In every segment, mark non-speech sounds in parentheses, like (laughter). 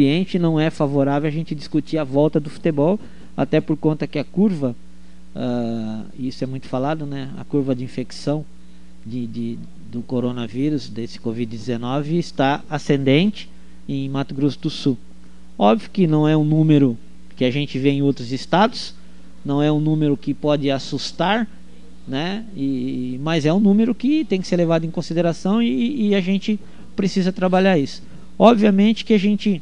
ambiente não é favorável a gente discutir a volta do futebol, até por conta que a curva, uh, isso é muito falado, né? A curva de infecção de, de do coronavírus, desse Covid-19, está ascendente em Mato Grosso do Sul. Óbvio que não é um número que a gente vê em outros estados, não é um número que pode assustar, né? E, mas é um número que tem que ser levado em consideração e, e a gente precisa trabalhar isso. Obviamente que a gente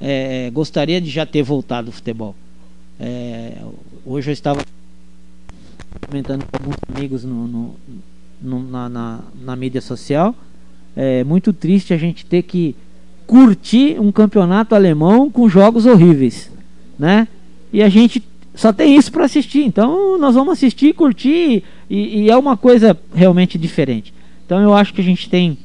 é, gostaria de já ter voltado ao futebol. É, hoje eu estava comentando com alguns amigos no, no, no, na, na, na, mídia social. É muito triste a gente ter que curtir um campeonato alemão com jogos horríveis, né? E a gente só tem isso para assistir. Então nós vamos assistir, curtir e, e, é uma coisa realmente diferente. Então eu acho que a gente tem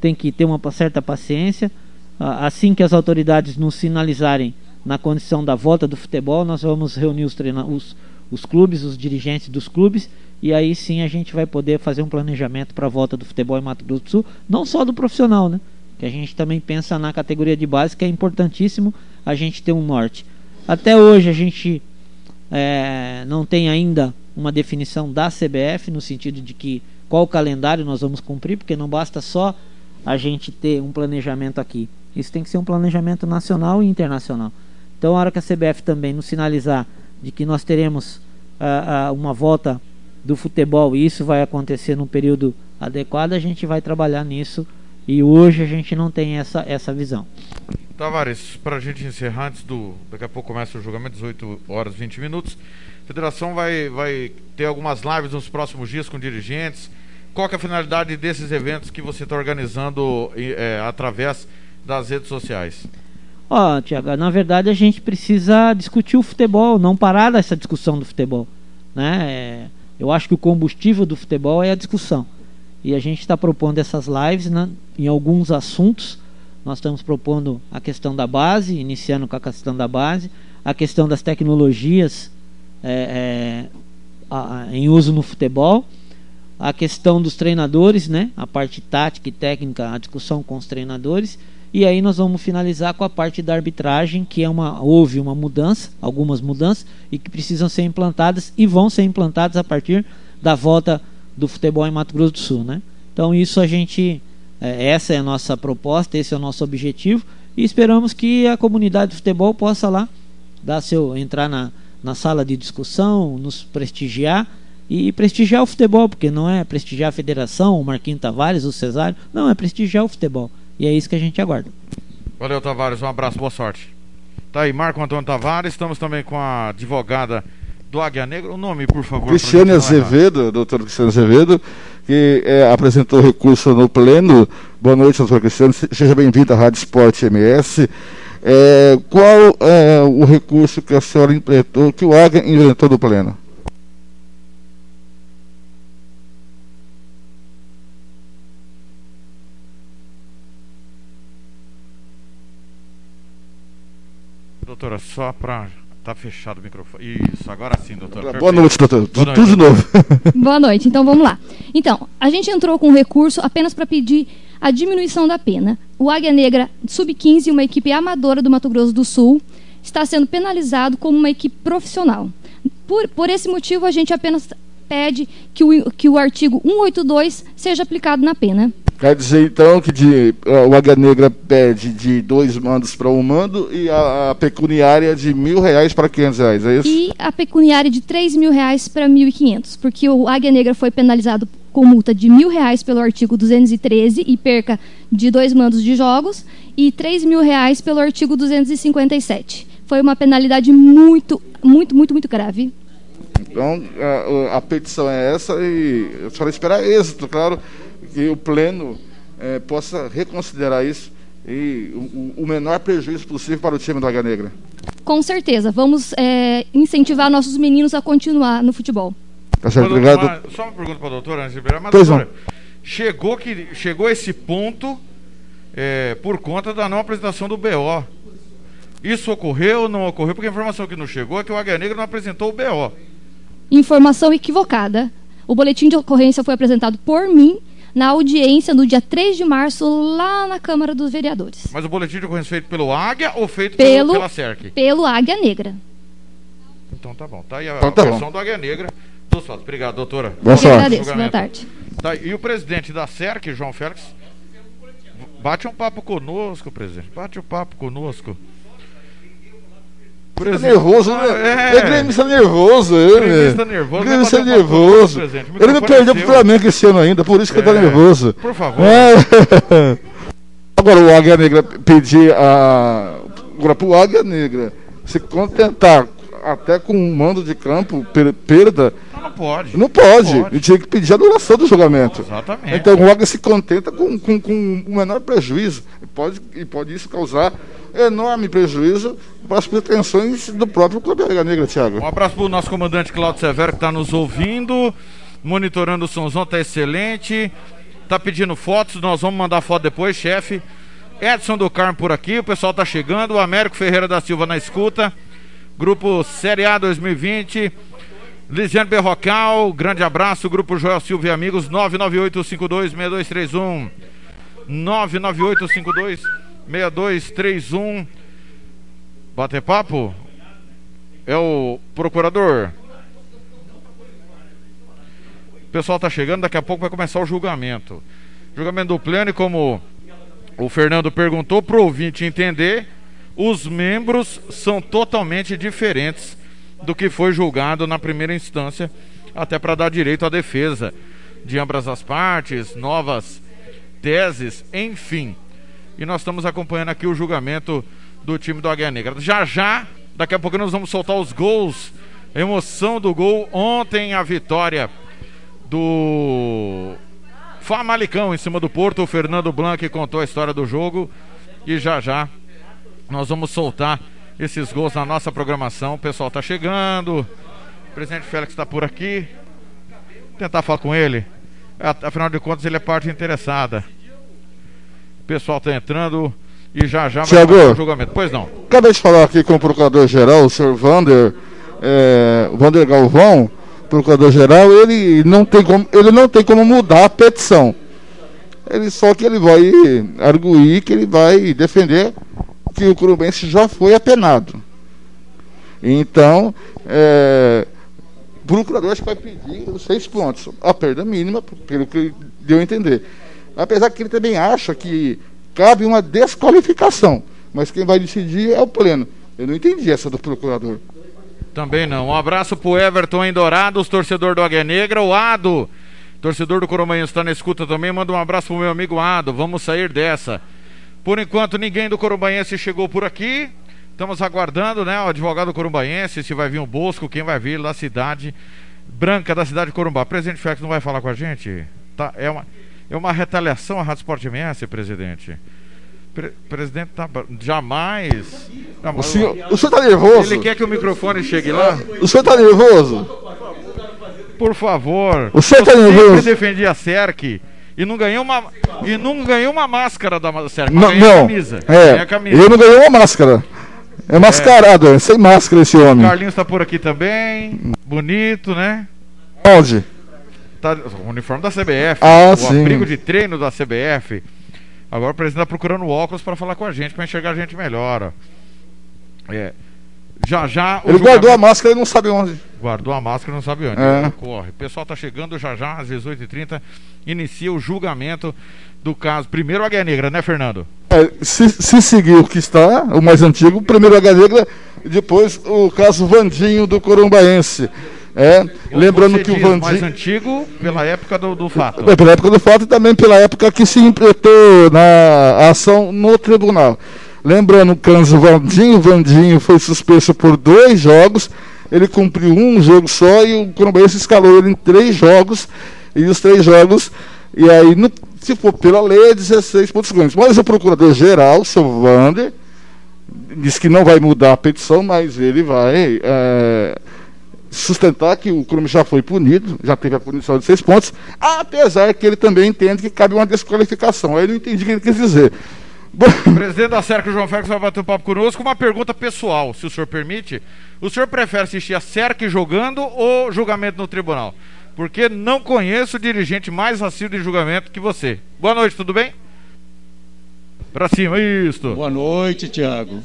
tem que ter uma certa paciência. Assim que as autoridades nos sinalizarem na condição da volta do futebol, nós vamos reunir os, os, os clubes, os dirigentes dos clubes, e aí sim a gente vai poder fazer um planejamento para a volta do futebol em Mato Grosso do Sul, não só do profissional, né? Que a gente também pensa na categoria de base, que é importantíssimo a gente ter um norte. Até hoje a gente é, não tem ainda uma definição da CBF no sentido de que qual calendário nós vamos cumprir, porque não basta só a gente ter um planejamento aqui. Isso tem que ser um planejamento nacional e internacional. Então, a hora que a CBF também nos sinalizar de que nós teremos uh, uh, uma volta do futebol e isso vai acontecer num período adequado, a gente vai trabalhar nisso. E hoje a gente não tem essa, essa visão. Tavares, para a gente encerrar, antes do. Daqui a pouco começa o julgamento, 18 horas e 20 minutos. A federação vai, vai ter algumas lives nos próximos dias com dirigentes. Qual é a finalidade desses eventos que você está organizando é, através das redes sociais? Ó, oh, Tiago, na verdade a gente precisa discutir o futebol, não parar dessa discussão do futebol. Né? É, eu acho que o combustível do futebol é a discussão. E a gente está propondo essas lives né, em alguns assuntos. Nós estamos propondo a questão da base, iniciando com a questão da base, a questão das tecnologias é, é, a, em uso no futebol, a questão dos treinadores, né, a parte tática e técnica, a discussão com os treinadores e aí nós vamos finalizar com a parte da arbitragem, que é uma houve uma mudança, algumas mudanças e que precisam ser implantadas e vão ser implantadas a partir da volta do futebol em Mato Grosso do Sul, né? Então isso a gente é, essa é a nossa proposta, esse é o nosso objetivo e esperamos que a comunidade do futebol possa lá dar seu entrar na, na sala de discussão, nos prestigiar e prestigiar o futebol, porque não é prestigiar a federação, o Marquinhos Tavares, o Cesário, não, é prestigiar o futebol. E é isso que a gente aguarda. Valeu, Tavares. Um abraço, boa sorte. Tá aí, Marco Antônio Tavares. Estamos também com a advogada do Águia Negra. O nome, por favor. Cristiane Azevedo, doutor Cristiane Azevedo, que é, apresentou recurso no Pleno. Boa noite, doutor Cristiane. Seja bem-vindo à Rádio Esporte MS. É, qual é o recurso que a senhora implementou, que o Águia inventou no Pleno? Doutora, só para Tá fechado o microfone. Isso, agora sim, doutora. Boa noite, doutor. Boa noite. Tudo de novo. (laughs) Boa noite. Então vamos lá. Então, a gente entrou com um recurso apenas para pedir a diminuição da pena. O Águia Negra Sub-15, uma equipe amadora do Mato Grosso do Sul, está sendo penalizado como uma equipe profissional. Por, por esse motivo, a gente apenas pede que o, que o artigo 182 seja aplicado na pena. Quer dizer, então, que de, uh, o Águia Negra pede de dois mandos para um mando e a, a, pecuniária de mil reais para quinhentos reais, é isso? E a pecuniária de três mil reais para mil e quinhentos, porque o Águia Negra foi penalizado com multa de mil reais pelo artigo 213 e perca de dois mandos de jogos e três mil reais pelo artigo 257. Foi uma penalidade muito, muito, muito, muito grave. Então, a, a petição é essa e eu só esperar êxito, claro que o Pleno é, possa reconsiderar isso e o, o, menor prejuízo possível para o time do Águia Negra. Com certeza. Vamos é, incentivar nossos meninos a continuar no futebol. Tá certo, obrigado. Uma, só uma pergunta para a doutora, antes de liberar. Mas, pois doutora, não. chegou, que, chegou esse ponto é, por conta da não apresentação do BO. Isso ocorreu ou não ocorreu? Porque a informação que nos chegou é que o Águia Negra não apresentou o BO. Informação equivocada. O boletim de ocorrência foi apresentado por mim na audiência no dia 3 de março, lá na Câmara dos Vereadores. Mas o boletim de ocorrência feito pelo Águia ou feito Pelo- pela CERC? Pelo Águia Negra. Então tá bom. Tá aí a, Então tá bom. do Águia Negra. Obrigado, doutora. Boa sorte. agradeço. Boa tarde. Tá, e o presidente da CERC, João Félix, bate um papo conosco, presidente. Bate um papo conosco. Tá Presidente. nervoso, né? É. É gremista nervoso, ele. Gremista nervoso, Gremista nervoso. Ele não perdeu é pro. Flamengo esse ano ainda, por isso que ele tá É. nervoso. Por favor. É. (laughs) Agora o Águia Negra pedir a. Agora pro Águia Negra se contentar até com um mando de campo, per- perda, Não, não pode. não pode. Não pode. Ele tinha que pedir a anulação do julgamento. Exatamente. Então o Águia se contenta com, com, com o menor prejuízo. E pode, e pode isso causar enorme prejuízo para as pretensões do próprio Clube Águia Negra, Thiago. Um abraço pro nosso comandante Claudio Severo que tá nos ouvindo, monitorando o somzão, tá excelente. Tá pedindo fotos, nós vamos mandar foto depois, chefe. Edson do Carmo por aqui, o pessoal tá chegando, o Américo Ferreira da Silva na escuta. Grupo Série A 2020. Lisiane Berrocal, grande abraço, Grupo Joel Silva e Amigos, 998526231. 998526231. Bater papo? É o procurador. O pessoal tá chegando, daqui a pouco vai começar o julgamento. Julgamento do pleno e como o Fernando perguntou pro ouvinte entender, os membros são totalmente diferentes do que foi julgado na primeira instância, até para dar direito à defesa de ambas as partes, novas teses, enfim. E nós estamos acompanhando aqui o julgamento do time do Águia Negra. Já já, daqui a pouco nós vamos soltar os gols, a emoção do gol ontem a vitória do Famalicão em cima do Porto. O Fernando Blanc contou a história do jogo e já já nós vamos soltar esses gols na nossa programação. O pessoal tá chegando. O presidente Félix está por aqui. Tentar falar com ele. Afinal de contas, ele é parte interessada. O pessoal tá entrando e já já vai Thiago. o julgamento. Pois não. Acabei de falar aqui com o procurador-geral, o senhor Vander, é, Vander Galvão, procurador-geral, ele não, tem como, ele não tem como mudar a petição. Ele só que ele vai arguir que ele vai defender que o Curubense já foi apenado. Então, é, o procurador acho que vai pedir os seis pontos, a perda mínima, pelo que deu a entender. Apesar que ele também acha que cabe uma desqualificação, mas quem vai decidir é o pleno. Eu não entendi essa do procurador. Também não. Um abraço pro Everton em Dourados, torcedor do Águia Negra. O Ado, torcedor do Corumbaense, está na escuta também. Manda um abraço pro meu amigo Ado. Vamos sair dessa. Por enquanto, ninguém do Corumbaense chegou por aqui. Estamos aguardando, né? O advogado corumbaense, se vai vir o Bosco, quem vai vir da cidade branca da cidade de Corumbá. Presidente Félix não vai falar com a gente? Tá, é uma, é uma retaliação à Rádio Sport MS, presidente. Pre- presidente tá, jamais. Não, O senhor, o senhor tá nervoso? Ele quer que o microfone chegue lá? O senhor tá nervoso? Por favor. O senhor tá Eu sempre nervoso? defendi a Cerc e não ganhei uma e não ganhei uma máscara da mas Não, não. camisa. É, camisa. eu não ganhei uma máscara. É mascarado, é sem máscara esse homem. Carlinhos tá por aqui também. Bonito, né? Onde? Tá, o uniforme da CBF. Ah, o sim. abrigo de treino da CBF. Agora o presidente tá procurando óculos para falar com a gente, para enxergar a gente melhor. ó. É. Já já o Ele guardou a julgamento- máscara e não sabe onde. Guardou a máscara, não sabe onde. É. Corre. O pessoal tá chegando já já, às 18h30. Inicia o julgamento do caso. Primeiro a Águia Negra, né, Fernando? É, se, se seguir o que está, o mais antigo, primeiro H Negra, depois o caso Vandinho do Corumbaense. É, lembrando que o diz mais Vandinho. antigo pela época do, do fato. É, pela época do fato e também pela época que se implementou na ação no tribunal. Lembrando o caso Vandinho, Vandinho foi suspenso por dois jogos, ele cumpriu um jogo só e o Corumbaense escalou ele em três jogos, e os três jogos, e aí, no- se for pela lei, é 16 pontos ganhos. Mas o procurador-geral, seu Vander, diz que não vai mudar a petição, mas ele vai é, sustentar que o crime já foi punido, já teve a punição de seis pontos, apesar que ele também entende que cabe uma desqualificação. Aí eu não entendi o que ele quis dizer. Presidente da Cerca, João Félix, vai bater um papo conosco. Uma pergunta pessoal, se o senhor permite. O senhor prefere assistir a Cerca jogando ou julgamento no tribunal? porque não conheço dirigente mais assíduo em julgamento que você. Boa noite, tudo bem? Pra cima, isto. Boa noite, Tiago.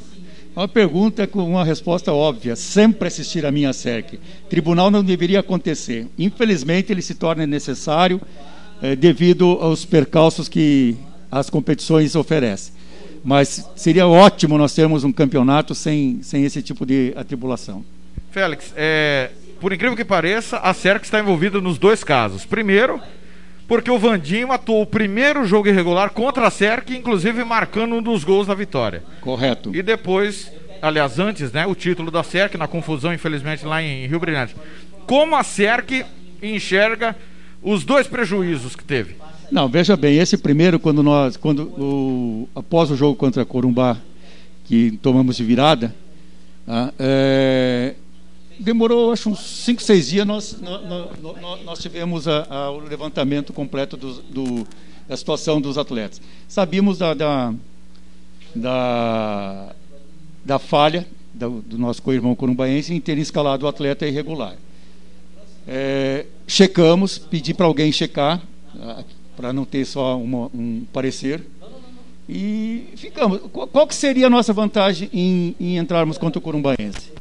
Uma pergunta com uma resposta óbvia. Sempre assistir a minha SERC. Tribunal não deveria acontecer. Infelizmente, ele se torna necessário eh, devido aos percalços que as competições oferecem. Mas seria ótimo nós termos um campeonato sem, sem esse tipo de atribulação. Félix, é, por incrível que pareça, a SERC está envolvida nos dois casos. Primeiro, porque o Vandinho atuou o primeiro jogo irregular contra a SERC, inclusive marcando um dos gols da vitória. Correto. E depois, aliás, antes, né, o título da SERC, na confusão, infelizmente, lá em Rio Brilhante. Como a SERC enxerga os dois prejuízos que teve? Não, veja bem, esse primeiro, quando nós, quando o, após o jogo contra Corumbá, que tomamos de virada, ah, é, demorou acho uns 5, 6 dias, nós, nós, tivemos a, a, o levantamento completo do, do, da situação dos atletas. Sabíamos da, da, da, da falha do, do nosso co-irmão corumbaense em ter escalado o atleta irregular. É, checamos, pedi para alguém checar, para não ter só uma, um parecer. E ficamos. Qual, qual, que seria a nossa vantagem em, em entrarmos contra o Corumbaense?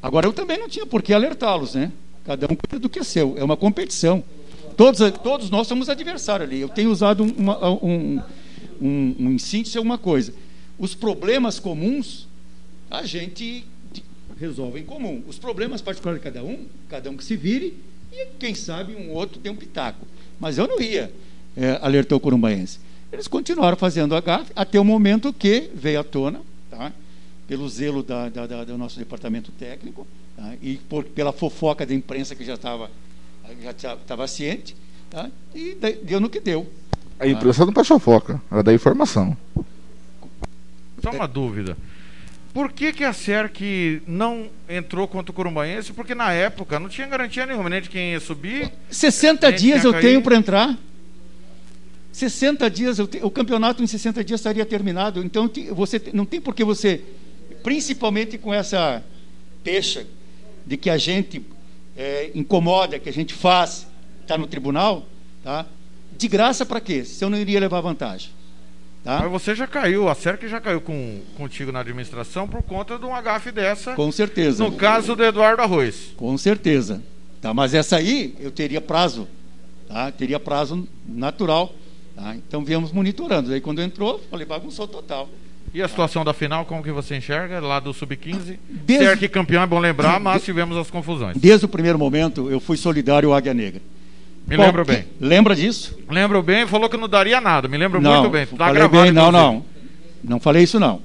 Agora, eu também não tinha por que alertá-los, né? Cada um cuida do que é seu. É uma competição. Todos, todos nós somos adversários ali. Eu tenho usado uma, um, um, um insíntese uma coisa. Os problemas comuns, a gente resolve em comum. Os problemas particulares de cada um, cada um que se vire, e quem sabe um outro tem um pitaco. Mas eu não ia, é, alertou o Corumbaense. Eles continuaram fazendo a gafe até o momento que veio à tona, tá? pelo zelo da, da, da, do nosso departamento técnico tá? e por, pela fofoca da imprensa que já estava já estava ciente, tá? e deu no que deu. A imprensa não faz fofoca, ela dá informação. Só uma dúvida. Por que, que a SERC não entrou contra o Corumbaense? Porque na época não tinha garantia nenhuma, nem de quem ia subir. 60 dias eu tenho para entrar. 60 dias, te... o campeonato em 60 dias estaria terminado. Então você não tem por que você, principalmente com essa pecha de que a gente é, incomoda, que a gente faz, está no tribunal, tá? De graça para quê? Se eu não iria levar vantagem. Tá? Mas você já caiu, a SERC já caiu com, contigo na administração por conta de um agafe dessa. Com certeza. No caso do Eduardo Arroz. Com certeza. Tá? Mas essa aí eu teria prazo. Tá? Teria prazo natural. Tá? Então viemos monitorando. Aí quando entrou, falei, bagunçou total. E a situação da final, como que você enxerga? Lá do Sub-15? Desde... SERC campeão é bom lembrar, mas tivemos as confusões. Desde o primeiro momento, eu fui solidário ao Águia Negra. Me Qual, lembro bem. Lembra disso? Lembro bem, falou que não daria nada. Me lembro não, muito bem. Tá falei bem, não, não. Não falei isso não.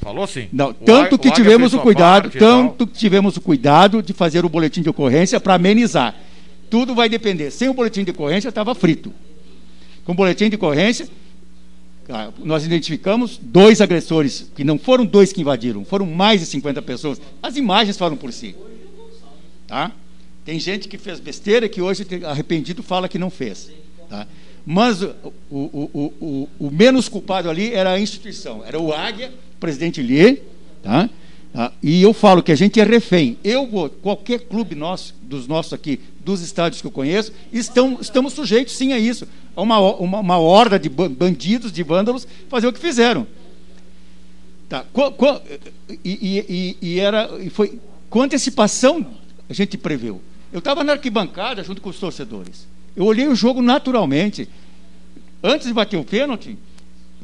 Falou sim. Não, tanto que tivemos o cuidado, tanto que tivemos o cuidado de fazer o boletim de ocorrência para amenizar. Tudo vai depender. Sem o boletim de ocorrência estava frito. Com o boletim de ocorrência, ah, nós identificamos dois agressores, que não foram dois que invadiram, foram mais de 50 pessoas. As imagens falam por si. Tá? Tem gente que fez besteira que hoje, arrependido, fala que não fez. Tá? Mas o, o, o, o, menos culpado ali era a instituição, era o Águia, o presidente Lier, tá? tá? E eu falo que a gente é refém. Eu vou, qualquer clube nosso, dos nossos aqui, dos estádios que eu conheço, estão, estamos sujeitos sim a isso. A uma, uma, uma horda de bandidos, de vândalos, fazer o que fizeram. Tá. E, e, e, era, e foi com antecipação a gente preveu. Eu estava na arquibancada junto com os torcedores. Eu olhei o jogo naturalmente. Antes de bater o pênalti,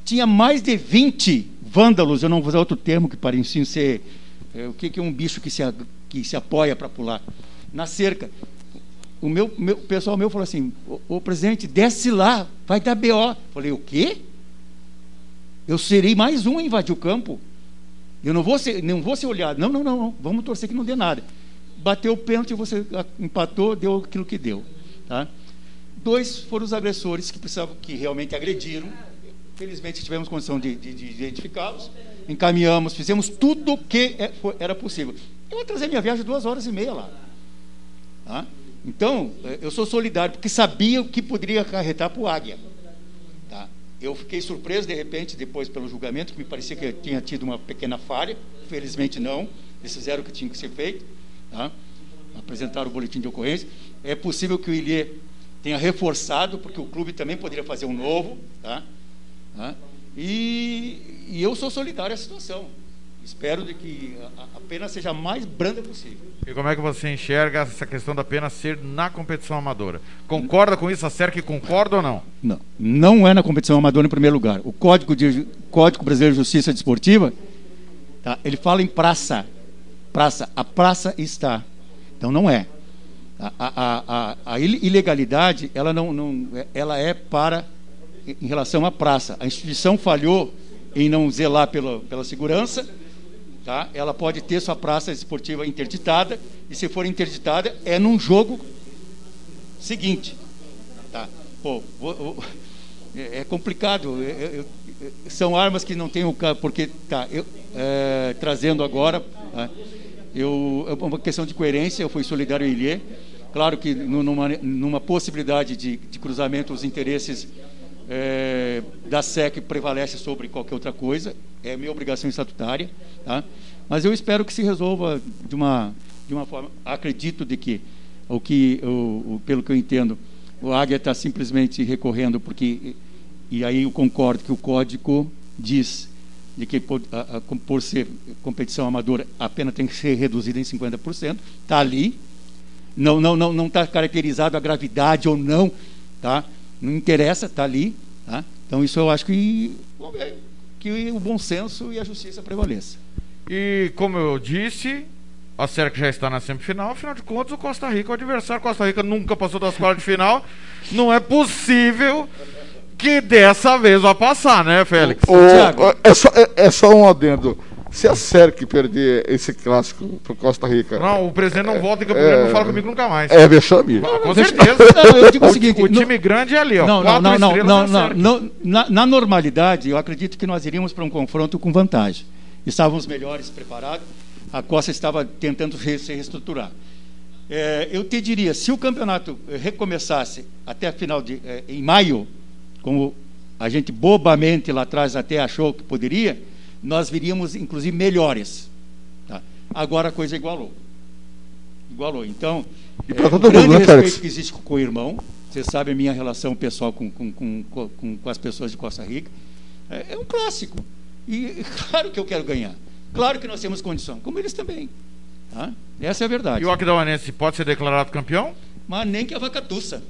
tinha mais de 20 vândalos, eu não vou usar outro termo que pareciam ser. É, o que, que é um bicho que se, que se apoia para pular? Na cerca. O meu, meu pessoal meu falou assim: o, presidente, desce lá, vai dar BO. Falei, o quê? Eu serei mais um a invadir o campo. Eu não vou ser, não vou ser olhado. Não, não, não, não. Vamos torcer que não dê nada bateu o pênalti, você empatou, deu aquilo que deu. Tá? Dois foram os agressores que precisavam, que realmente agrediram. Felizmente tivemos condição de, de, de identificá-los. Encaminhamos, fizemos tudo o que é, era possível. Eu atrasei minha viagem duas horas e meia lá. Tá? Então, é, eu sou solidário, porque sabia o que poderia acarretar para o Águia. Tá? Eu fiquei surpreso, de repente, depois pelo julgamento, que me parecia que tinha tido uma pequena falha. Felizmente não. Eles fizeram o que tinha que ser feito. Tá? apresentaram o boletim de ocorrência. É possível que o Ilê tenha reforçado, porque o clube também poderia fazer um novo. Tá? tá? E, e eu sou solidário à situação. Espero de que a, a, pena seja a mais branda possível. E como é que você enxerga essa questão da pena ser na competição amadora? Concorda com isso? A SERC concorda ou não? Não, não é na competição amadora em primeiro lugar. O Código, de, Código Brasileiro de Justiça Desportiva, tá, ele fala em praça. Praça. A praça está. Então não é. A, a, a, a ilegalidade, ela, não, não, ela é para em relação à praça. A instituição falhou em não zelar pela, pela segurança Tá? Ela pode ter sua praça esportiva interditada, e se for interditada, é num jogo seguinte. Tá? Pô, é, é complicado. É, é, são armas que não tem o porque tá eu, é, trazendo agora tá? Eu é uma questão de coerência eu fui solidário Ilê claro que numa, numa possibilidade de, de cruzamento os interesses é, da SEC prevalece sobre qualquer outra coisa, é minha obrigação estatutária, tá? mas eu espero que se resolva de uma, de uma forma. Acredito de que, o que o pelo que eu entendo, o Águia está simplesmente recorrendo, porque, e aí eu concordo que o código diz de que por, a, a, por ser competição amadora a pena tem que ser reduzida em 50%, está ali, não não não não está caracterizado a gravidade ou não, tá? Não interessa, está ali. Tá? Então, isso eu acho que, que o bom senso e a justiça prevaleça. E, como eu disse, a SERC já está na semifinal, afinal de contas, o Costa Rica, o adversário Costa Rica nunca passou das quartas de final. Não é possível que dessa vez vá passar, né, Félix? O, o, é, só, é, é só um adendo. Se a SERC perder esse clássico pro Costa Rica. Não, o presidente não volta em Campo Grande, não fala comigo nunca mais. É vexame. Ah, com certeza. (laughs) Não, eu digo o, o seguinte: o time grande é ali, ó. Não, não, não, não, não, não, na, na, normalidade, eu acredito que nós iríamos para um confronto com vantagem. Estávamos melhores preparados, a Costa estava tentando se reestruturar. É, eu te diria, se o campeonato recomeçasse até a final de é, em maio, como a gente bobamente lá atrás até achou que poderia nós viríamos, inclusive, melhores. Tá? Agora a coisa igualou. Igualou. Então, e é, o grande mundo, respeito Félix? que existe com o irmão, você sabe a minha relação pessoal com, com, com, com, com as pessoas de Costa Rica, é, é um clássico. E (laughs) claro que eu quero ganhar. Claro que nós temos condição, como eles também. Tá? Essa é a verdade. E o Aquidauanense pode ser declarado campeão? Mas nem que a vaca tussa.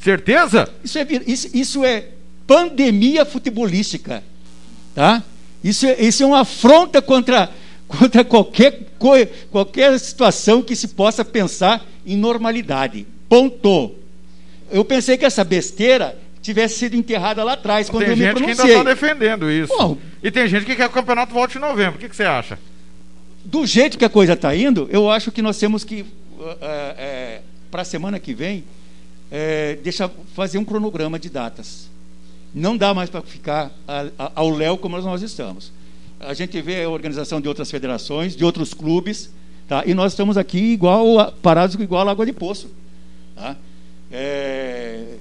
Certeza? Isso é, isso, isso é pandemia futebolística. Tá? Isso, é, isso é uma afronta contra, (laughs) contra qualquer, qualquer situação que se possa pensar em normalidade. Ponto. Eu pensei que essa besteira tivesse sido enterrada lá atrás, quando tem eu me pronunciei. Tem gente que ainda está defendendo isso. Bom, e tem gente que quer que o campeonato volte em novembro. O que, que você acha? Do jeito que a coisa está indo, eu acho que nós temos que, uh, uh, uh, para a semana que vem, é, fazer um cronograma de datas. Não dá mais para ficar ao léu como nós estamos. A gente vê a organização de outras federações, de outros clubes, tá? e nós estamos aqui igual parados igual a água de poço. Tá? É,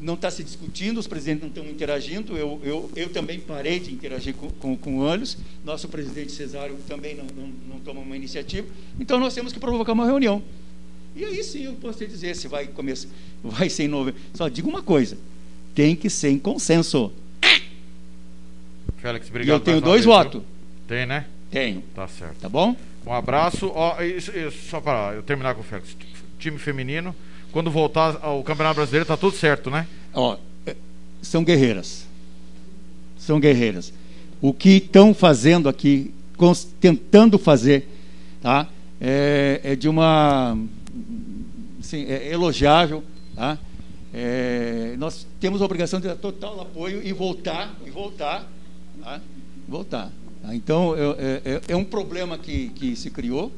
não está se discutindo, os presidentes não estão interagindo. Eu, eu, eu também parei de interagir com, com, com o Anjos. Nosso presidente Cesário também não, não, não toma uma iniciativa. Então nós temos que provocar uma reunião. E aí sim eu posso te dizer se vai começar, vai ser em novembro. Só digo uma coisa: tem que ser em consenso. Félix, obrigado. E eu tenho dois votos. Tem, né? Tenho. Tá certo. Tá bom? Um abraço. Ó, isso, isso, só para eu terminar com o Félix. Time feminino, quando voltar ao Campeonato Brasileiro, tá tudo certo, né? Ó, é, são guerreiras. São guerreiras. O que estão fazendo aqui, tentando fazer, tá? É, é de uma. Assim, é elogiável, tá? É, nós temos a obrigação de dar total apoio e voltar, e voltar, tá? voltar. Tá? Então, é, é, é, um problema que, que se criou,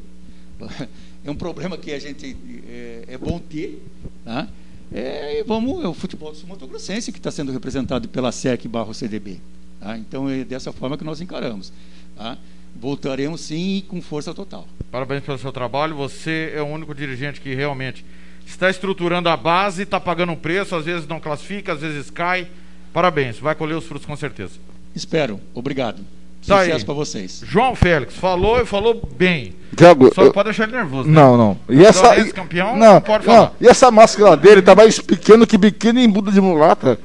(laughs) é um problema que a gente é, é bom ter, tá? É, vamos, é o futebol sul-mato-grossense que está sendo representado pela SEC barro CDB. Tá? Então, é dessa forma que nós encaramos. Tá? Voltaremos sim com força total. Parabéns pelo seu trabalho. Você é o único dirigente que realmente está estruturando a base, está pagando um preço, às vezes não classifica, às vezes cai. Parabéns, vai colher os frutos com certeza. Espero. Obrigado. Tá Sucesso para vocês. João Félix, falou e falou bem. Tiago. Só eu... pode deixar ele nervoso. Né? Não, não. E essa. E... campeão, não, não pode falar. Não. E essa máscara dele tá mais pequeno que biquíni em Buda de mulata.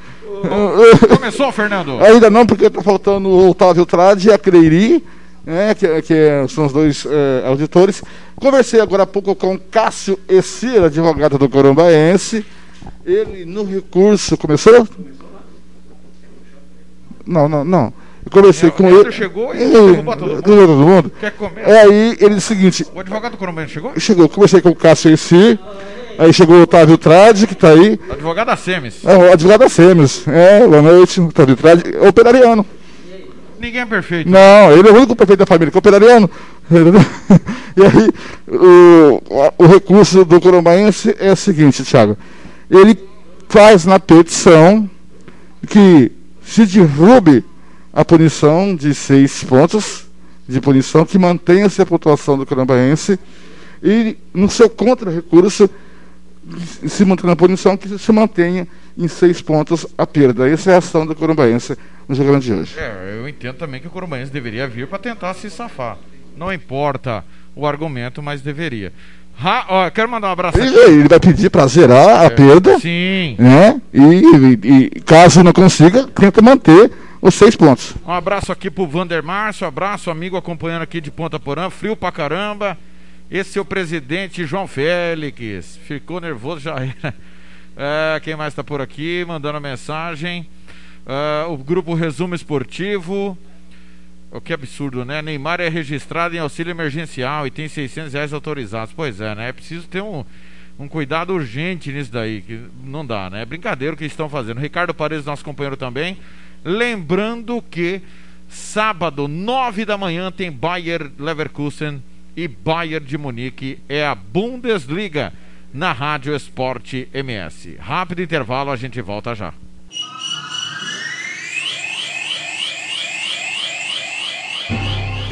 Começou, Fernando? Ainda não, porque tá faltando o Otávio Trade e a Creiri, né, que, que são os dois é, auditores. Conversei agora há pouco com Cássio Essir, advogado do Corumbaense. Ele no recurso. Começou? Não, não, não. Eu conversei é, com ele. chegou e derrubou todo mundo. todo mundo. Quer comer? É aí, ele disse o seguinte. O advogado do Corumbaense chegou? Chegou. Conversei com o Cássio Essir. Aí chegou o Otávio Trade, que está aí. Advogado da Semes. É, o advogado da Semes. É, boa noite. Otávio Trade, operariano. Ninguém é perfeito. Não, ele é o único perfeito da família, que é operariano. (laughs) e aí, o, o recurso do Corombaense é o seguinte, Thiago. Ele faz na petição que se derrube a punição de seis pontos de punição, que mantenha-se a pontuação do Corombaense e no seu contra-recurso se manter na punição, que se mantenha em seis pontos a perda. Essa é a ação do Corumbaense no julgamento de hoje. É, eu entendo também que o Corumbaense deveria vir para tentar se safar. Não importa o argumento, mas deveria. Ha, ó, quero mandar um abraço aqui. Ele vai pedir para zerar a é, perda. Sim. Né? E, e, e, caso não consiga, tenta manter os seis pontos. Um abraço aqui pro Vander Márcio, abraço, amigo acompanhando aqui de Ponta Porã, frio pra caramba. Esse o presidente João Félix. Ficou nervoso, já era. (laughs) É, quem mais está por aqui? Mandando mensagem. É, o grupo Resumo Esportivo. O que absurdo, né? Neymar é registrado em auxílio emergencial e tem 600 reais autorizados. Pois é, né? É preciso ter um, um cuidado urgente nisso daí, que não dá, né? É brincadeira o que estão fazendo. Ricardo Paredes, nosso companheiro também. Lembrando que sábado, 9 da manhã, tem Bayer Leverkusen e Bayern de Munique é a Bundesliga na Rádio Esporte MS. Rápido intervalo, a gente volta já.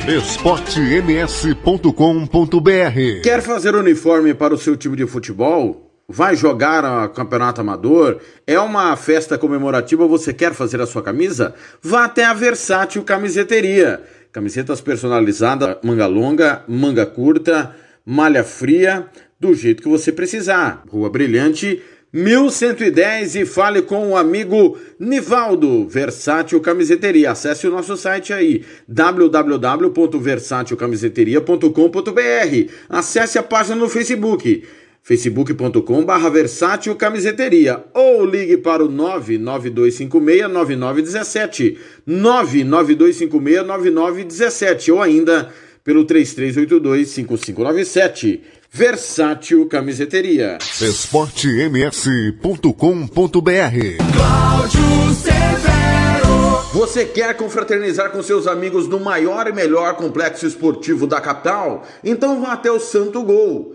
esportems.com.br Quer fazer uniforme para o seu time de futebol? Vai jogar a campeonato amador? É uma festa comemorativa? Você quer fazer a sua camisa? Vá até a Versátil Camiseteria Camisetas personalizadas, manga longa, manga curta, malha fria, do jeito que você precisar. Rua Brilhante, 1110 e fale com o amigo Nivaldo, Versátil Camiseteria. Acesse o nosso site aí, www.versatilcamiseteria.com.br. Acesse a página no Facebook facebook.com barra versátil camiseteria ou ligue para o 992569917 992569917 ou ainda pelo 33825597 Versátil Camiseteria. Esportems.com.br Cláudio Severo. Você quer confraternizar com seus amigos no maior e melhor complexo esportivo da capital? Então vá até o Santo Gol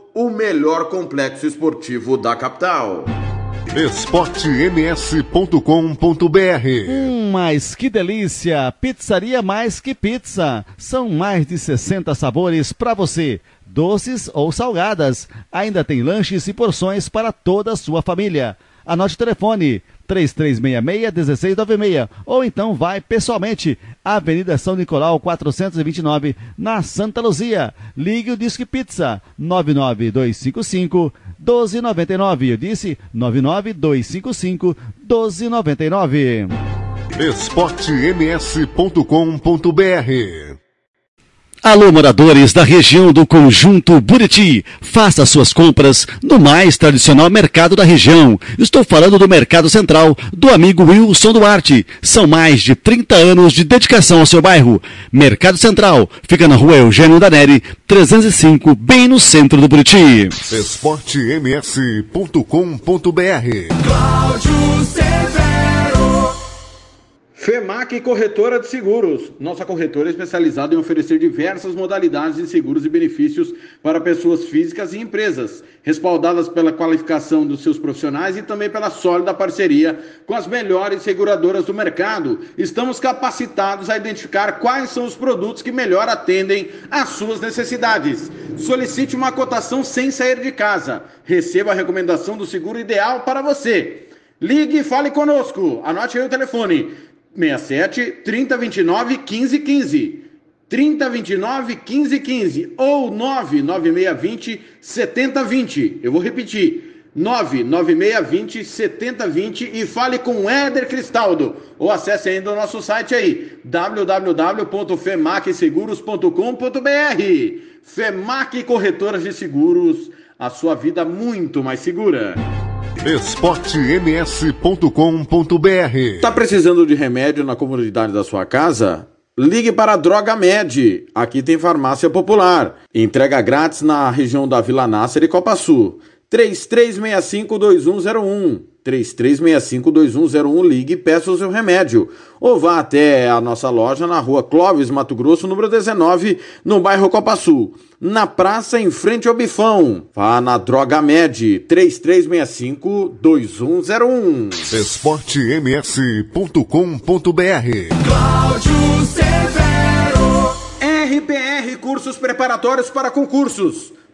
o melhor complexo esportivo da capital. esportems.com.br Hum, mas que delícia! Pizzaria Mais Que Pizza. São mais de 60 sabores para você, doces ou salgadas. Ainda tem lanches e porções para toda a sua família. Anote o telefone 3366-1696 ou então vai pessoalmente Avenida São Nicolau 429 na Santa Luzia. Ligue o Disque Pizza 99255 1299. Eu disse 99255 1299. esportems.com.br Alô, moradores da região do Conjunto Buriti. Faça suas compras no mais tradicional mercado da região. Estou falando do Mercado Central, do amigo Wilson Duarte. São mais de 30 anos de dedicação ao seu bairro. Mercado Central fica na rua Eugênio Daneri, 305, bem no centro do Buriti. esportems.com.br Cláudio FEMAC Corretora de Seguros. Nossa corretora é especializada em oferecer diversas modalidades de seguros e benefícios para pessoas físicas e empresas, respaldadas pela qualificação dos seus profissionais e também pela sólida parceria com as melhores seguradoras do mercado. Estamos capacitados a identificar quais são os produtos que melhor atendem às suas necessidades. Solicite uma cotação sem sair de casa. Receba a recomendação do seguro ideal para você. Ligue e fale conosco. Anote aí o telefone 67 3029 1515. 3029 1515 ou 99620 7020. Eu vou repetir. 99620 7020 e fale com Éder Cristaldo ou acesse ainda o nosso site aí www.femacseguros.com.br Femac Corretoras de Seguros, a sua vida muito mais segura esportems.com.br Tá precisando de remédio na comunidade da sua casa? Ligue para a Droga Med. Aqui tem farmácia popular. Entrega grátis na região da Vila Nácer e Copa Sul. 33652101. 33652101. Ligue e peça o seu remédio. Ou vá até a nossa loja na rua Clóvis, Mato Grosso, número 19, no bairro Copa Sul. Na praça, em frente ao Bifão. Vá na Droga Med. 33652101. esportems.com.br Cláudio Severo. RPR Cursos Preparatórios para Concursos.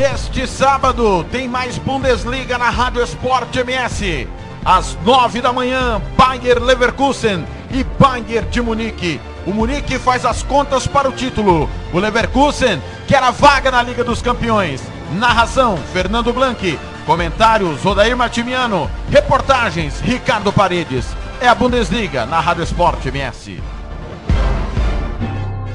Neste sábado tem mais Bundesliga na Rádio Esporte MS. Às nove da manhã, Bayer Leverkusen e Bayern de Munique. O Munique faz as contas para o título. O Leverkusen quer a vaga na Liga dos Campeões. Narração: Fernando Blanc. Comentários: Odair Martimiano. Reportagens: Ricardo Paredes. É a Bundesliga na Rádio Esporte MS.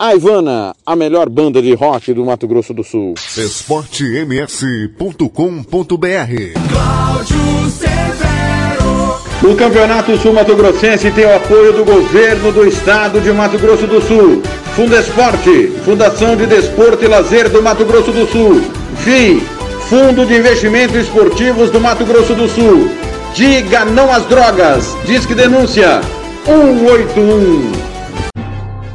A Ivana, a melhor banda de rock do Mato Grosso do Sul. esportems.com.br Cláudio Severo. O Campeonato Sul Mato Grossense tem o apoio do governo do estado de Mato Grosso do Sul. Fundesporte, Fundação de Desporto e Lazer do Mato Grosso do Sul. FII, Fundo de Investimentos Esportivos do Mato Grosso do Sul. Diga não às drogas. Disque denúncia 181.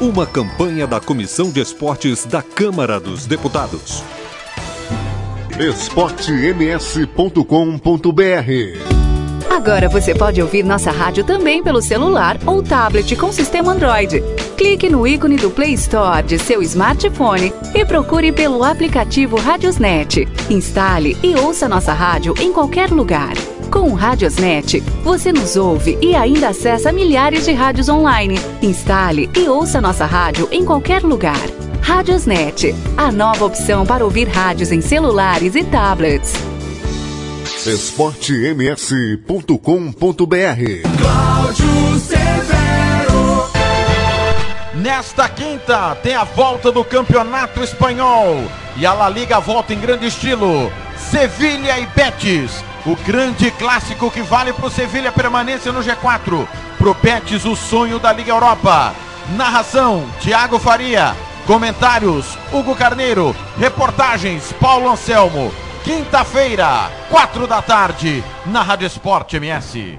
Uma campanha da Comissão de Esportes da Câmara dos Deputados. esportems.com.br Agora você pode ouvir nossa rádio também pelo celular ou tablet com sistema Android. Clique no ícone do Play Store de seu smartphone e procure pelo aplicativo Radiosnet. Instale e ouça nossa rádio em qualquer lugar. Com o Radiosnet, você nos ouve e ainda acessa milhares de rádios online. Instale e ouça nossa rádio em qualquer lugar. Radiosnet, a nova opção para ouvir rádios em celulares e tablets. esportems.com.br Cláudio Severo. Nesta quinta tem a volta do Campeonato Espanhol e a La Liga volta em grande estilo. Sevilha e Betis, o grande clássico que vale para o Sevilha permanência no G4. Pro Betis o sonho da Liga Europa. Narração: Thiago Faria. Comentários: Hugo Carneiro. Reportagens: Paulo Anselmo. Quinta-feira, quatro da tarde, na Rádio Esporte MS.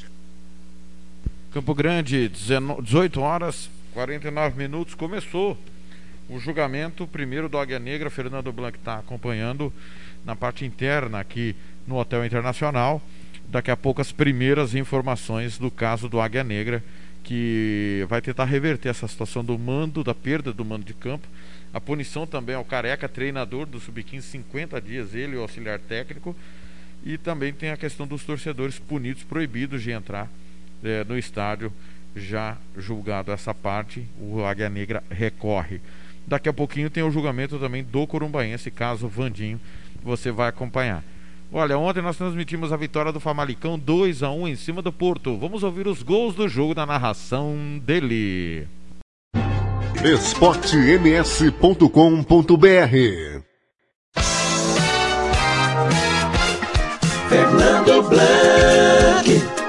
Campo Grande, 19 18 horas 49 minutos. Começou o julgamento primeiro do Águia Negra. Fernando Blanc está acompanhando na parte interna aqui no Hotel Internacional. Daqui a pouco as primeiras informações do caso do Águia Negra, que vai tentar reverter essa situação do mando, da perda do mando de campo. A punição também ao Careca, treinador do Sub-15, 50 dias, ele, o auxiliar técnico. E também tem a questão dos torcedores punidos, proibidos de entrar eh, no estádio. Já julgado essa parte, o Águia Negra recorre. Daqui a pouquinho tem o julgamento também do Corumbaense, caso Vandinho, você vai acompanhar. Olha, ontem nós transmitimos a vitória do Famalicão 2 a 1 em cima do Porto. Vamos ouvir os gols do jogo na narração dele. esportems.com.br Fernando Blanc.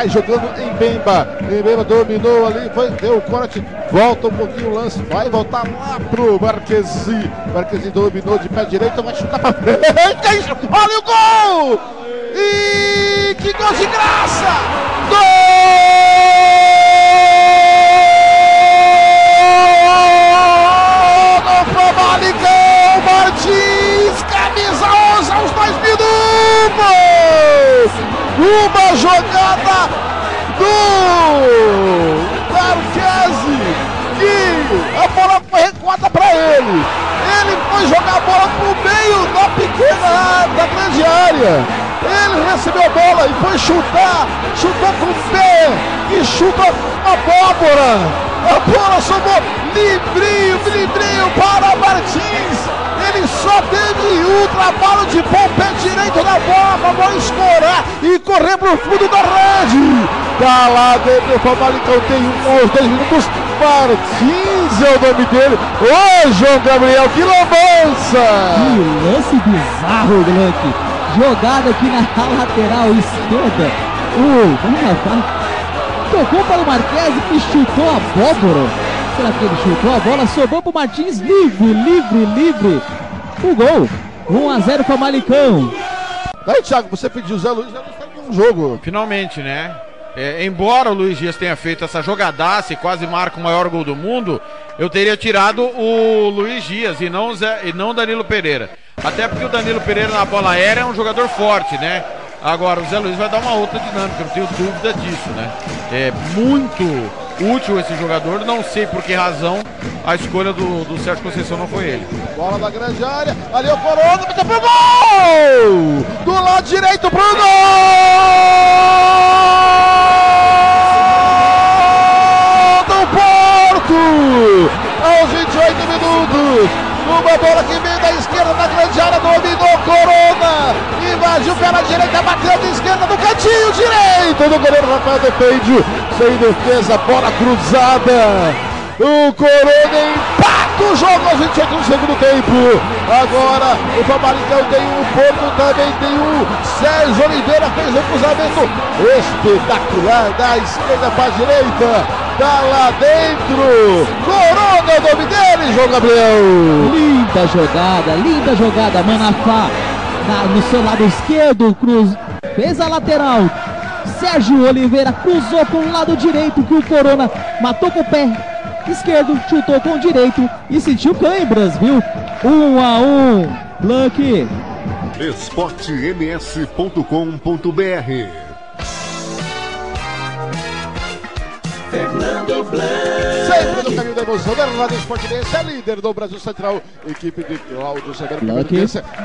Sai jogando em Bemba. Em Bemba dominou ali, foi, deu o corte, volta um pouquinho o lance, vai voltar lá pro Marquesi. Marquesi dominou de pé direito, vai chutar pra frente. É? Olha o gol! E que gol de graça! Gol Famalicão Martins, camisa 11 aos dois minutos! Uma jogada do Marquesi, que a bola foi recuada para ele. Ele foi jogar a bola pro meio da pequena da grande área. Ele recebeu a bola e foi chutar, chutou com o pé e chuta a abóbora. A bola somou livrinho, livrinho para Martins. Ele só teve trabalho de o pé direito na bola para escorar e correr para o fundo da rede. Tá lá dentro, o Famalicão tem um aos dois minutos. Martins é o nome dele. Ô, João Gabriel, que lambança! Que lance bizarro, Blanc. Jogada aqui na (laughs) lateral esquerda. O rapaz tocou para o Marquese que chutou a abóbora. Será que ele chutou a bola? Sobrou para o Martins livre, livre, livre. O gol. 1 a 0 Famalicão. Aí, Thiago, você pediu o Zé Luiz, já não está em um jogo. Finalmente, né? É, embora o Luiz Dias tenha feito essa jogadaça e quase marca o maior gol do mundo, eu teria tirado o Luiz Dias e não o Zé, e não o Danilo Pereira. Até porque o Danilo Pereira na bola aérea é um jogador forte, né? Agora o Zé Luiz vai dar uma outra dinâmica, não tenho dúvida disso, né? É muito útil esse jogador, não sei por que razão a escolha do, do Sérgio Conceição não foi ele. Bola da grande área, ali o Corona, bateu pro gol! Do lado direito pro gol do Porto! Aos 28 minutos, uma bola que veio da esquerda da grande área, dominou Corona, invadiu pela direita, bateu de esquerda no cantinho direito do goleiro Rafael defende, sem defesa, bola cruzada. O Corona empata do jogo aos 28 do segundo tempo. Agora o Famalicão tem um Porto, também tem o Sérgio Oliveira, fez o cruzamento espetacular da esquerda para a direita. Tá lá dentro. Corona o nome dele, João Gabriel. Linda jogada, linda jogada. Manafá na- no seu lado esquerdo, cruz, fez a lateral. Sérgio Oliveira cruzou com o lado direito que o Corona matou com o pé esquerdo, chutou com o direito e sentiu cãibras, viu? Um a um. Blank. esportems.com.br Fernando Blanc. Sempre no caminho da emoção, da Rádio Esportimense, é líder do Brasil Central, equipe de Cláudio Severo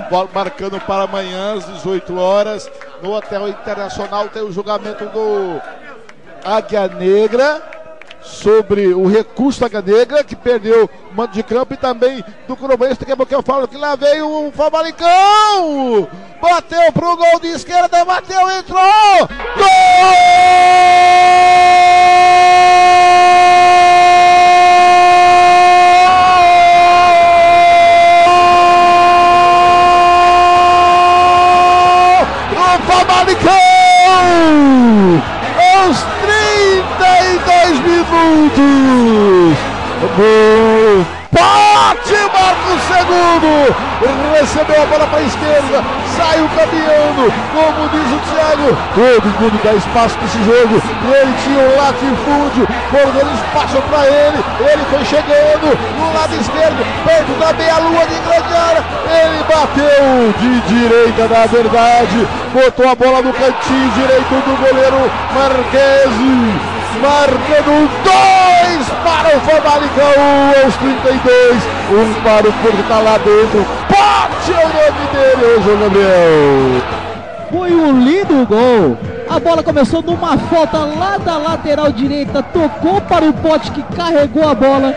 bola marcando para amanhã às 18 horas, no Hotel Internacional tem o julgamento do Águia Negra, sobre o recurso da Águia Negra, que perdeu o mando de campo, e também do Crubense, daqui a pouco eu falo que lá veio o Famalicão, bateu pro gol de esquerda, bateu, entrou, o Marca o segundo! Recebeu a bola para a esquerda, saiu caminhando, como diz o Thiago. Todo mundo dá espaço para esse jogo. Ele tinha um latifúndio, dando espaço para ele. Ele foi chegando no lado esquerdo, perto da meia-lua de grande área. Ele bateu de direita, na verdade. Botou a bola no cantinho direito do goleiro Marquesi marcando dois para o Famalicão aos 32, um para o Porto tá lá dentro, Pote é o nome dele, João Gabriel. Foi um lindo gol. A bola começou numa falta lá da lateral direita, tocou para o pote que carregou a bola.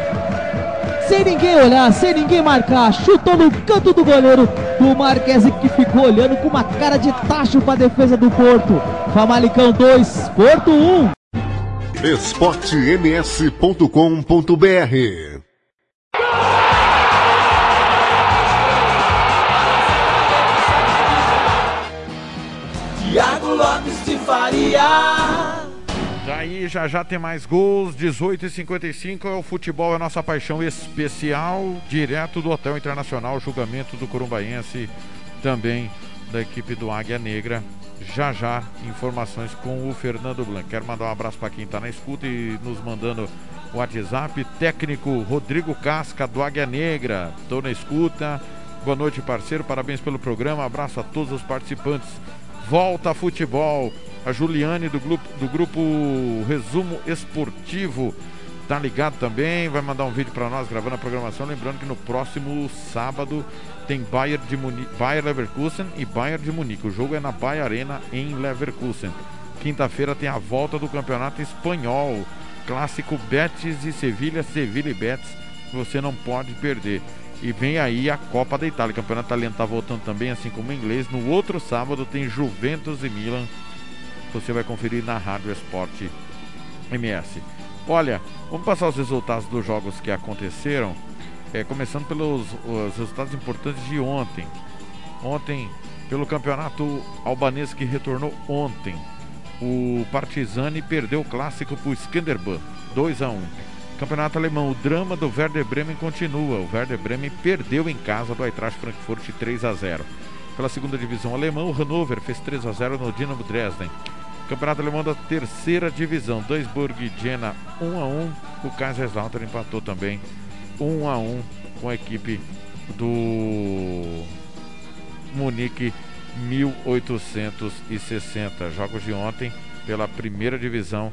Sem ninguém olhar, sem ninguém marcar, chutou no canto do goleiro do Marquese que ficou olhando com uma cara de tacho para a defesa do Porto. Famalicão 2, Porto 1. esportems.com.br Tiago Lopes de Faria. Daí já já tem mais gols, 18 e 55 é o futebol, é a nossa paixão especial, direto do Hotel Internacional, julgamento do Corumbaense, também da equipe do Águia Negra. Já já, informações com o Fernando Blanc. Quero mandar um abraço para quem está na escuta e nos mandando o WhatsApp. Técnico Rodrigo Casca do Águia Negra, estou na escuta. Boa noite, parceiro, parabéns pelo programa. Abraço a todos os participantes. Volta a futebol. A Juliane do grupo, do grupo Resumo Esportivo tá ligado também. Vai mandar um vídeo para nós gravando a programação. Lembrando que no próximo sábado tem Bayern, de Munique, Bayern Leverkusen e Bayern de Munique. O jogo é na Bayer Arena em Leverkusen. Quinta-feira tem a volta do campeonato espanhol. Clássico Betis e Sevilha, Sevilha e Betis. Você não pode perder. E vem aí a Copa da Itália. O campeonato italiano está voltando também, assim como o inglês. No outro sábado tem Juventus e Milan. Você vai conferir na Rádio Esporte MS. Olha, vamos passar os resultados dos jogos que aconteceram. É, começando pelos os resultados importantes de ontem. Ontem, pelo campeonato albanês que retornou ontem. O Partizani perdeu o clássico para o Skanderbeu, 2 a 1 Campeonato alemão, o drama do Werder Bremen continua. O Werder Bremen perdeu em casa do Eintracht Frankfurt 3 a 0. Pela segunda divisão alemã, o Hannover fez 3 a 0 no Dinamo Dresden. Campeonato alemão da terceira divisão, Duisburg e Jena 1 a 1. O Kaiserslautern empatou também 1 a 1 com a equipe do Munique 1860. Jogos de ontem pela primeira divisão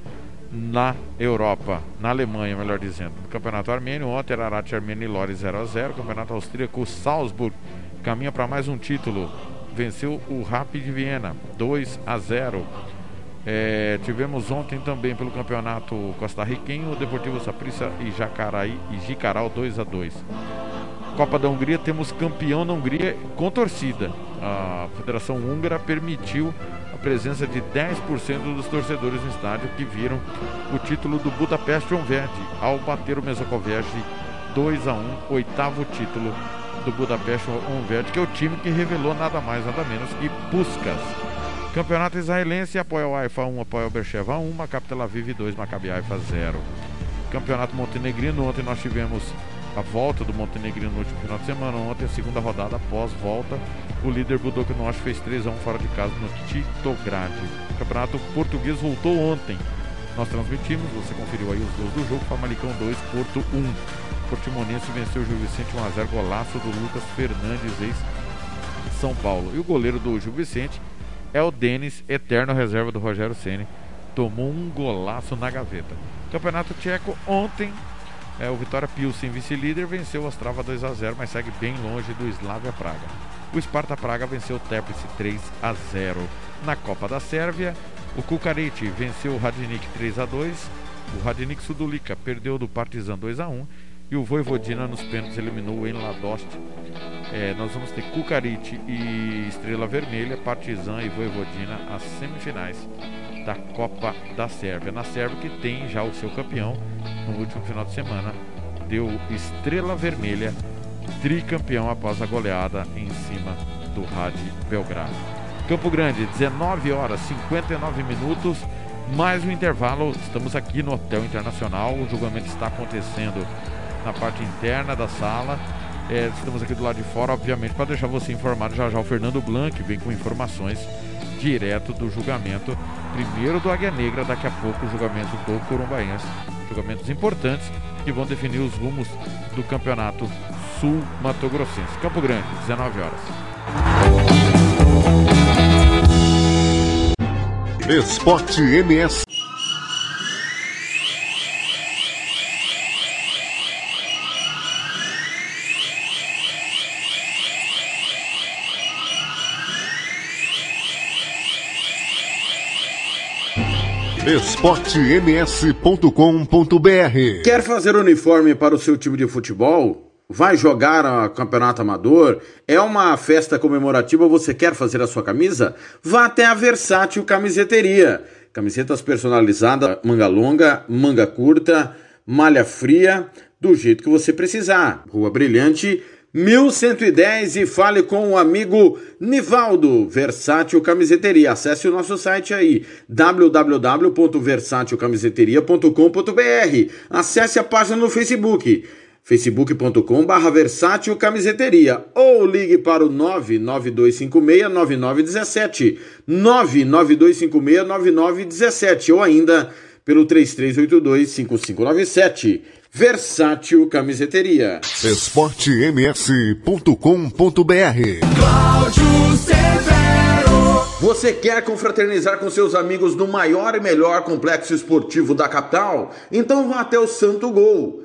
na Europa, na Alemanha, melhor dizendo. No Campeonato Armênio, ontem era Arat Armênio e Lori 0 a 0. Campeonato Austríaco, Salzburg caminha para mais um título. Venceu o Rapid Viena 2 a 0. É, tivemos ontem também pelo campeonato costarriquenho o Deportivo Saprissa e Jacaraí e Jicaral 2 a 2. Copa da Hungria temos campeão na Hungria com torcida. A Federação Húngara permitiu a presença de 10% dos torcedores no estádio que viram o título do Budapest Honved ao bater o Mesokovec 2 a 1 oitavo título do Budapeste Honved, que é o time que revelou nada mais nada menos que Puskas. Campeonato israelense, apoia o Haifa 1, apoia o Bercheva 1, Maccabi Tel Aviv 2, Maccabi Haifa 0. Campeonato Montenegrino, ontem nós tivemos a volta do Montenegrino no último final de semana, ontem a segunda rodada após volta, o líder Budok Norte fez 3 a 1 fora de casa no Titograd. O Campeonato Português voltou ontem. Nós transmitimos, você conferiu aí os gols do jogo, Famalicão 2, Porto 1. Portimonense venceu o Gil Vicente 1x0, golaço do Lucas Fernandes, ex São Paulo. E o goleiro do Gil Vicente é o Denis, eterno reserva do Rogério Ceni. Tomou um golaço na gaveta. Campeonato Tcheco, ontem, é, o Vitória Pilsen, vice-líder, venceu o Ostrava 2 a 0 mas segue bem longe do Slavia Praga. O Sparta Praga venceu o Teplice 3 a 0 Na Copa da Sérvia, o Kukarite venceu o Radnik 3 a 2 o Radnik Sudulica perdeu do Partizan 2 a 1 e o Voivodina nos pênaltis eliminou o Enladost. É, nós vamos ter Kukarite e Estrela Vermelha, Partizan e Voivodina as semifinais da Copa da Sérvia. Na Sérvia que tem já o seu campeão no último final de semana, deu Estrela Vermelha, tricampeão após a goleada em cima do Rad Belgrado. Campo Grande, 19 horas 59 minutos, mais um intervalo. Estamos aqui no Hotel Internacional. O julgamento está acontecendo na parte interna da sala. É, estamos aqui do lado de fora, obviamente, para deixar você informado. Já já o Fernando Blanc vem com informações direto do julgamento. Primeiro do Águia Negra, daqui a pouco o julgamento do Corumbaense. Julgamentos importantes que vão definir os rumos do campeonato sul-mato grossense. Campo Grande, 19 horas. Esporte MS. esportems.com.br Quer fazer uniforme para o seu time de futebol? Vai jogar a campeonato amador? É uma festa comemorativa? Você quer fazer a sua camisa? Vá até a Versátil Camiseteria. Camisetas personalizadas, manga longa, manga curta, malha fria, do jeito que você precisar. Rua Brilhante, 1110 e fale com o amigo Nivaldo, Versátil Camiseteria. Acesse o nosso site aí, www.versatilcamiseteria.com.br. Acesse a página no Facebook, facebook.com.br Versátil Camiseteria ou ligue para o 992569917, 992569917 ou ainda pelo 33825597. Versátil Camiseteria. esportems.com.br Cláudio Severo. Você quer confraternizar com seus amigos no maior e melhor complexo esportivo da capital? Então vá até o Santo Gol.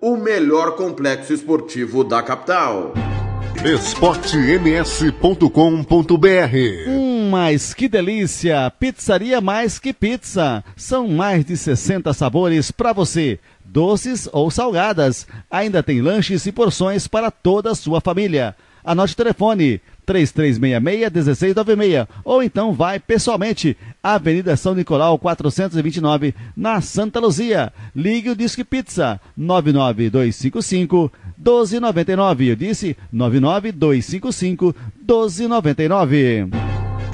o melhor complexo esportivo da capital. esportems.com.br Hum, mas que delícia! Pizzaria Mais Que Pizza. São mais de 60 sabores para você, doces ou salgadas. Ainda tem lanches e porções para toda a sua família. Anote o telefone 3366-1696 ou então vai pessoalmente Avenida São Nicolau 429 na Santa Luzia. Ligue o Disque Pizza 99255 1299. Eu disse 99255 1299.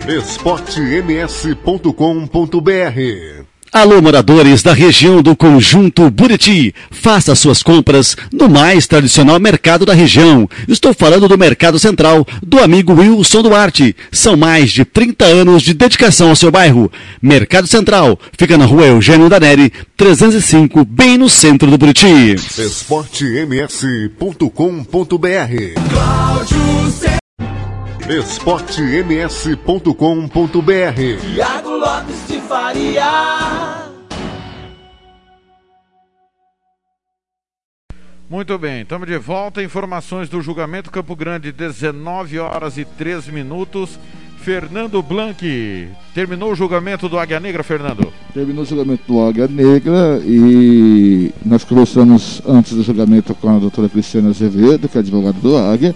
esportems.com.br Alô, moradores da região do Conjunto Buriti. Faça suas compras no mais tradicional mercado da região. Estou falando do Mercado Central, do amigo Wilson Duarte. São mais de 30 anos de dedicação ao seu bairro. Mercado Central fica na rua Eugênio Daneri, 305, bem no centro do Buriti. esportems.com.br. esportems.com.br Tiago Lopes de Faria. Muito bem, estamos de volta. Informações do julgamento Campo Grande, 19 horas e 3 minutos. Fernando Blanc, terminou o julgamento do Águia Negra, Fernando? Terminou o julgamento do Águia Negra e nós conversamos antes do julgamento com a doutora Cristiana Azevedo, que é advogada do Águia,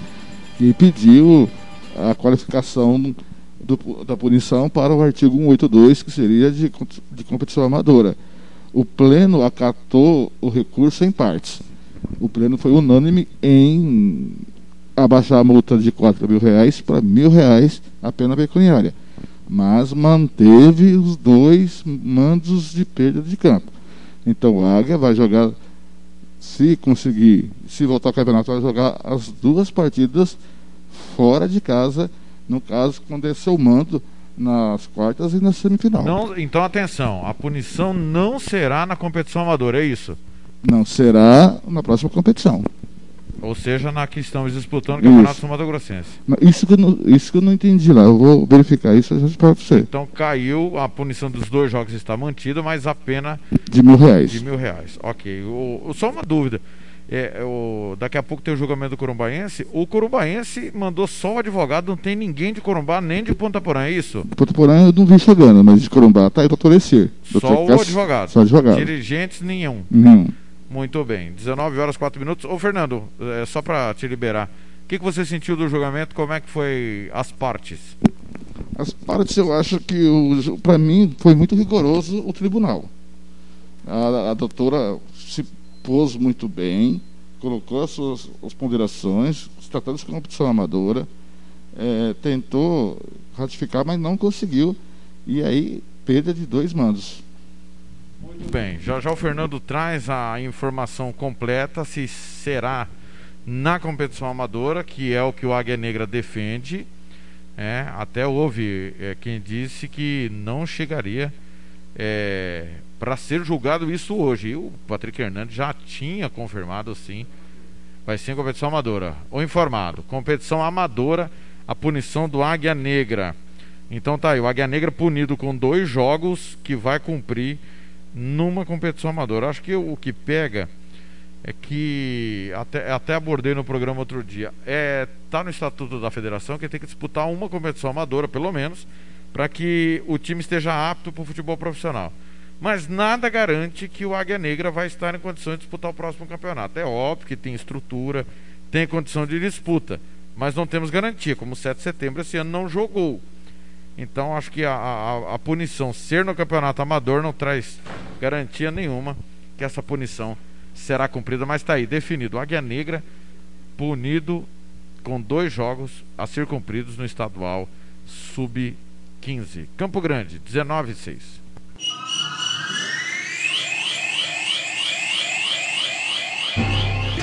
que pediu a qualificação do, da punição para o artigo 182, que seria de, de competição amadora. O Pleno acatou o recurso em partes. O Pleno foi unânime em abaixar a multa de 4 mil reais para mil reais a pena pecuniária, mas manteve os dois mandos de perda de campo. Então o Águia vai jogar, se conseguir, se voltar ao campeonato, vai jogar as duas partidas fora de casa, no caso, quando é seu mando nas quartas e na semifinal. Não, então atenção, a punição não será na competição amadora, é isso? Não, será na próxima competição. Ou seja, na que estamos disputando o Campeonato Mato Grossense. Isso que, eu não, isso que eu não entendi lá. Eu vou verificar isso e para você. Então caiu, a punição dos dois jogos está mantida, mas a pena. De mil reais. De mil reais. Ok. O, só uma dúvida. É, o, daqui a pouco tem o julgamento do Corumbaense. O Corumbaense mandou só o advogado, não tem ninguém de Corumbá nem de Ponta Porã, é isso? Ponta Porã eu não vi chegando, mas de Corumbá tá aí o doutor Ecer. Só o advogado. Só o advogado. Dirigentes nenhum. Nenhum. Muito bem. 19 horas 4 minutos. Ô Fernando, é, só para te liberar. O que, que você sentiu do julgamento? Como é que foi as partes? As partes eu acho que para mim foi muito rigoroso o tribunal. A, a doutora se pôs muito bem, colocou as suas as ponderações, se tratando de competição amadora, é, tentou ratificar, mas não conseguiu. E aí, perda de dois mandos. Muito bem, já já o Fernando traz a informação completa se será na competição amadora, que é o que o Águia Negra defende. É, até houve é, quem disse que não chegaria é, para ser julgado isso hoje. E o Patrick Hernandes já tinha confirmado sim. Vai ser em competição amadora. Ou informado. Competição amadora, a punição do Águia Negra. Então tá aí, o Águia Negra punido com dois jogos que vai cumprir numa competição amadora. Acho que o que pega é que até, até abordei no programa outro dia. É tá no estatuto da federação que tem que disputar uma competição amadora, pelo menos, para que o time esteja apto para o futebol profissional. Mas nada garante que o Águia Negra vai estar em condições de disputar o próximo campeonato. É óbvio que tem estrutura, tem condição de disputa, mas não temos garantia. Como o 7 de setembro esse ano não jogou. Então acho que a, a, a, punição ser no campeonato amador não traz garantia nenhuma que essa punição será cumprida, mas está aí, definido. Águia Negra punido com dois jogos a ser cumpridos no estadual sub-15. Campo Grande, 19 e 6.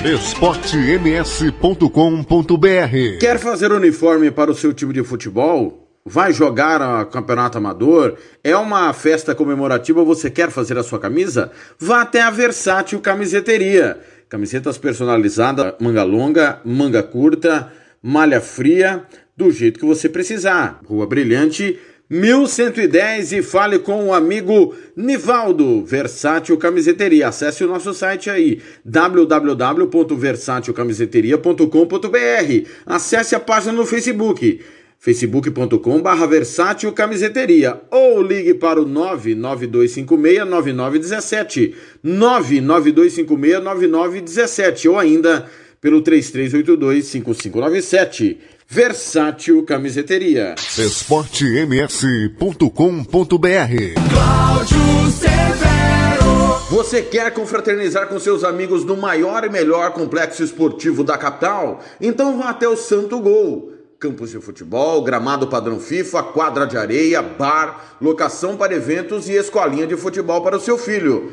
esportems.com.br Quer fazer uniforme para o seu time de futebol? vai jogar a campeonato amador, é uma festa comemorativa, você quer fazer a sua camisa? Vá até a Versátil Camiseteria. Camisetas personalizadas, manga longa, manga curta, malha fria, do jeito que você precisar. Rua Brilhante, 1110 e fale com o amigo Nivaldo, Versátil Camiseteria. Acesse o nosso site aí, www.versatilcamiseteria.com.br. Acesse a página no Facebook facebook.com barra versátil camiseteria ou ligue para o 992569917 992569917 ou ainda pelo 33825597 Versátil Camiseteria. Esportems.com.br Cláudio Severo. Você quer confraternizar com seus amigos no maior e melhor complexo esportivo da capital? Então vá até o Santo Gol. Campos de futebol, gramado padrão FIFA, quadra de areia, bar, locação para eventos e escolinha de futebol para o seu filho.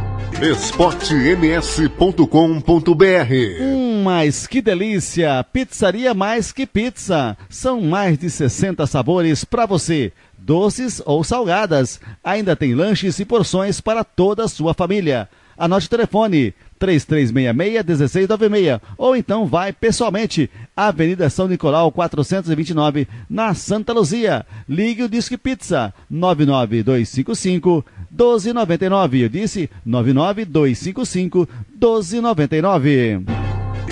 esportems.com.br Hum, mas que delícia! Pizzaria Mais Que Pizza. São mais de 60 sabores para você, doces ou salgadas. Ainda tem lanches e porções para toda a sua família. Anote o telefone 3366-1696 ou então vai pessoalmente Avenida São Nicolau 429 na Santa Luzia. Ligue o Disque Pizza 99255 1299. Eu disse 99255 1299.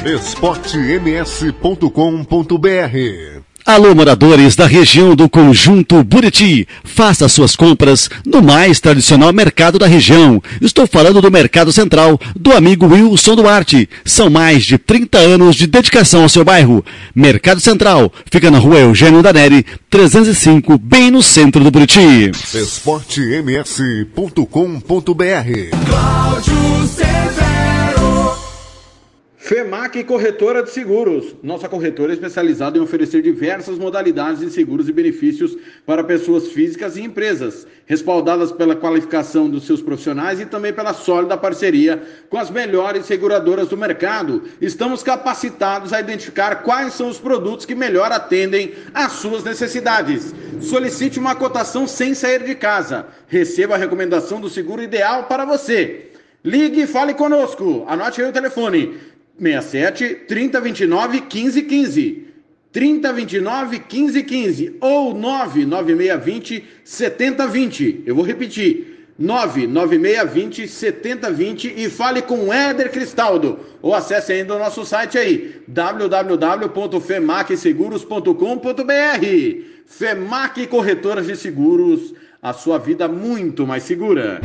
esportems.com.br Alô, moradores da região do Conjunto Buriti. Faça suas compras no mais tradicional mercado da região. Estou falando do Mercado Central, do amigo Wilson Duarte. São mais de 30 anos de dedicação ao seu bairro. Mercado Central fica na rua Eugênio Daneri, 305, bem no centro do Buriti. esportems.com.br Cláudio Severo. FEMAC Corretora de Seguros. Nossa corretora é especializada em oferecer diversas modalidades de seguros e benefícios para pessoas físicas e empresas, respaldadas pela qualificação dos seus profissionais e também pela sólida parceria com as melhores seguradoras do mercado. Estamos capacitados a identificar quais são os produtos que melhor atendem às suas necessidades. Solicite uma cotação sem sair de casa. Receba a recomendação do seguro ideal para você. Ligue e fale conosco. Anote aí o telefone. 67 3029 1515. 3029 1515 ou 99620 7020. Eu vou repetir. 99620 7020 e fale com Éder Cristaldo. Ou acesse ainda o nosso site aí, www.femacseguros.com.br. Femac Corretoras de Seguros, a sua vida muito mais segura.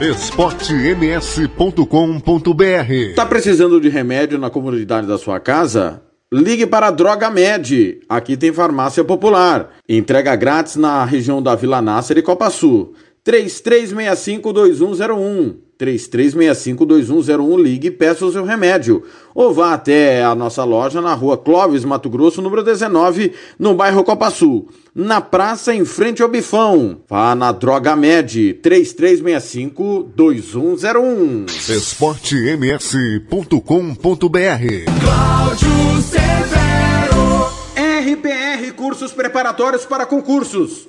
esportems.com.br Tá precisando de remédio na comunidade da sua casa? Ligue para a Droga Med. Aqui tem farmácia popular. Entrega grátis na região da Vila Nácer e Copa Sul. 3365-2101. 3365-2101. Ligue e peça o seu remédio. Ou vá até a nossa loja na rua Clóvis, Mato Grosso, número 19, no bairro Copa Sul. Na praça, em frente ao Bifão. Vá na Droga Med. 3365-2101. esportems.com.br Cláudio Severo. RPR Cursos Preparatórios para Concursos.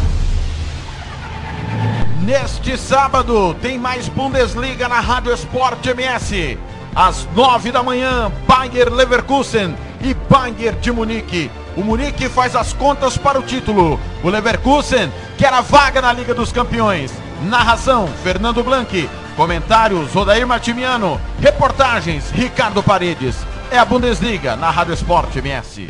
Neste sábado tem mais Bundesliga na Rádio Esporte MS. Às nove da manhã, Bayer Leverkusen e Bayern de Munique. O Munique faz as contas para o título. O Leverkusen quer a vaga na Liga dos Campeões. Narração: Fernando Blanqui. Comentários: Odair Martimiano. Reportagens: Ricardo Paredes. É a Bundesliga na Rádio Esporte MS.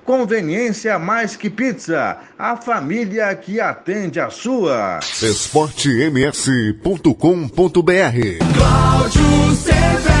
Conveniência mais que pizza. A família que atende a sua. esportems.com.br Cláudio Severo.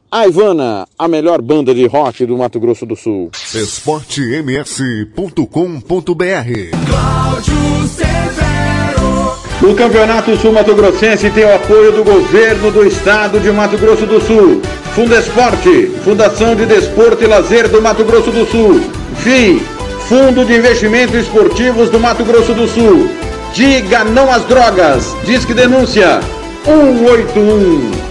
A Ivana, a melhor banda de rock do Mato Grosso do Sul. esportems.com.br Cláudio Severo. O Campeonato Sul Mato Grossense tem o apoio do governo do estado de Mato Grosso do Sul. Fundesporte, Fundação de Desporto e Lazer do Mato Grosso do Sul. FII, Fundo de Investimentos Esportivos do Mato Grosso do Sul. Diga não às drogas. Diz que denúncia 181.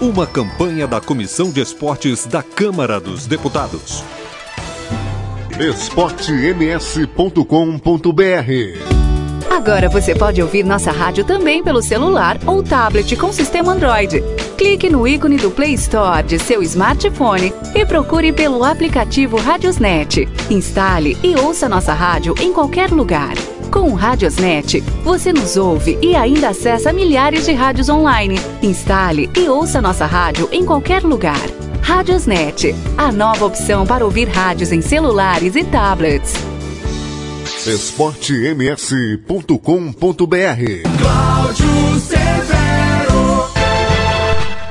Uma campanha da Comissão de Esportes da Câmara dos Deputados. esportems.com.br Agora você pode ouvir nossa rádio também pelo celular ou tablet com sistema Android. Clique no ícone do Play Store de seu smartphone e procure pelo aplicativo Radiosnet. Instale e ouça nossa rádio em qualquer lugar. Com o Radiosnet, você nos ouve e ainda acessa milhares de rádios online. Instale e ouça nossa rádio em qualquer lugar. Radiosnet, a nova opção para ouvir rádios em celulares e tablets. esportems.com.br Cláudio Severo.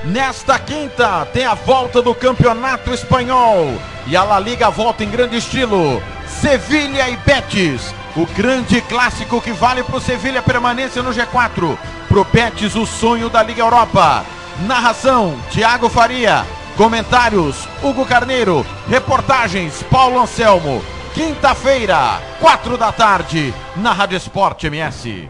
Nesta quinta tem a volta do Campeonato Espanhol e a La Liga volta em grande estilo. Sevilha e Betis, o grande clássico que vale para o Sevilha permanência no G4. Pro Betis o sonho da Liga Europa. Narração: Thiago Faria. Comentários: Hugo Carneiro. Reportagens: Paulo Anselmo. Quinta-feira, quatro da tarde, na Rádio Esporte MS.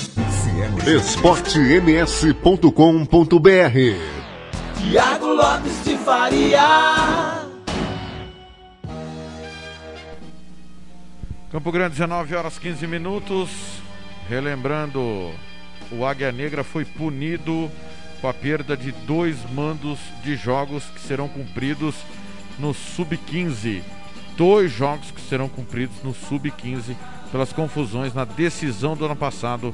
esportems.com.br Tiago Lopes de Faria. Campo Grande, 19 horas 15 minutos. Relembrando, o Águia Negra foi punido com a perda de dois mandos de jogos que serão cumpridos no Sub-15. Dois jogos que serão cumpridos no Sub-15 pelas confusões na decisão do ano passado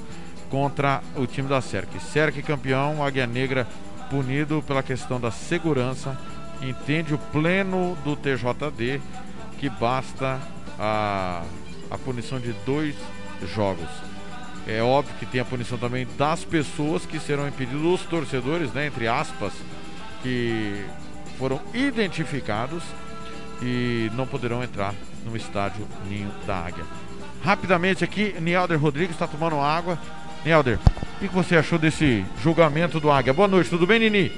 contra o time da SERC. SERC campeão, Águia Negra punido pela questão da segurança. Entende o pleno do TJD que basta a, a punição de dois jogos. É óbvio que tem a punição também das pessoas que serão impedidos, os torcedores, né, entre aspas, que foram identificados e não poderão entrar no estádio Ninho da Águia. Rapidamente aqui, Nielder Rodrigues está tomando água. Nielder, o que você achou desse julgamento do Águia? Boa noite, tudo bem, Nini?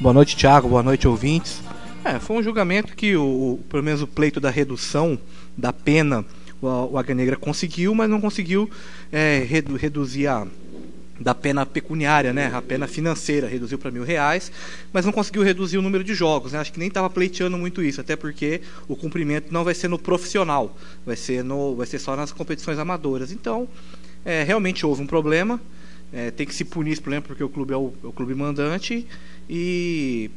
Boa noite, Thiago. Boa noite, ouvintes. É, foi um julgamento que, o- pelo menos o pleito da redução da pena, o, o Águia Negra conseguiu, mas não conseguiu é, redu- reduzir a da pena pecuniária, né? A pena financeira reduziu para mil reais, mas não conseguiu reduzir o número de jogos. Né? Acho que nem estava pleiteando muito isso, até porque o cumprimento não vai ser no profissional, vai ser no, vai ser só nas competições amadoras. Então, é, realmente houve um problema. é, tem que se punir esse problema porque o clube é o, é o clube mandante e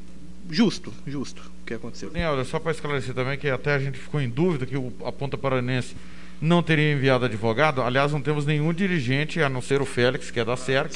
justo, justo o que aconteceu. Nielder, só para esclarecer também que até a gente ficou em dúvida que o- a Ponta Paranense não teria enviado advogado. Aliás, não temos nenhum dirigente, a não ser o Félix, que é da SERC.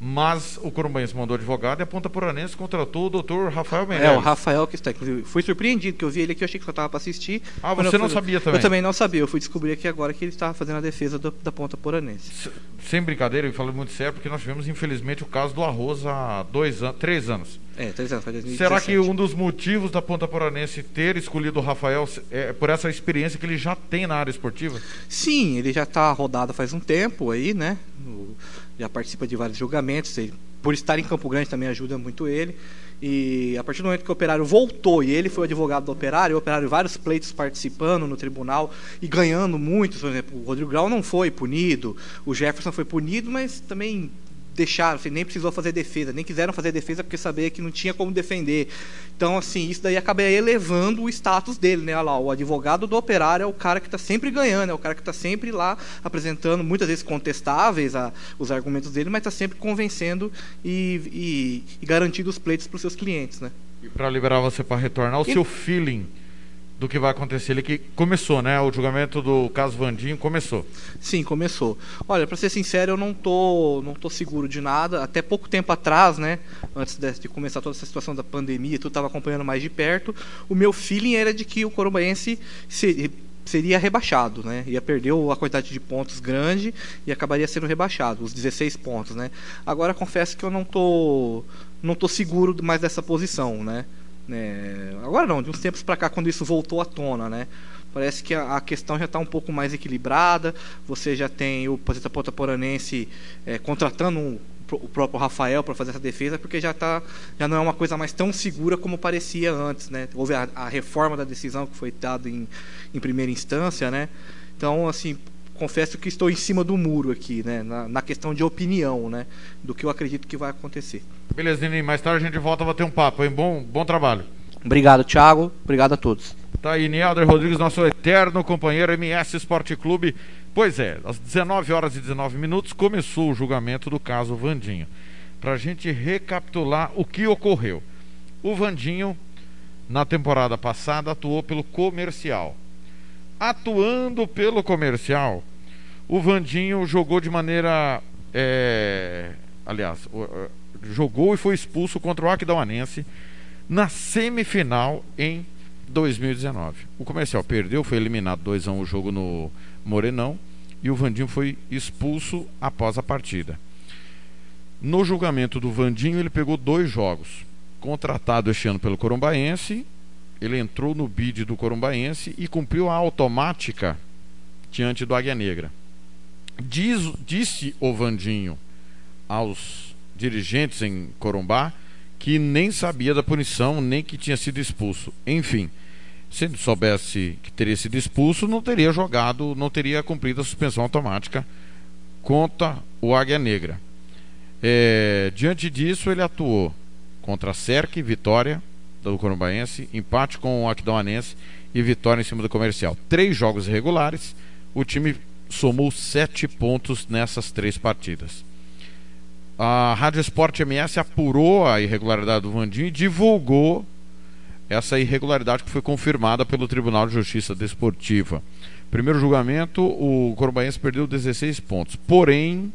Mas o Corumbaense mandou advogado e a Ponta Paranense contratou o doutor Rafael Menezes. É, o Rafael que está, inclusive, fui surpreendido que eu vi ele aqui, eu achei que só estava para assistir. Ah, você eu não fui- sabia também? Eu também não sabia, eu fui descobrir aqui agora que ele estava fazendo a defesa do- da ponta poranense. Sem brincadeira, eu falo muito sério, porque nós tivemos, infelizmente, o caso do arroz há dois anos, três anos. É, três anos, foi 2017. Será que um dos motivos da Ponta Paranense ter escolhido o Rafael é por essa experiência que ele já tem na área esportiva? Sim, ele já está rodado faz um tempo aí, né? O- já participa de vários julgamentos. ele- por estar em Campo Grande também ajuda muito ele. E a partir do momento que o operário voltou e ele foi o advogado do operário, o operário vários pleitos participando no tribunal e ganhando muitos. Por exemplo, o Rodrigo Grau não foi punido, o Jefferson foi punido, mas também deixaram, assim, nem precisou fazer defesa, nem quiseram fazer defesa porque sabia que não tinha como defender. Então, assim, isso daí acaba elevando o status dele, né? Olha lá, o advogado do operário é o cara que está sempre ganhando, é o cara que está sempre lá apresentando, muitas vezes contestáveis a, os argumentos dele, mas está sempre convencendo e, e, e garantindo os pleitos para os seus clientes, né? E para liberar você para retornar, o e... seu feeling do que vai acontecer. Ele que começou, né? O julgamento do caso Vandinho começou. Sim, começou. Olha, para ser sincero, eu não tô, não tô seguro de nada. Até pouco tempo atrás, né? Antes de, começar toda essa situação da pandemia, tu estava acompanhando mais de perto. O meu feeling era de que o Corumbaense se, seria rebaixado, né? Ia perder a quantidade de pontos grande e acabaria sendo rebaixado, os 16 pontos, né? Agora confesso que eu não tô não tô seguro mais dessa posição, né? É, agora não, de uns tempos para cá, quando isso voltou à tona, né? Parece que a, questão já está um pouco mais equilibrada. Você já tem o Posita Poranense é, contratando um, o próprio Rafael para fazer essa defesa, porque já, tá, já não é uma coisa mais tão segura como parecia antes, né? Houve a, a reforma da decisão que foi dada em, em primeira instância, né? Então, assim, confesso que estou em cima do muro aqui, né? Na, na, questão de opinião, né? Do que eu acredito que vai acontecer. Beleza, Nini. Mais tarde a gente volta a bater um papo, hein? Bom, bom trabalho. Obrigado, Thiago. Obrigado a todos. Tá aí, Nielder Rodrigues, nosso eterno companheiro MS Esporte Clube. Pois é, às 19 horas e 19 minutos começou o julgamento do caso Vandinho. Para a gente recapitular o que ocorreu. O Vandinho, na temporada passada, atuou pelo comercial atuando pelo comercial, o Vandinho jogou de maneira. É, aliás, jogou e foi expulso contra o Aquidauanense na semifinal em 2019. O comercial perdeu, foi eliminado 2 a 1 um, o jogo no Morenão e o Vandinho foi expulso após a partida. No julgamento do Vandinho, ele pegou dois jogos. Contratado este ano pelo Corumbaense ele entrou no bid do Corumbaense e cumpriu a automática diante do Águia Negra. Diz, disse o Vandinho aos dirigentes em Corumbá que nem sabia da punição, nem que tinha sido expulso. Enfim, se ele soubesse que teria sido expulso, não teria jogado, não teria cumprido a suspensão automática contra o Águia Negra. É, diante disso, ele atuou contra Cerque, Vitória, do Corumbaense, empate com o Aquidauanense e vitória em cima do Comercial. Três jogos regulares, o time somou sete pontos nessas três partidas. A Rádio Esporte MS apurou a irregularidade do Vandinho e divulgou essa irregularidade que foi confirmada pelo Tribunal de Justiça Desportiva. Primeiro julgamento, o Corumbaense perdeu 16 pontos. Porém,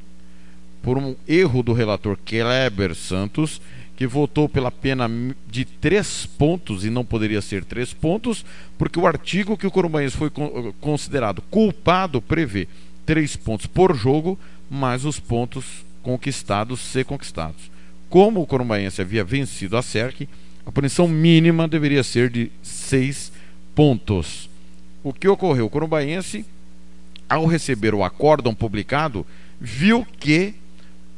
por um erro do relator Kleber Santos, que votou pela pena de três pontos e não poderia ser três pontos, porque o artigo que o Corumbaense foi considerado culpado prevê três pontos por jogo, mais os pontos conquistados ser conquistados. Como o Corumbaense havia vencido a SERC, a punição mínima deveria ser de seis pontos. O que ocorreu? O Corumbaense, ao receber o acórdão publicado, viu que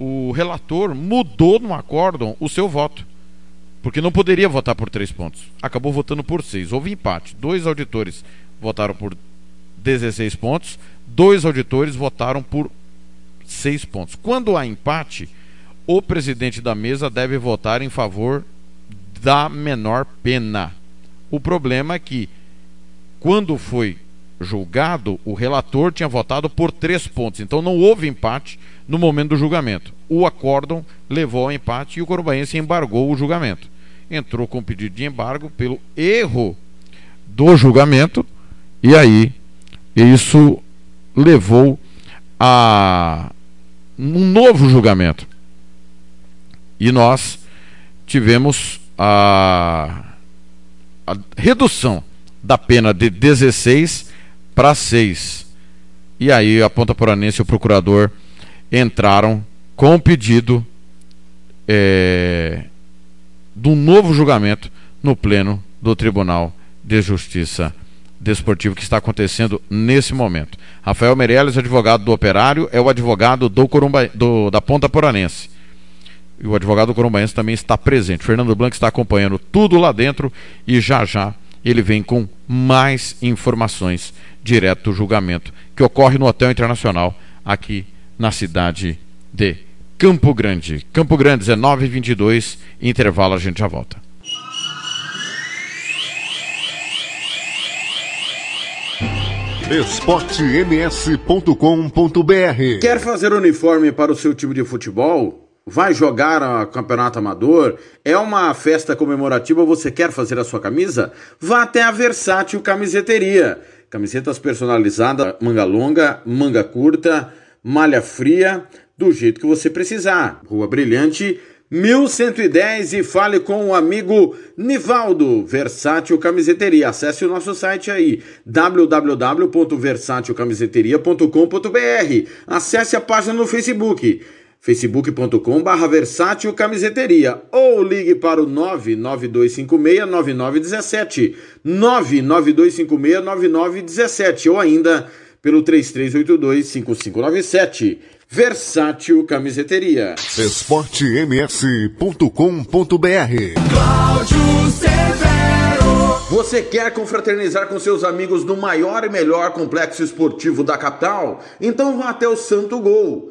o relator mudou no acórdão o seu voto. Porque não poderia votar por três pontos. Acabou votando por seis. Houve empate. Dois auditores votaram por 16 pontos, dois auditores votaram por seis pontos. Quando há empate, o presidente da mesa deve votar em favor da menor pena. O problema é que, quando foi julgado, o relator tinha votado por três pontos. Então não houve empate no momento do julgamento. O acórdão levou ao empate e o Corumbaense embargou o julgamento. Entrou com pedido de embargo pelo erro do julgamento e aí isso levou a um novo julgamento. E nós tivemos a, a redução da pena de 16 para 6. E aí a Ponta Poranense e o procurador entraram com o pedido é, de um novo julgamento no pleno do Tribunal de Justiça Desportivo que está acontecendo nesse momento. Rafael Meirelles, advogado do Operário, é o advogado do Corumba, do, da Ponta Poranense. E o advogado do Corumbaense também está presente. Fernando Blanco está acompanhando tudo lá dentro e já já ele vem com mais informações direto do julgamento que ocorre no Hotel Internacional aqui na cidade de Campo Grande. Campo Grande, 19 e 22 intervalo, a gente já volta. esportems.com.br Quer fazer uniforme para o seu time de futebol? Vai jogar a campeonato amador? É uma festa comemorativa? Você quer fazer a sua camisa? Vá até a Versátil Camiseteria. Camisetas personalizadas, manga longa, manga curta, malha fria, do jeito que você precisar. Rua Brilhante, 1110 e fale com o amigo Nivaldo, Versátil Camiseteria. Acesse o nosso site aí, www.versatilcamiseteria.com.br. Acesse a página no Facebook facebook.com barra versátil camiseteria ou ligue para o 992569917 992569917 ou ainda pelo 33825597 Versátil Camiseteria esportems.com.br Cláudio Severo. Você quer confraternizar com seus amigos no maior e melhor complexo esportivo da capital? Então vá até o Santo Gol.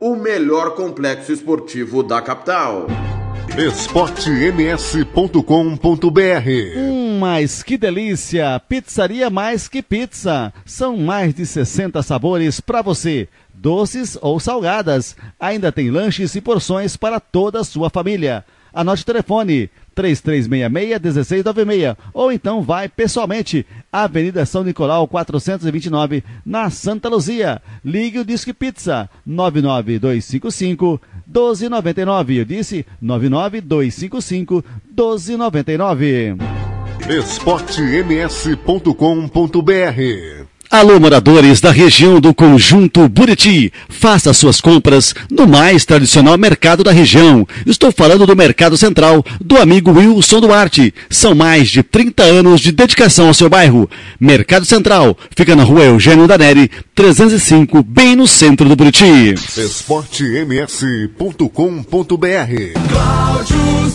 o melhor complexo esportivo da capital. esportems.com.br Hum, mas que delícia! Pizzaria Mais Que Pizza. São mais de 60 sabores para você, doces ou salgadas. Ainda tem lanches e porções para toda a sua família. Anote o telefone 3366-1696 ou então vai pessoalmente Avenida São Nicolau 429 na Santa Luzia. Ligue o Disque Pizza 99255 1299. Eu disse 99255 1299. esportems.com.br Alô, moradores da região do Conjunto Buriti. Faça suas compras no mais tradicional mercado da região. Estou falando do Mercado Central, do amigo Wilson Duarte. São mais de 30 anos de dedicação ao seu bairro. Mercado Central fica na rua Eugênio Daneri, 305, bem no centro do Buriti. esportems.com.br.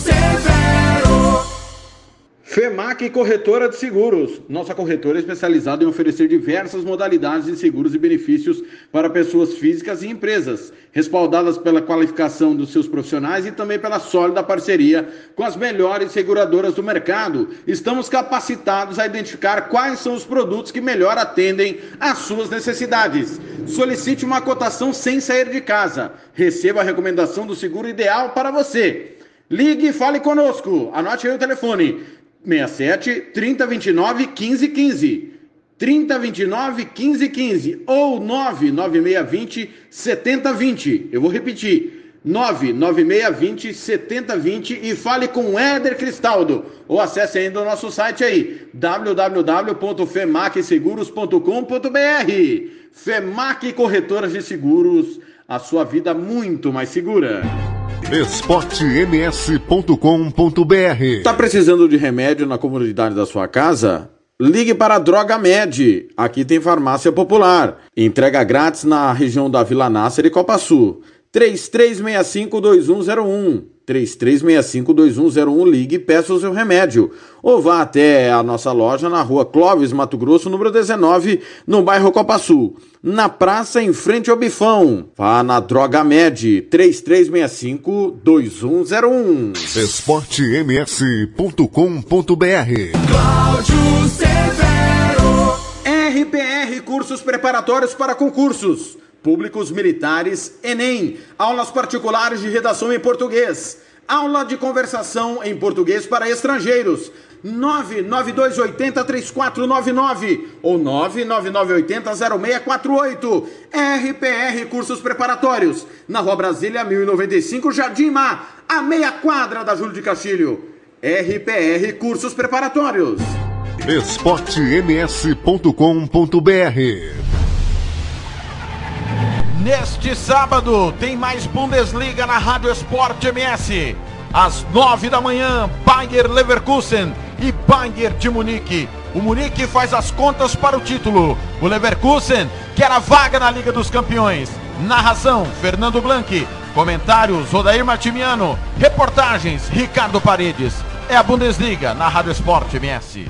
FEMAC Corretora de Seguros. Nossa corretora é especializada em oferecer diversas modalidades de seguros e benefícios para pessoas físicas e empresas, respaldadas pela qualificação dos seus profissionais e também pela sólida parceria com as melhores seguradoras do mercado. Estamos capacitados a identificar quais são os produtos que melhor atendem às suas necessidades. Solicite uma cotação sem sair de casa. Receba a recomendação do seguro ideal para você. Ligue e fale conosco. Anote aí o telefone. 67 3029 1515. 3029 1515 ou 99620 7020. Eu vou repetir. 99620 7020 e fale com Éder Cristaldo. Ou acesse ainda o nosso site aí, www.femacseguros.com.br. Femac Corretoras de Seguros, a sua vida muito mais segura. esportems.com.br Tá precisando de remédio na comunidade da sua casa? Ligue para a Droga Med. Aqui tem farmácia popular. Entrega grátis na região da Vila Nácer e Copa Sul. 33652101. 33652101. Ligue e peça o seu remédio. Ou vá até a nossa loja na rua Clóvis, Mato Grosso, número 19, no bairro Copa Sul. Na praça, em frente ao Bifão. Vá na Droga Med. 33652101. esportems.com.br Cláudio Severo. RPR Cursos Preparatórios para Concursos. Públicos Militares, Enem. Aulas particulares de redação em português. Aula de conversação em português para estrangeiros. 992803499 ou 999800648. RPR Cursos Preparatórios. Na Rua Brasília, 1095, Jardim Mar, a meia quadra da Júlio de Castilho. RPR Cursos Preparatórios. esportems.com.br Neste sábado tem mais Bundesliga na Rádio Esporte MS. às nove da manhã, Bayer Leverkusen e Bayern de Munique. O Munique faz as contas para o título. O Leverkusen quer a vaga na Liga dos Campeões. Narração: Fernando Blanc. Comentários: Odair Martimiano. Reportagens: Ricardo Paredes. É a Bundesliga na Rádio Esporte MS.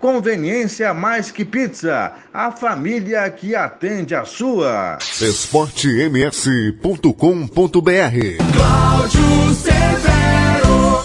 Conveniência mais que pizza. A família que atende a sua. esportems.com.br Cláudio Severo.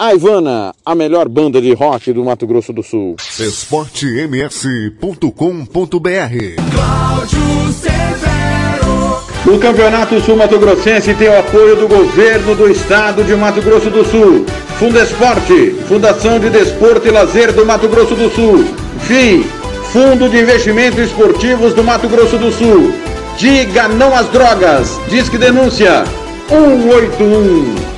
A Ivana, a melhor banda de rock do Mato Grosso do Sul. esportems.com.br Cláudio Severo. O Campeonato Sul Mato Grossense tem o apoio do governo do estado de Mato Grosso do Sul. Fundesporte, Fundação de Desporto e Lazer do Mato Grosso do Sul. FII, Fundo de Investimentos Esportivos do Mato Grosso do Sul. Diga não às drogas. Disque denúncia 181.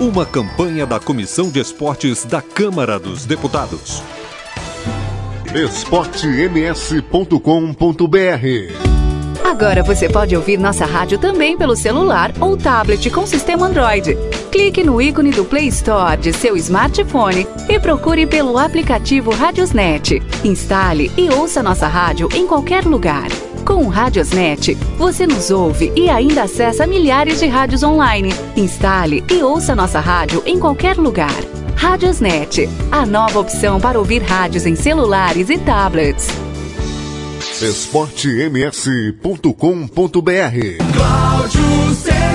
Uma campanha da Comissão de Esportes da Câmara dos Deputados. esportems.com.br Agora você pode ouvir nossa rádio também pelo celular ou tablet com sistema Android. Clique no ícone do Play Store de seu smartphone e procure pelo aplicativo Radiosnet. Instale e ouça nossa rádio em qualquer lugar. Com o Radiosnet, você nos ouve e ainda acessa milhares de rádios online. Instale e ouça nossa rádio em qualquer lugar. Radiosnet, a nova opção para ouvir rádios em celulares e tablets. esportems.com.br Cláudio Severo.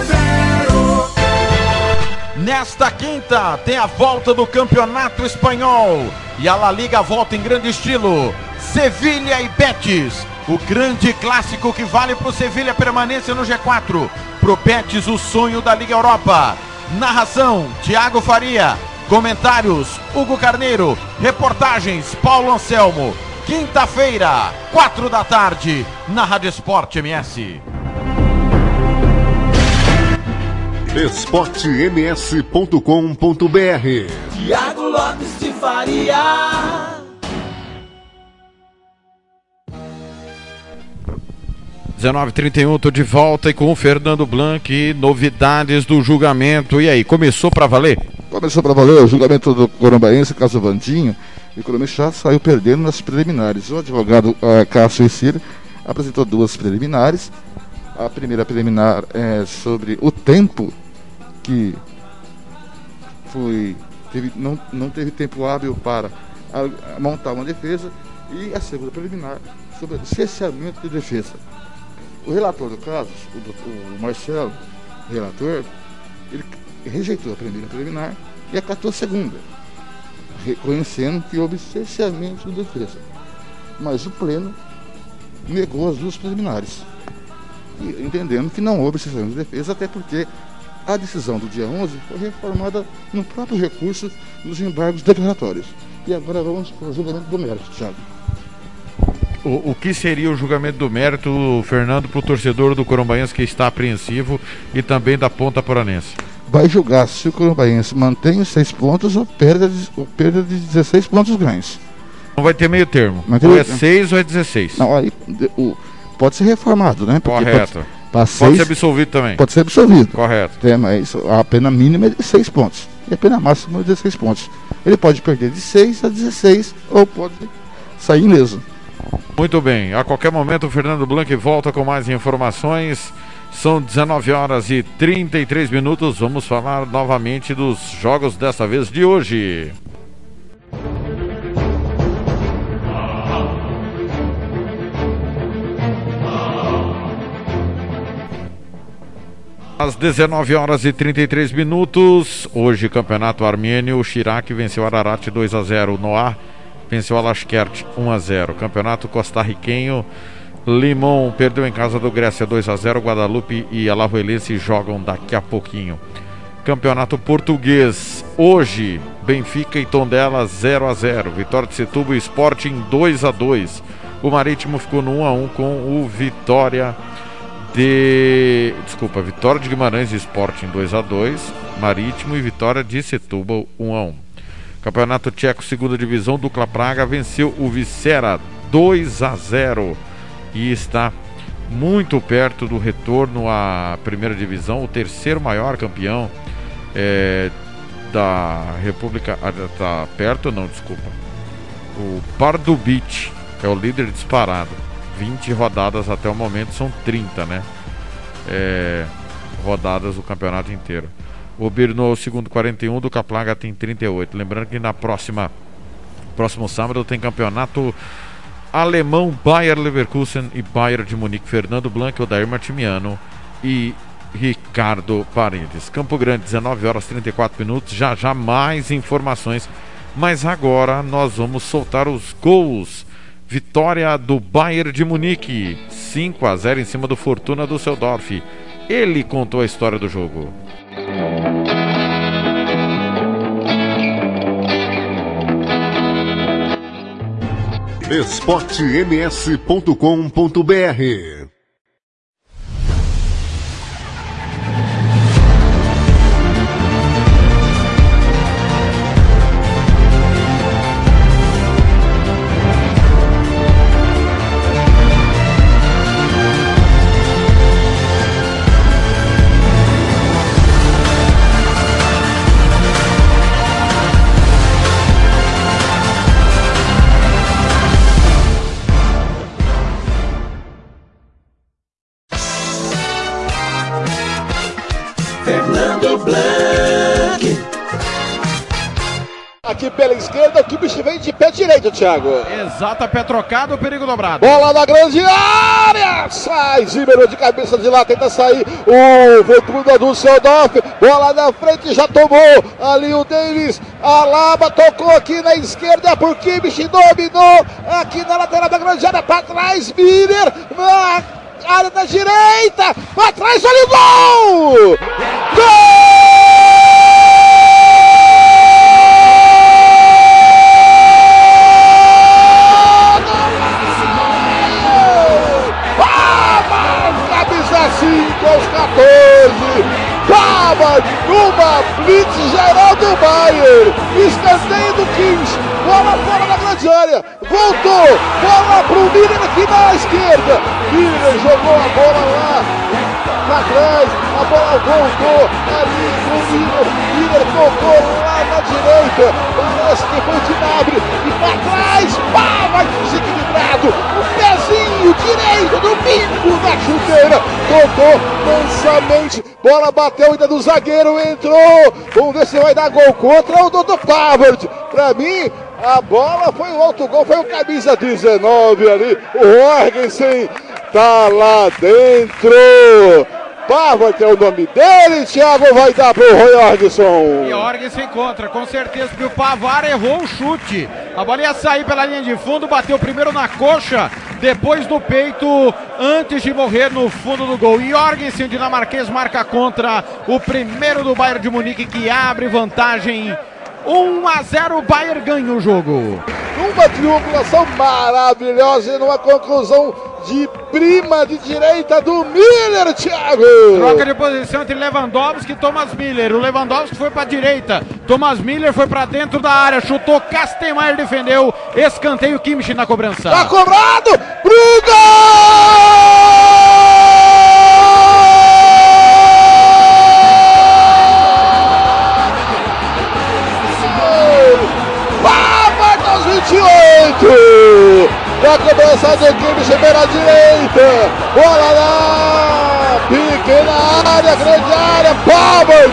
Nesta quinta tem a volta do Campeonato Espanhol e a La Liga volta em grande estilo. Sevilha e Betis, o grande clássico que vale para o Sevilha permanência no G4. Pro Betis o sonho da Liga Europa. Narração: Thiago Faria. Comentários: Hugo Carneiro. Reportagens: Paulo Anselmo. Quinta-feira, quatro da tarde, na Rádio Esporte MS. esportems.com.br Tiago Lopes de Faria. H 31 tô de volta e com o Fernando Blanc, novidades do julgamento. E aí, começou para valer? Começou para valer o julgamento do Corambaense, caso Vandinho, e o Corumixá saiu perdendo nas preliminares. O advogado eh, Cássio Essir apresentou duas preliminares. A primeira preliminar é sobre o tempo que foi teve, não, não teve tempo hábil para a- a montar uma defesa e a segunda preliminar sobre o licenciamento de defesa. O relator do caso, o, doutor- o Marcelo, relator, ele rejeitou a primeira preliminar e acatou a segunda, reconhecendo que houve cerceamento de defesa. Mas o pleno negou as duas preliminares, entendendo que não houve cerceamento de defesa, até porque a decisão do dia 11 foi reformada no próprio recurso dos embargos declaratórios. E agora vamos para o julgamento do mérito, Thiago. O, o que seria o julgamento do mérito, Fernando, para o torcedor do Corombaense que está apreensivo e também da Ponta Poranense? Vai julgar se o Corumbaense mantém os seis pontos ou perda de, ou perda de 16 pontos ganhos. Não vai ter meio termo. Não tem ou é termo. 6 ou é 16. Não, aí o, pode ser reformado, né? Porque Correto. Pode, Pode seis- ser absolvido também. Pode ser absolvido. Correto. É, mas a pena mínima é de 6 pontos. E a pena máxima é de 16 pontos. Ele pode perder de 6 a 16 ou pode sair ileso. Muito bem, a qualquer momento o Fernando Blanc volta com mais informações. São 19 horas e 33 minutos. Vamos falar novamente dos jogos desta vez de hoje. Às 19 horas e 33 minutos, hoje Campeonato Armênio, o Chirac venceu Ararat 2 a 0, o Noah venceu a Lashkert 1 a 0. Campeonato costarriquenho, Limão perdeu em casa do Grécia 2 a 0, Guadalupe e Alajuelense jogam daqui a pouquinho. Campeonato português, hoje Benfica e Tondela 0 a 0, Vitória de Setúbal e Sporting 2 a 2. O Marítimo ficou no 1 a 1 com o Vitória de. Desculpa, Vitória de Guimarães e Sporting 2 a 2 Marítimo e Vitória de Setúbal 1 a 1 Campeonato Tcheco, segunda divisão, Dukla Praga venceu o Vicera 2 a 0 e está muito perto do retorno à primeira divisão, o terceiro maior campeão é, da República. Está perto, não, desculpa. O Pardubic é o líder disparado. 20 rodadas até o momento, são 30, né? É, rodadas do campeonato inteiro. O Birno, segundo 41, do Caplaga tem 38. Lembrando que na próxima próximo sábado tem campeonato alemão Bayer Leverkusen e Bayern de Munique. Fernando Blanc, Odair Martimiano e Ricardo Paredes. Campo Grande, 19 horas 34 minutos. Já já mais informações. Mas agora nós vamos soltar os gols. Vitória do Bayern de Munique, 5 a 0 em cima do Fortuna Düsseldorf. Ele contou a história do jogo. esportems.com.br Thiago. Exata, pé trocado, perigo dobrado. Bola na grande área! Sai, Zimmer de cabeça de lá, tenta sair o Fortuna do Seldorf. Bola na frente, já tomou ali o Davis. Alaba tocou aqui na esquerda por Kimmich, dominou aqui na lateral da grande área, para trás, Miller na área da direita, para trás, olha o gol! Camisa aos 14. Tava numa blitz geral do Bayern. Escanteio do Kings. Bola fora da grande área. Voltou. Bola pro Miller aqui na esquerda. Miller jogou a bola lá pra trás. A bola voltou ali pro Miller. Miller tocou lá na direita. Parece que foi de Nabre. E pra trás. Pá, vai desequilibrado. O pezinho direito do bico da chuteira. Tocou mansamente. Bola bateu ainda do zagueiro. Entrou. Vamos ver se vai dar gol contra o Dr. Pavard. Pra mim, a bola foi o outro gol. Foi o camisa 19 ali. O Jorgensen tá lá dentro. Pavard é o nome dele. Thiago vai dar pro Roy Jorgensen. E Jorgen se encontra, com certeza, porque o Pavar errou o chute. A bola ia sair pela linha de fundo, bateu primeiro na coxa, depois no peito, antes de morrer no fundo do gol. E Jorgensen, o dinamarquês, marca contra o primeiro do Bayern de Munique, que abre vantagem. 1 a 0, o Bayern ganha o jogo. Uma triangulação maravilhosa e numa conclusão de prima de direita do Miller, Thiago. Troca de posição entre Lewandowski e Thomas Miller. O Lewandowski foi para a direita, Thomas Miller foi para dentro da área, chutou, Kastenmeier defendeu, escanteio Kimmich na cobrança. Tá cobrado! pro gol! Aos 28! Na cobrança do Kimmich pela direita. Bola lá! Pequena área, grande área. Palmer!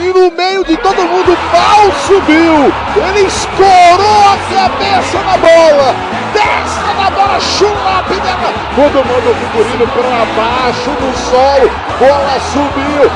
E no meio de todo mundo, mal subiu. Ele escorou a cabeça na bola. Desce na bola, chulape dela. Todo mundo figurino para baixo no solo. Bola subiu.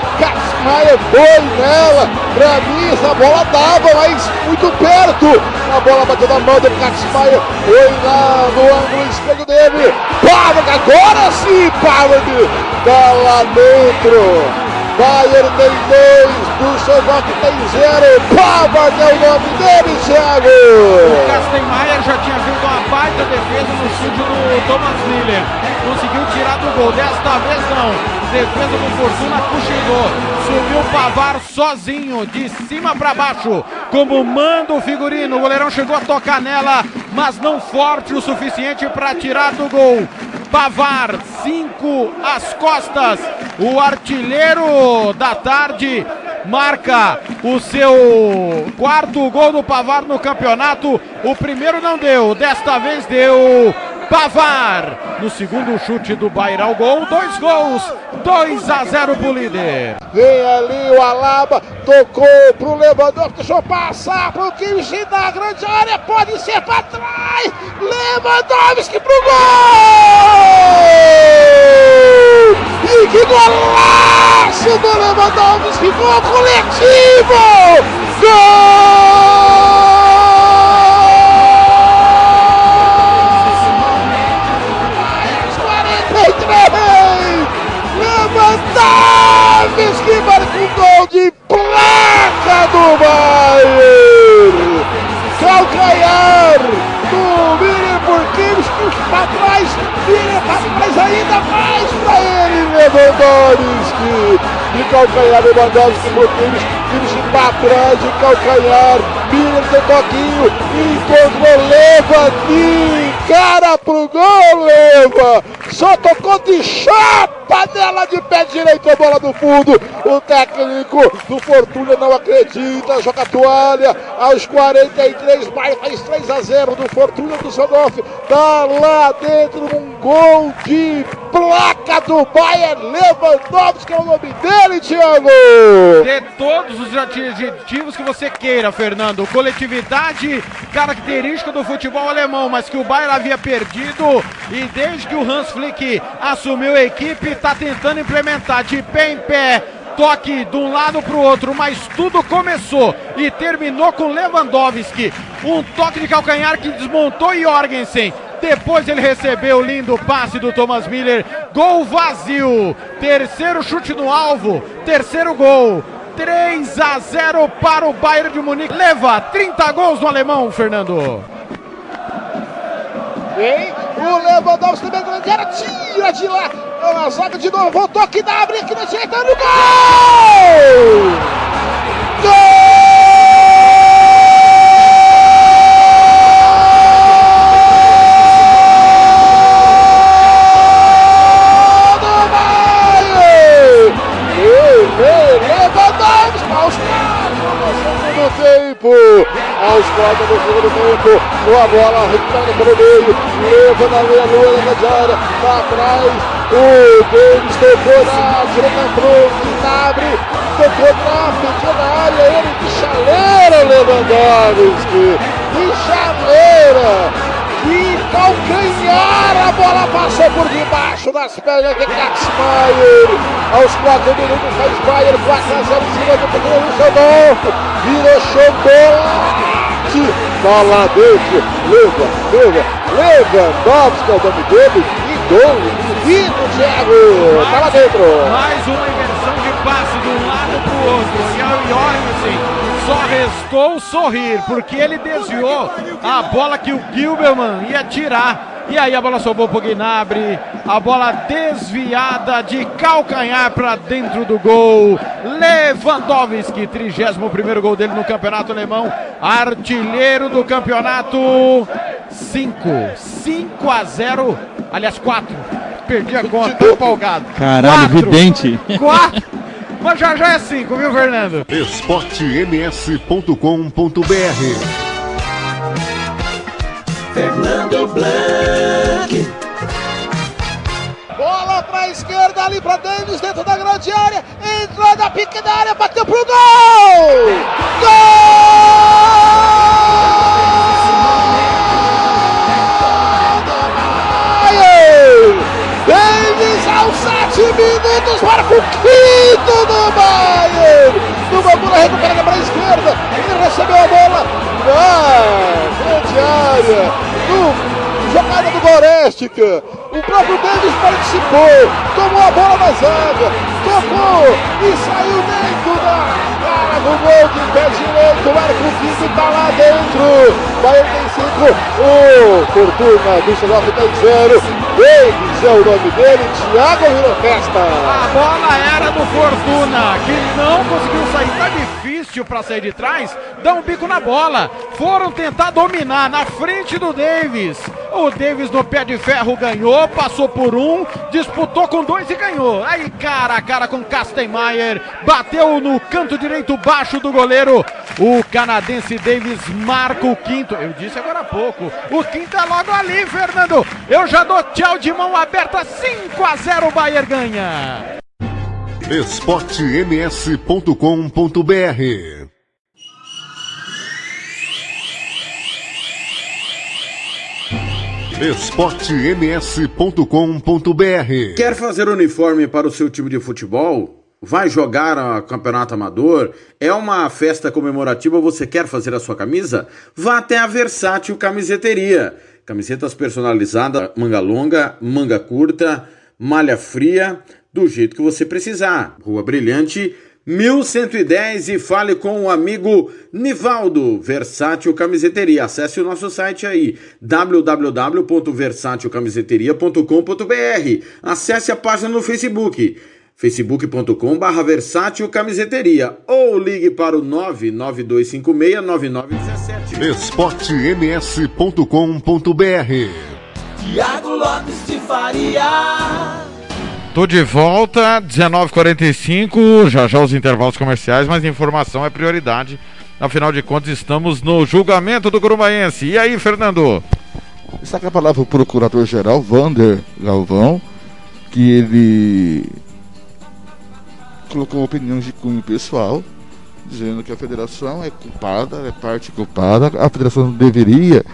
Casmaia foi nela. Pra mim, essa bola dava, mas muito perto. A bola bateu na mão do Casmaia. Foi lá no ângulo esquerdo dele. Pavard, agora sim, Pavard. Tá lá dentro. Bayern tem dois, Dusseldorf tem zero. Pavard é o nome dele, Thiago. O Kastenmeier já tinha feito uma baita defesa no chute do Thomas Miller. Conseguiu tirar do gol. Desta vez não. Defesa do Fortuna cochilou. Subiu o Pavar sozinho, de cima para baixo. Como manda o figurino. O goleirão chegou a tocar nela, mas não forte o suficiente para tirar do gol. Pavar, 5 às costas. O artilheiro da tarde marca o seu quarto gol do Pavar no campeonato. O primeiro não deu, desta vez deu Pavar. No segundo chute do Bayern ao gol, dois gols, 2 a 0 pro líder. Vem ali o Alaba, tocou pro Lewandowski, deixou passar pro Kimmich na grande área, pode ser para trás. Lewandowski pro gol! E que golaço do Lewandowski, gol coletivo! Lewandowski gol de placa do Bayern! Calcanhar do por Kimmich para trás, Miriam para trás ainda mais para ele, Lewandowski! De calcanhar, Lewandowski por Kimmich para trás de calcanhar, Miriam tem toquinho, encontrou Leva de cara pro gol, Leva! Só tocou de chapa nela de pé direito a bola do fundo. O técnico do Fortuna não acredita, joga a toalha aos 43, mais faz 3 a 0 do Fortuna do Sonoff. Tá lá dentro um gol de placa do Bayern Lewandowski, é o nome dele, Thiago. De todos os adjetivos que você queira, Fernando. Coletividade, característica do futebol alemão, mas que o Bayern havia perdido e desde que o Hans Flick assumiu a equipe, está tentando implementar de pé em pé, toque de um lado para o outro, mas tudo começou e terminou com Lewandowski. Um toque de calcanhar que desmontou Jorgensen. Depois ele recebeu o lindo passe do Thomas Miller. Gol vazio. Terceiro chute no alvo. Terceiro gol. 3 a 0 para o Bayern de Munique. Leva 30 gols no alemão, Fernando. Vem o Lewandowski também grande área, tira de lá. Na zaga de novo, voltou aqui na abre aqui na direita no gol! Gol tempo. Aos quatro do segundo tempo, com a bola recuperada pelo meio, leva na meia lua da grande área, lá atrás, o Davis tocou na direita pro Gnabry, tocou na pequena área, ele de chaleira, Lewandowski, de chaleira, calcanhar, a bola passou por debaixo das pernas de Katzmaier, aos 4 minutos Bayern, 4 a 0 em cima do pequeno Düsseldorf, virou tá lá dentro, leva, leva, Lewandowski é o nome dele, e gol, menino Thiago, lá dentro. Mais uma inversão só restou sorrir, porque ele desviou a bola que o Gilberman ia tirar. E aí a bola sobrou pro Gnabry, a bola desviada de calcanhar para dentro do gol. Lewandowski, 31 gol dele no campeonato alemão, artilheiro do campeonato. 5, 5 a 0 Aliás, quatro. Perdi a conta, tô empolgado. Caralho, Quatro. vidente. Quatro. Mas já já é cinco, viu, Fernando? esportems.com.br Fernando Blanc. Bola pra esquerda ali pra Davis dentro da grande área. Entrou na pequena área, bateu pro gol! Gol! 20 minutos para o quinto do Bayern. Numa bola recuperada para a esquerda, ele recebeu a bola. Ah, grande área. Do jogada do Gorestica. O próprio Davis participou, tomou a bola na zaga, tocou e saiu dentro da do gol de pé direito. Marco Quinto tá lá dentro. Bayern tem 5, o Fortuna Düsseldorf tem 0. Davis é o nome dele, Thiago virou festa. A bola era do Fortuna, que não conseguiu sair. Tá difícil pra sair de trás. Dá um bico na bola. Foram tentar dominar na frente do Davis. O Davis no pé de ferro ganhou, passou por um, disputou com dois e ganhou. Aí cara a cara com Kastenmeier, bateu no canto direito baixo do goleiro. O canadense Davis marca o quinto. Eu disse agora há pouco. O quinto é logo ali, Fernando. Eu já dou tchau de mão aberta. 5 a 0 o Bayern ganha. esportems.com.br esportems.com.br Quer fazer uniforme para o seu time de futebol? Vai jogar a campeonato amador? É uma festa comemorativa? Você quer fazer a sua camisa? Vá até a Versátil Camiseteria. Camisetas personalizadas, manga longa, manga curta, malha fria, do jeito que você precisar. Rua Brilhante, 1110 e fale com o amigo Nivaldo, Versátil Camiseteria. Acesse o nosso site aí, www.versatilcamiseteria.com.br. Acesse a página no Facebook, facebook.com barra Versátil Camiseteria ou ligue para o 992569917. esportems.com.br Tiago Lopes de Faria. Tô de volta, 19h45, já já os intervalos comerciais, mas informação é prioridade. Afinal de contas, estamos no julgamento do Curumbaense. E aí, Fernando? Está com a palavra o procurador-geral, Vander Galvão, que ele colocou opiniões de cunho pessoal, dizendo que a federação é culpada, é parte culpada, a federação deveria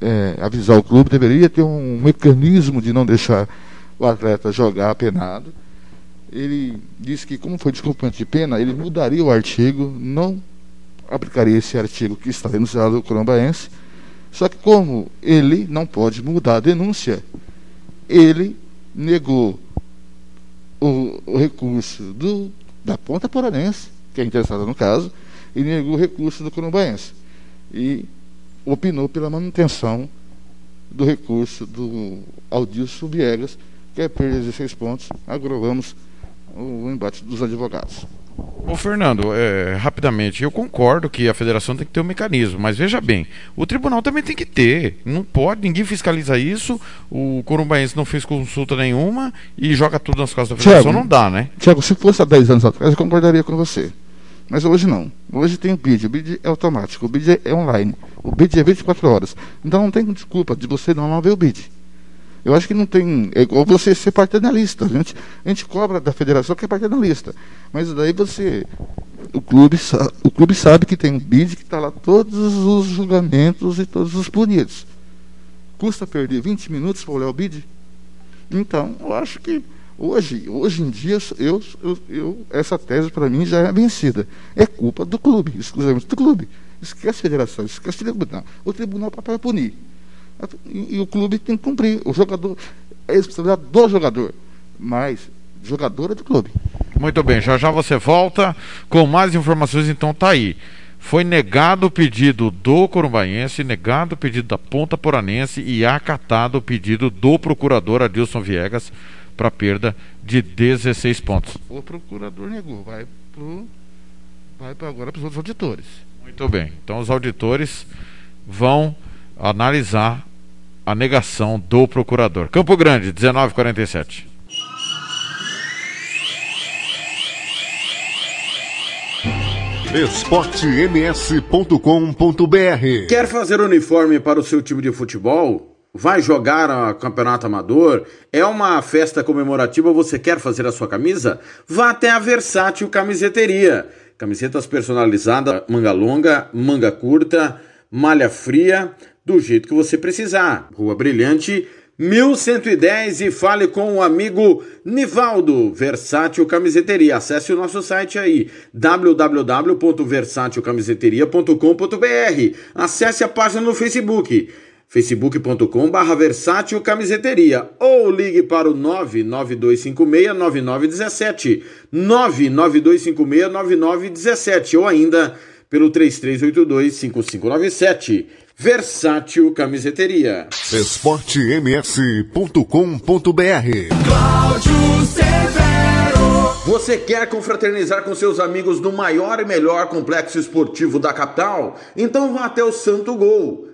é, avisar o clube, deveria ter um mecanismo de não deixar o atleta jogar penado. Ele disse que, como foi descumprimento de pena, ele mudaria o artigo, não aplicaria esse artigo que está denunciado o Colombaense. Só que, como ele não pode mudar a denúncia, ele negou o, o recurso do, da ponta poranense, que é interessada no caso, e negou o recurso do Colombaense. E opinou pela manutenção do recurso do Aldilson Viegas, que é perder 16 pontos. Agora vamos o embate dos advogados. Ô Fernando, é, rapidamente, eu concordo que a federação tem que ter um mecanismo, mas veja bem, o tribunal também tem que ter. Não pode, ninguém fiscaliza isso. O Corumbaense não fez consulta nenhuma e joga tudo nas costas da federação. Thiago, não dá, né? Tiago, se fosse há 10 anos atrás, eu concordaria com você. Mas hoje não. Hoje tem o BID. O BID é automático. O BID é online. O BID é 24 horas. Então não tem desculpa de você não, não ver o BID. Eu acho que não tem. É igual você ser paternalista. A gente, a gente cobra da federação que é paternalista. Mas daí você. O clube, o clube sabe que tem um BID que está lá todos os julgamentos e todos os punidos. Custa perder 20 minutos para olhar o BID? Então, eu acho que hoje, hoje em dia, eu, eu, eu- essa tese para mim já é vencida. É culpa do clube, exclusivamente do clube. Esquece a federação, esquece o tribunal. O tribunal é para punir. E, e o clube tem que cumprir. O jogador é responsabilidade do jogador. Mas jogador é do clube. Muito bem, já já você volta com mais informações, então tá aí. Foi negado o pedido do Corumbaense, negado o pedido da Ponta Poranense e acatado o pedido do procurador Adilson Viegas para perda de 16 pontos. O procurador negou, vai pro, vai pra agora para os outros auditores. Muito bem. Então os auditores vão analisar a negação do procurador. Campo Grande, 1947. esportems.com.br Quer fazer uniforme para o seu time de futebol? Vai jogar a campeonato amador? É uma festa comemorativa, você quer fazer a sua camisa? Vá até a Versátil Camiseteria. Camisetas personalizadas, manga longa, manga curta, malha fria, do jeito que você precisar. Rua Brilhante, 1110 e fale com o amigo Nivaldo, Versátil Camiseteria. Acesse o nosso site aí, www.versatilcamiseteria.com.br. Acesse a página no Facebook, facebook.com barra Versátil Camiseteria ou ligue para o 99256-9917, 99256-9917 ou ainda pelo 3382-5597. Versátil Camiseteria. esportems.com.br Cláudio Severo. Você quer confraternizar com seus amigos no maior e melhor complexo esportivo da capital? Então vá até o Santo Gol.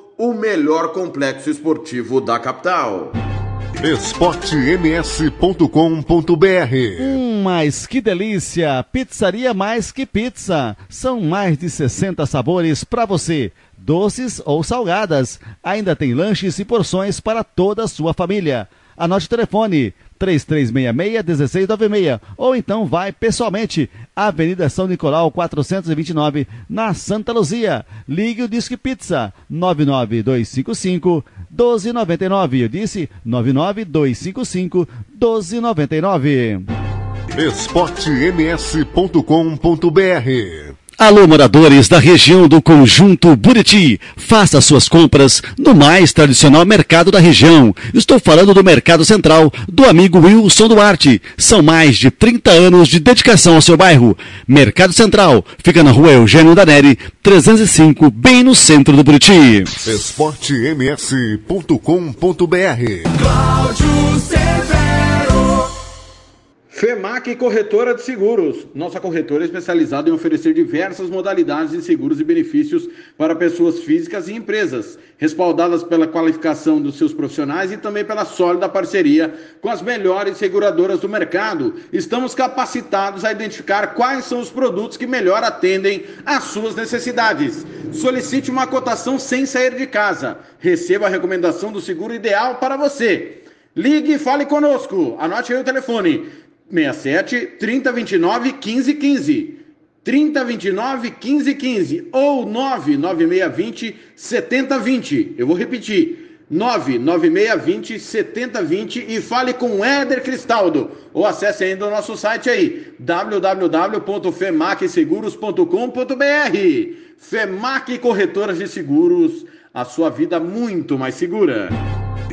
o melhor complexo esportivo da capital. esportems.com.br Hum, mas que delícia! Pizzaria Mais Que Pizza. São mais de 60 sabores para você, doces ou salgadas. Ainda tem lanches e porções para toda a sua família. Anote o telefone 3366-1696 ou então vai pessoalmente Avenida São Nicolau 429 na Santa Luzia. Ligue o Disque Pizza 99255 1299. Eu disse 99255 1299. esportems.com.br Alô, moradores da região do Conjunto Buriti. Faça suas compras no mais tradicional mercado da região. Estou falando do Mercado Central, do amigo Wilson Duarte. São mais de 30 anos de dedicação ao seu bairro. Mercado Central fica na rua Eugênio Daneri, 305, bem no centro do Buriti. esportems.com.br Cláudio Severo. FEMAC Corretora de Seguros. Nossa corretora é especializada em oferecer diversas modalidades de seguros e benefícios para pessoas físicas e empresas, respaldadas pela qualificação dos seus profissionais e também pela sólida parceria com as melhores seguradoras do mercado. Estamos capacitados a identificar quais são os produtos que melhor atendem às suas necessidades. Solicite uma cotação sem sair de casa. Receba a recomendação do seguro ideal para você. Ligue e fale conosco. Anote aí o telefone. 67 3029 1515. 3029 1515 ou 99620 7020. Eu vou repetir. 99620 7020 e fale com Éder Cristaldo ou acesse ainda o nosso site aí www.femacseguros.com.br Femac Corretoras de Seguros, a sua vida muito mais segura.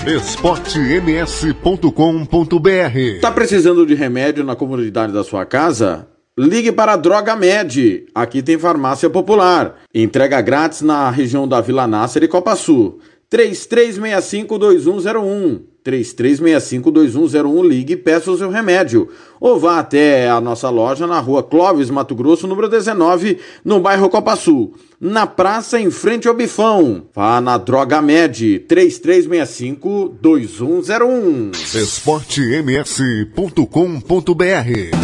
esportems.com.br Tá precisando de remédio na comunidade da sua casa? Ligue para a Droga Med. Aqui tem farmácia popular. Entrega grátis na região da Vila Nácer e Copa Sul. 3365-2101. 3365-2101. Ligue e peça o seu remédio. Ou vá até a nossa loja na rua Clóvis, Mato Grosso, número 19, no bairro Copa Sul. Na praça, em frente ao Bifão. Vá na Droga Med. 3365-2101. esportems.com.br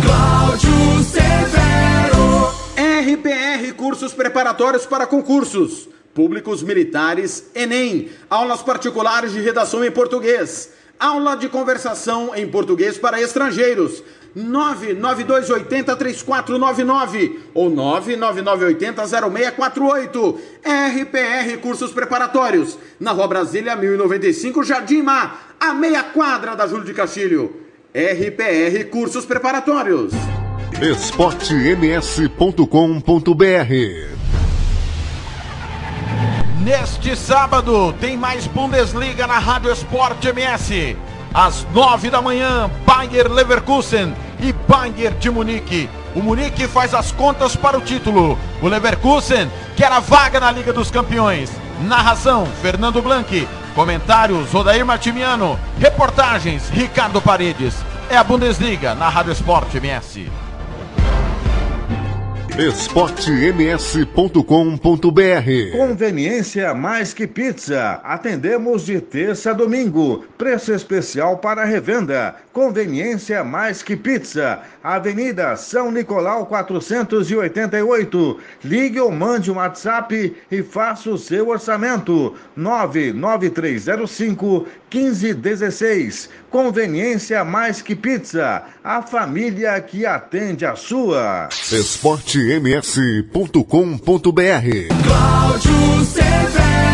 Cláudio Severo. RPR Cursos Preparatórios para Concursos. Públicos Militares, Enem. Aulas particulares de redação em português. Aula de conversação em português para estrangeiros. 992803499 ou 999800648. RPR Cursos Preparatórios. Na Rua Brasília, 1095, Jardim Mar, a meia quadra da Júlio de Castilho. RPR Cursos Preparatórios. esportems.com.br Neste sábado tem mais Bundesliga na Rádio Esporte MS. às nove da manhã, Bayer Leverkusen e Bayern de Munique. O Munique faz as contas para o título. O Leverkusen quer a vaga na Liga dos Campeões. Narração: Fernando Blanc. Comentários: Odair Martimiano. Reportagens: Ricardo Paredes. É a Bundesliga na Rádio Esporte MS. esportems.com.br Conveniência mais que pizza. Atendemos de terça a domingo. Preço especial para revenda. Conveniência mais que pizza. Avenida São Nicolau 488. Ligue ou mande um WhatsApp e faça o seu orçamento. 99305 1516. Conveniência mais que pizza. A família que atende a sua. esportems.com.br Cláudio Severo.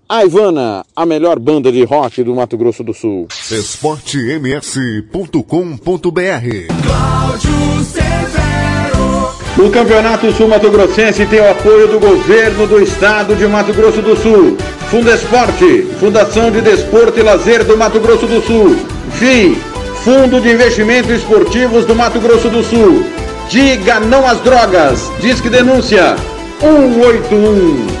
A Ivana, a melhor banda de rock do Mato Grosso do Sul. esportems.com.br Cláudio Severo. O Campeonato Sul Mato Grossense tem o apoio do governo do estado de Mato Grosso do Sul. Fundesporte, Fundação de Desporto e Lazer do Mato Grosso do Sul. FII, Fundo de Investimentos Esportivos do Mato Grosso do Sul. Diga não às drogas. Disque denúncia 181.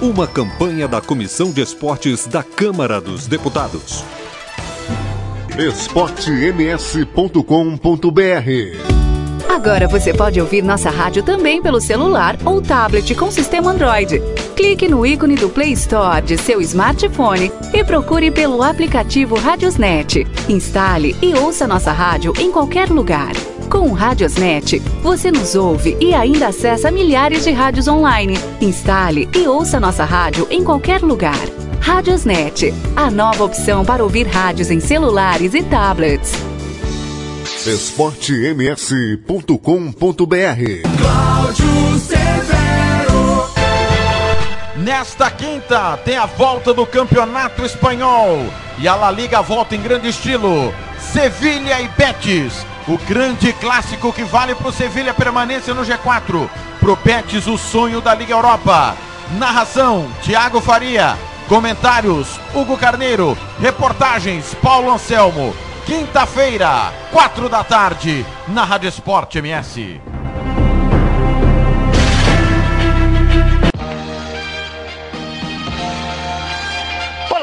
Uma campanha da Comissão de Esportes da Câmara dos Deputados. esportems.com.br Agora você pode ouvir nossa rádio também pelo celular ou tablet com sistema Android. Clique no ícone do Play Store de seu smartphone e procure pelo aplicativo Radiosnet. Instale e ouça nossa rádio em qualquer lugar. Com o Radiosnet, você nos ouve e ainda acessa milhares de rádios online. Instale e ouça nossa rádio em qualquer lugar. Radiosnet, a nova opção para ouvir rádios em celulares e tablets. esportems.com.br Cláudio Severo. Nesta quinta tem a volta do Campeonato Espanhol e a La Liga volta em grande estilo. Sevilha e Betis, o grande clássico que vale para o Sevilha permanência no G4. Pro Betis o sonho da Liga Europa. Narração: Thiago Faria. Comentários: Hugo Carneiro. Reportagens: Paulo Anselmo. Quinta-feira, quatro da tarde, na Rádio Esporte MS.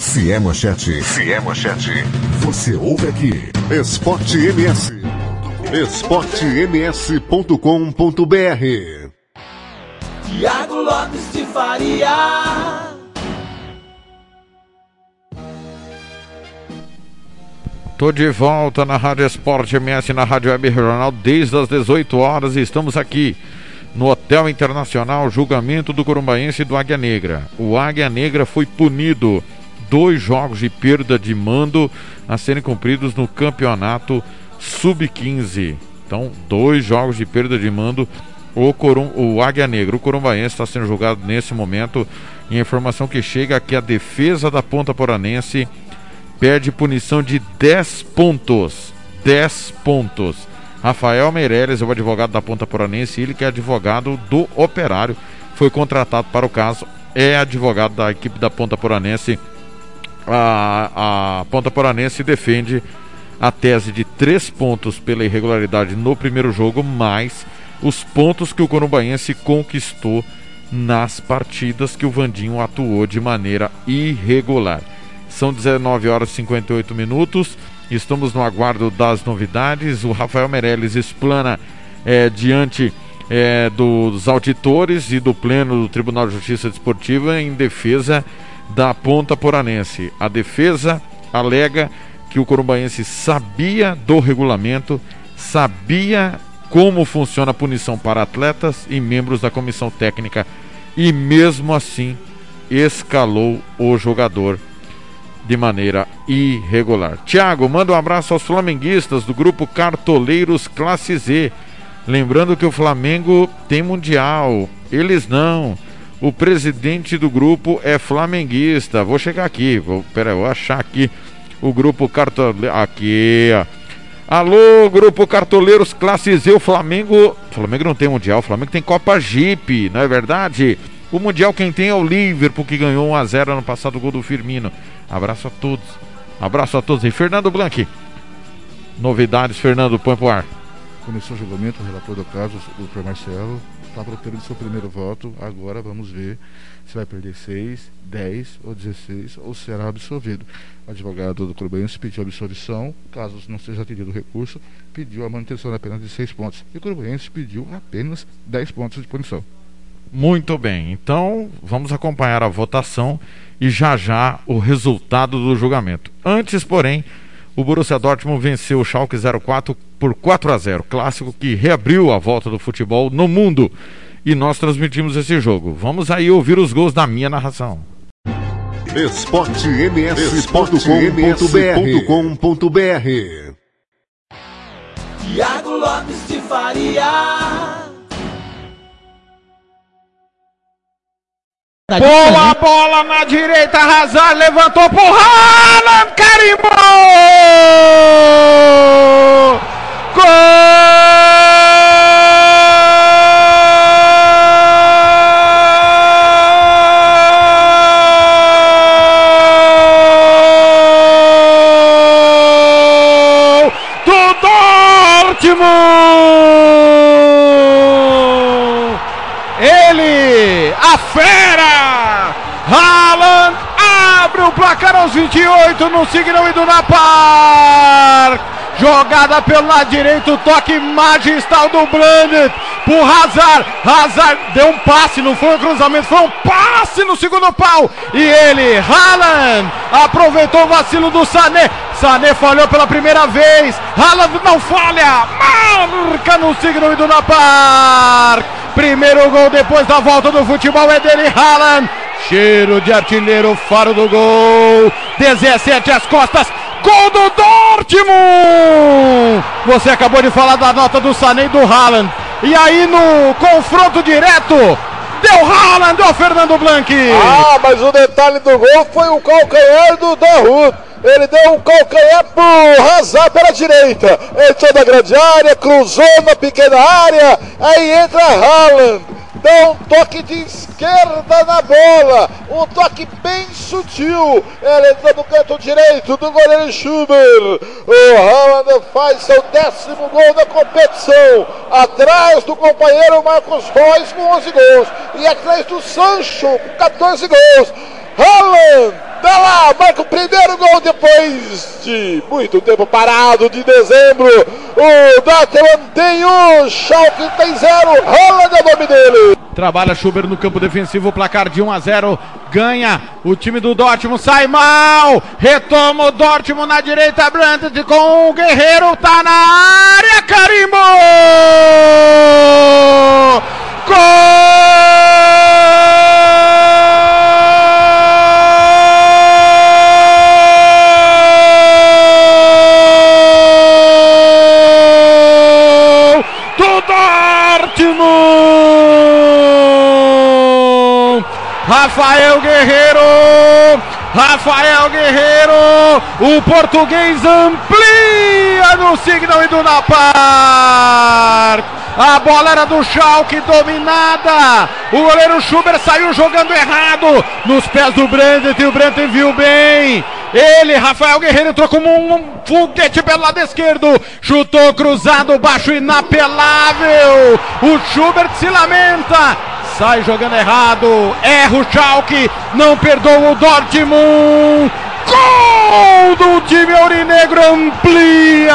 Se é manchete, se é manchete, você ouve aqui. Esporte MS. esportems.com.br Tiago Lopes de Faria. Tô de volta na Rádio Esporte MS, na Rádio Web Regional, desde as 18 horas e estamos aqui no Hotel Internacional, julgamento do Corumbaense e do Águia Negra. O Águia Negra foi punido dois jogos de perda de mando a serem cumpridos no campeonato Sub-15. Então, dois jogos de perda de mando. O, Corum, o Águia Negra, o Corumbaense está sendo julgado nesse momento. E a informação que chega é que a defesa da Ponta Poranense perde punição de 10 pontos. 10 pontos. Rafael Meirelles é o advogado da Ponta Poranense, ele que é advogado do Operário. foi contratado para o caso, é advogado da equipe da Ponta Poranense. A, a Ponta Poranense defende a tese de três pontos pela irregularidade no primeiro jogo, mais os pontos que o Corumbaense conquistou nas partidas que o Vandinho atuou de maneira irregular. São 19 horas e 58 minutos. Estamos no aguardo das novidades. O Rafael Meirelles explana é, diante é, dos auditores e do Pleno do Tribunal de Justiça Desportiva em defesa da Ponta Poranense. A defesa alega que o Corumbaense sabia do regulamento, sabia como funciona a punição para atletas e membros da comissão técnica e mesmo assim escalou o jogador de maneira irregular. Tiago, manda um abraço aos flamenguistas do grupo Cartoleiros Classe Z. Lembrando que o Flamengo tem mundial, eles não. O presidente do grupo é flamenguista. Vou chegar aqui, vou, pera, vou achar aqui o grupo Cartoleiros. Aqui, ó. Alô, grupo Cartoleiros Classe Z, o Flamengo. O Flamengo não tem Mundial, o Flamengo tem Copa Jeep, não é verdade? O Mundial quem tem é o Liverpool, que ganhou 1x0 ano passado, o gol do Firmino. Abraço a todos. Abraço a todos. E Fernando Blanc. Novidades, Fernando, põe pro ar. Começou o julgamento, o relator do caso, o Dr. Marcelo, está procurando seu primeiro voto. Agora vamos ver se vai perder 6, 10 ou 16 ou será absolvido. O advogado do Corbanense pediu absolvição, caso não seja atendido o recurso, pediu a manutenção da pena de 6 pontos. E o Corbanense pediu apenas 10 pontos de punição. Muito bem, então vamos acompanhar a votação e já já o resultado do julgamento. Antes, porém, o Borussia Dortmund venceu o Schalke 04 por 4 a 0, clássico que reabriu a volta do futebol no mundo. E nós transmitimos esse jogo. Vamos aí ouvir os gols da minha narração. esportems.com.br Tiago Lopes de Faria. Boa bola na direita, Hazard levantou pro Haaland, carimbou! 28 no Signal Iduna Park. Jogada pelo lado direito, toque magistral do Brandt pro Hazard. Hazard deu um passe, não foi um cruzamento, foi um passe no segundo pau. E ele, Haaland, aproveitou o vacilo do Sané. Sané falhou pela primeira vez. Haaland não falha. Marca no Signal Iduna Park. Primeiro gol depois da volta do futebol é dele, Haaland. Cheiro de artilheiro, faro do gol. 17 às costas. Gol do Dortmund! Você acabou de falar da nota do Sané e do Haaland. E aí no confronto direto, deu Haaland, deu Fernando Blanc. Ah, mas o detalhe do gol foi o calcanhar do Daru. Ele deu um calcanhar pro Hazard pela direita. Entrou na grande área, cruzou na pequena área. Aí entra Haaland. Dá um toque de esquerda na bola. Um toque bem sutil. Ele entra no canto direito do goleiro Schuber. O Haaland faz seu décimo gol da competição. Atrás do companheiro Marcos Reus com 11 gols. E atrás do Sancho com 14 gols. Haaland, dá lá, marca o primeiro gol depois de muito tempo parado de dezembro. O Dortmund tem um, Schalke tem zero, Haaland é o nome dele. Trabalha Schuber no campo defensivo, placar de 1 a 0. Ganha o time do Dortmund, sai mal. Retoma o Dortmund na direita, Brandt com o Guerreiro, tá na área, carimbou! Gol Rafael Guerreiro! Rafael Guerreiro! O português amplia no Signal Iduna Park. A bola era do Schalke, dominada. O goleiro Schubert saiu jogando errado nos pés do Brandt e o Brandt viu bem. Ele, Rafael Guerreiro, entrou como um foguete pelo lado esquerdo. Chutou cruzado, baixo, inapelável. O Schubert se lamenta. Sai jogando errado. Erra o Schalke. Não perdoa o Dortmund. Gol do time aurinegro amplia.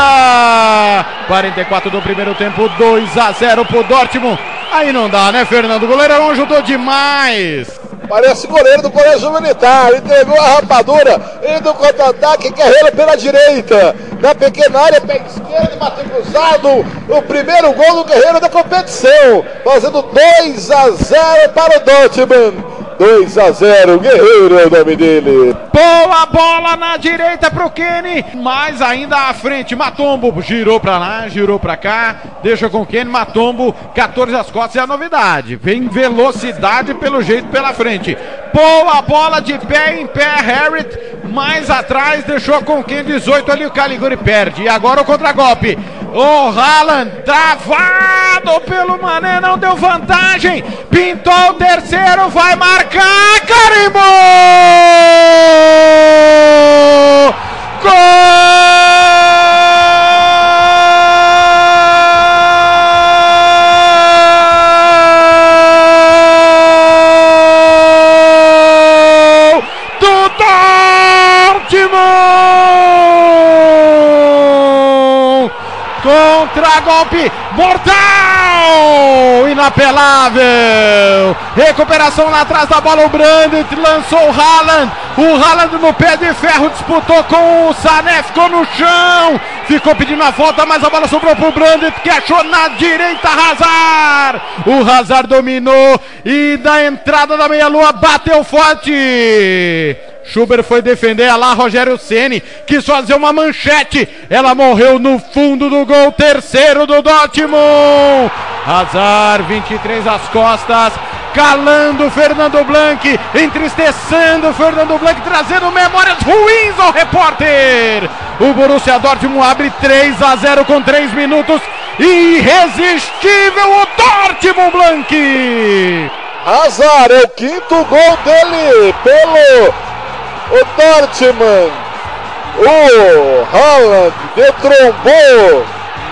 44 do primeiro tempo, 2 a 0 pro Dortmund. Aí não dá, né, Fernando? O goleirão ajudou demais. Parece goleiro do Colégio Militar. Entregou a rapadura. Ele do contra-ataque. Guerreiro pela direita. Na pequena área, pé esquerdo, bateu cruzado. O primeiro gol do Guerreiro da competição. Fazendo 2 a 0 para o Dortmund. 2 a 0, Guerreiro é o nome dele. Boa bola na direita pro Kenny, mais ainda à frente. Matombo girou pra lá, girou pra cá, deixa com o Kenny. Matombo, 14 às costas é a novidade. Vem velocidade pelo jeito pela frente. Boa bola de pé em pé, Harrit. Mais atrás, deixou com o Kenny 18 ali. O Caliguri perde. E agora o contragolpe. O Haaland travado pelo Mané, não deu vantagem. Pintou o terceiro, vai marcar. Carimbou! Contra-golpe mortal! Inapelável! Recuperação lá atrás da bola, o Brandt lançou o Haaland. O Haaland no pé de ferro disputou com o Sané, ficou no chão. Ficou pedindo a volta, mas a bola sobrou pro Brandt, que achou na direita Hazard. O Hazard dominou e da entrada da meia-lua bateu forte. Schubert foi defender lá Rogério Ceni quis fazer uma manchete. Ela morreu no fundo do gol, terceiro do Dortmund. Hazard, 23 às costas, calando Fernando Blanc, entristecendo Fernando Blanc, trazendo memórias ruins ao repórter. O Borussia Dortmund abre 3 a 0 com 3 minutos. Irresistível o Dortmund Blanc. Hazard é o quinto gol dele pelo o Dortmund. O Haaland detrombou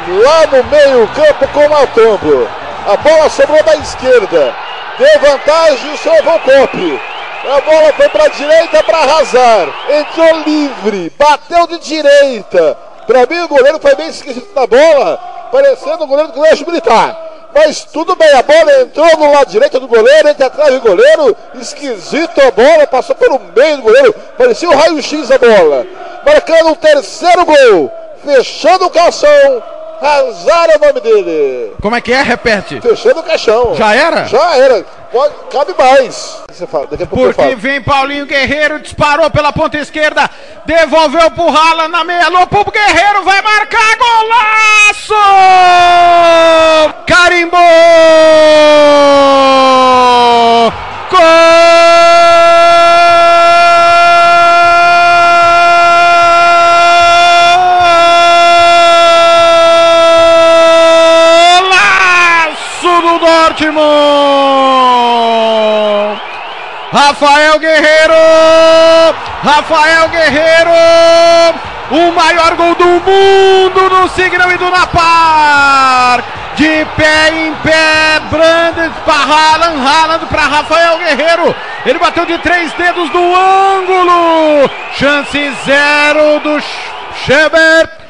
lá no meio campo com o Matombo. A bola sobrou da esquerda. Deu vantagem o seu Volcop. A bola foi para a direita para Hazard. Entrou livre. Bateu de direita. Para mim o goleiro foi bem esquisito na bola. Parecendo o goleiro do colégio militar. Mas tudo bem, a bola entrou no lado direito do goleiro, entre atrás do goleiro, esquisito a bola, passou pelo meio do goleiro, parecia o raio-x a bola. Marcando o terceiro gol, fechando o calção, Hazard é o nome dele. Como é que é? Repete. Fechando o caixão. Já era? Já era. Pode, cabe mais. Você fala, daqui a pouco Porque vem Paulinho Guerreiro, disparou pela ponta esquerda, devolveu pro Rala na meia lua, pro Guerreiro, vai marcar golaço! Carimbou! Golaço Dortmund! Rafael Guerreiro! Rafael Guerreiro! O maior gol do mundo no Signal Iduna Park! De pé em pé, Brandes para Haaland, Haaland para Rafael Guerreiro. Ele bateu de três dedos do ângulo. Chance zero do Schubert.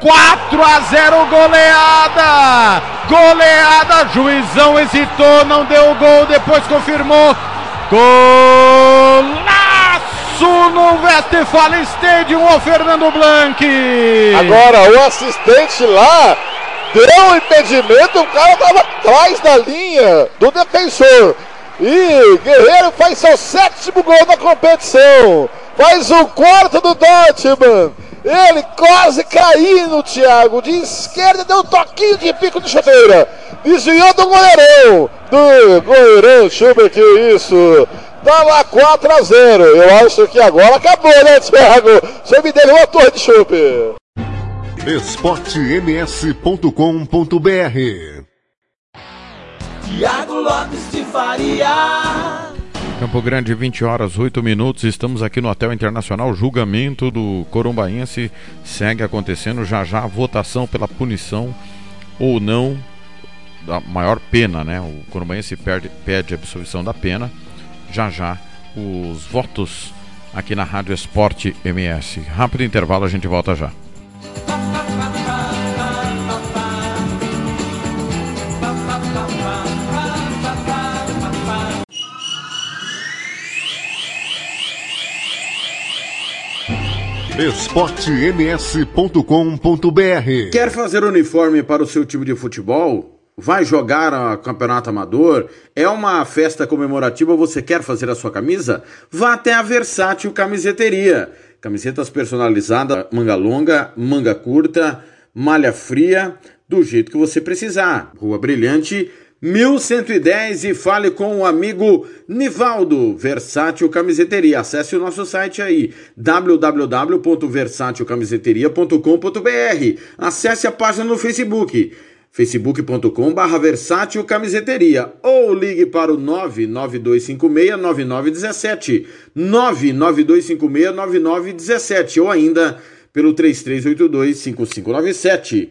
4 a 0 goleada! Goleada! Juizão hesitou, não deu o gol, depois confirmou. Golaço no Westfalen Stadium, o Fernando Blanc. Agora, o assistente lá deu um impedimento, o cara estava atrás da linha do defensor. E Guerreiro faz seu sétimo gol na competição. Faz o quarto do Dortmund. Ele quase caindo, Thiago. De esquerda deu um toquinho de pico de chuteira. Desviou do goleirão. Do goleirão, Schubert, que isso. Tá lá 4 a 0. Eu acho que agora acabou, né, Thiago? Você me deu uma torre de chope. esportems.com.br Tiago Lopes de Faria. Campo Grande, 20 horas, 8 minutos. Estamos aqui no Hotel Internacional. Julgamento do Corumbaense segue acontecendo. Já já votação pela punição ou não da maior pena, né? O Corumbaense perde, pede absolvição da pena. Já já os votos aqui na Rádio Esporte MS. Rápido intervalo, a gente volta já. esportems.com.br Quer fazer uniforme para o seu time de futebol? Vai jogar a campeonato amador? É uma festa comemorativa? Você quer fazer a sua camisa? Vá até a Versátil Camiseteria. Camisetas personalizadas, manga longa, manga curta, malha fria, do jeito que você precisar. Rua Brilhante, 1110 e fale com o amigo Nivaldo, Versátil Camiseteria. Acesse o nosso site aí, www.versatilcamiseteria.com.br. Acesse a página no Facebook, facebook.com barra Versátil Camiseteria ou ligue para o 99256-9917, 99256-9917 ou ainda pelo 3382-5597.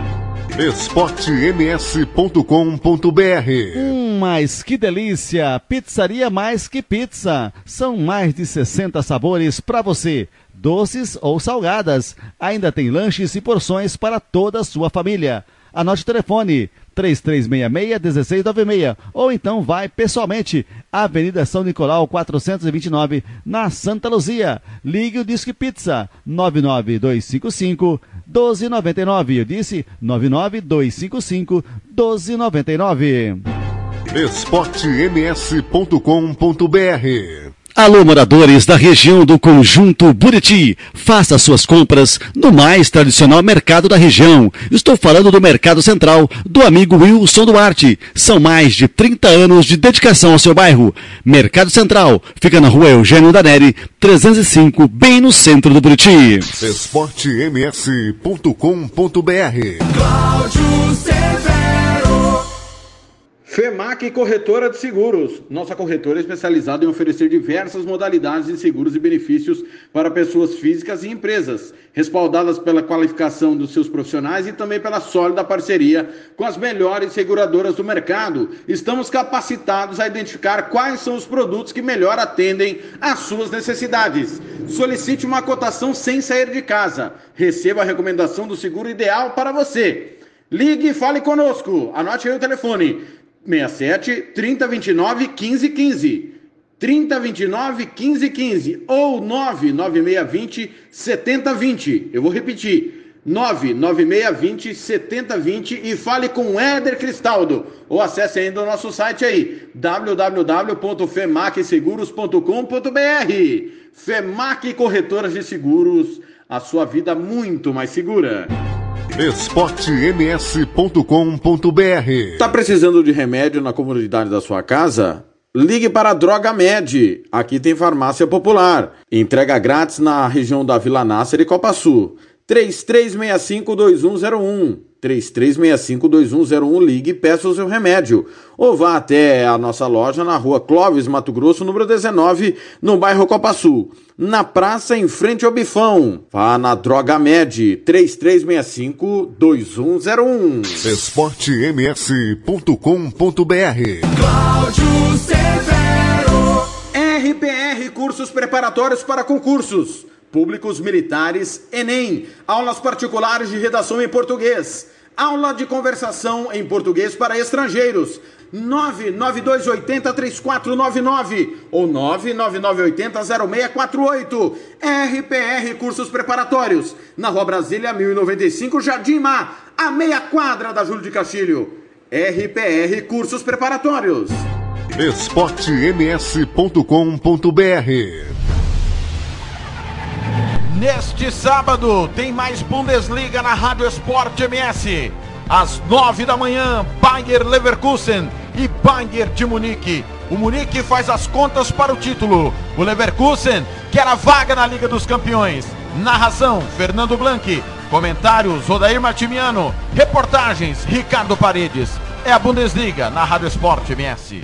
esportems.com.br Hum, mas que delícia! Pizzaria Mais Que Pizza. São mais de 60 sabores para você, doces ou salgadas. Ainda tem lanches e porções para toda a sua família. Anote o telefone 3366-1696 ou então vai pessoalmente Avenida São Nicolau 429 na Santa Luzia. Ligue o Disque Pizza 99255 1299. Eu disse 99255 1299. esportems.com.br Alô, moradores da região do Conjunto Buriti. Faça suas compras no mais tradicional mercado da região. Estou falando do Mercado Central, do amigo Wilson Duarte. São mais de 30 anos de dedicação ao seu bairro. Mercado Central fica na rua Eugênio Daneri, 305, bem no centro do Buriti. esportems.com.br. FEMAC Corretora de Seguros. Nossa corretora é especializada em oferecer diversas modalidades de seguros e benefícios para pessoas físicas e empresas, respaldadas pela qualificação dos seus profissionais e também pela sólida parceria com as melhores seguradoras do mercado. Estamos capacitados a identificar quais são os produtos que melhor atendem às suas necessidades. Solicite uma cotação sem sair de casa. Receba a recomendação do seguro ideal para você. Ligue e fale conosco. Anote aí o telefone. 67 3029 1515. 3029 1515 ou 99620 7020. Eu vou repetir. 99620 7020 e fale com Éder Cristaldo ou acesse ainda o nosso site aí www.femacseguros.com.br Femac Corretoras de Seguros, a sua vida muito mais segura. esportems.com.br Tá precisando de remédio na comunidade da sua casa? Ligue para a Droga Med. Aqui tem farmácia popular. Entrega grátis na região da Vila Nácer e Copa Sul. 3365-2101. 3365-2101. Ligue e peça o seu remédio. Ou vá até a nossa loja na rua Clóvis, Mato Grosso, número 19, no bairro Copa Sul. Na praça, em frente ao Bifão. Vá na Droga Med. 3365-2101. esportems.com.br Cláudio Severo. RPR Cursos Preparatórios para Concursos. Públicos Militares Enem. Aulas particulares de redação em português. Aula de conversação em português para estrangeiros. 992803499 ou 999800648. RPR Cursos Preparatórios. Na Rua Brasília 1095, Jardim Mar, a meia quadra da Júlio de Castilho. RPR Cursos Preparatórios. esportems.com.br Neste sábado tem mais Bundesliga na Rádio Esporte MS. Às nove da manhã, Bayer Leverkusen e Bayern de Munique. O Munique faz as contas para o título. O Leverkusen quer a vaga na Liga dos Campeões. Narração: Fernando Blanc. Comentários: Odair Martimiano. Reportagens: Ricardo Paredes. É a Bundesliga na Rádio Esporte MS.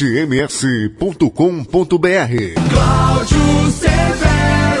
esportems.com.br Cláudio Severo.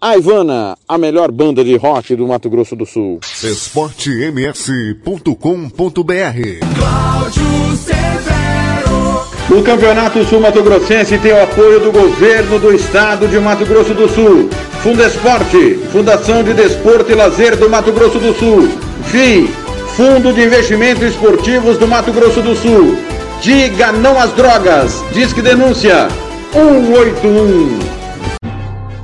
A Ivana, a melhor banda de rock do Mato Grosso do Sul. esportems.com.br Cláudio Severo. O Campeonato Sul Mato Grossense tem o apoio do governo do estado de Mato Grosso do Sul. Fundesporte, Fundação de Desporto e Lazer do Mato Grosso do Sul. FII, Fundo de Investimentos Esportivos do Mato Grosso do Sul. Diga não às drogas. Disque denúncia 181.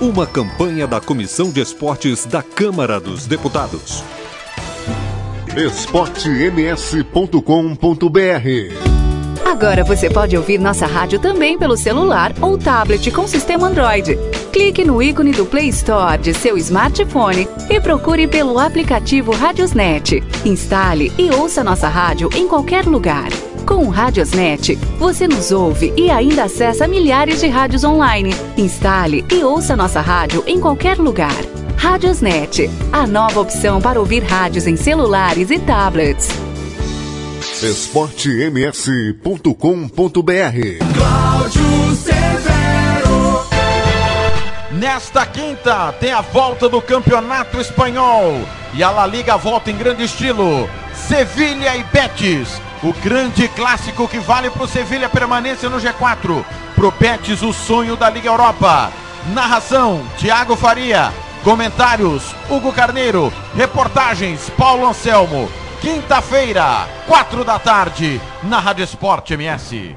Uma campanha da Comissão de Esportes da Câmara dos Deputados. esportems.com.br Agora você pode ouvir nossa rádio também pelo celular ou tablet com sistema Android. Clique no ícone do Play Store de seu smartphone e procure pelo aplicativo Radiosnet. Instale e ouça nossa rádio em qualquer lugar. Com o Radiosnet, você nos ouve e ainda acessa milhares de rádios online. Instale e ouça nossa rádio em qualquer lugar. Radiosnet, a nova opção para ouvir rádios em celulares e tablets. esportems.com.br Cláudio Severo. Nesta quinta tem a volta do Campeonato Espanhol e a La Liga volta em grande estilo. Sevilha e Betis, o grande clássico que vale para o Sevilha permanência no G4. Pro Betis o sonho da Liga Europa. Narração: Thiago Faria. Comentários: Hugo Carneiro. Reportagens: Paulo Anselmo. Quinta-feira, quatro da tarde, na Rádio Esporte MS.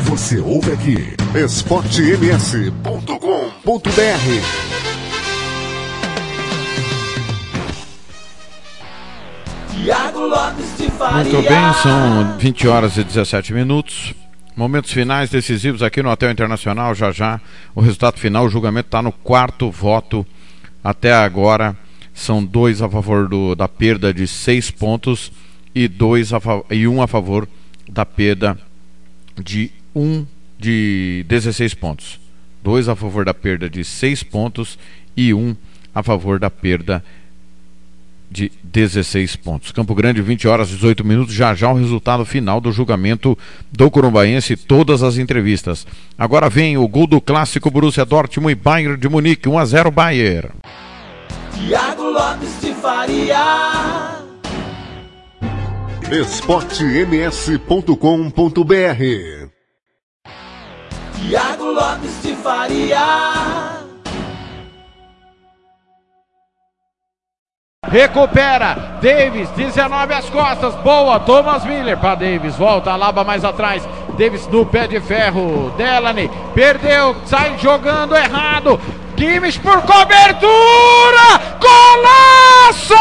você ouve aqui. esportems.com.br. Muito bem, são 20 horas e 17 minutos. Momentos finais decisivos aqui no Hotel Internacional, já já. O resultado final, o julgamento está no quarto voto até agora. São dois a favor do, da perda de seis pontos e, dois a, e um a favor da perda de um de 16 pontos. Dois a favor da perda de seis pontos e um a favor da perda de 16 pontos. Campo Grande, 20 horas e 18 minutos. Já já o resultado final do julgamento do Corumbaense, todas as entrevistas. Agora vem o gol do clássico Borussia Dortmund e Bayern de Munique, 1 a 0 Bayern. Tiago Lopes de Faria. esportems.com.br Tiago Lopes de Faria. Recupera, Davis, 19 as costas, boa, Thomas Miller para Davis, volta, Alaba mais atrás, Davis no pé de ferro, Delany, perdeu, sai jogando errado, Kimmich por cobertura, golaço!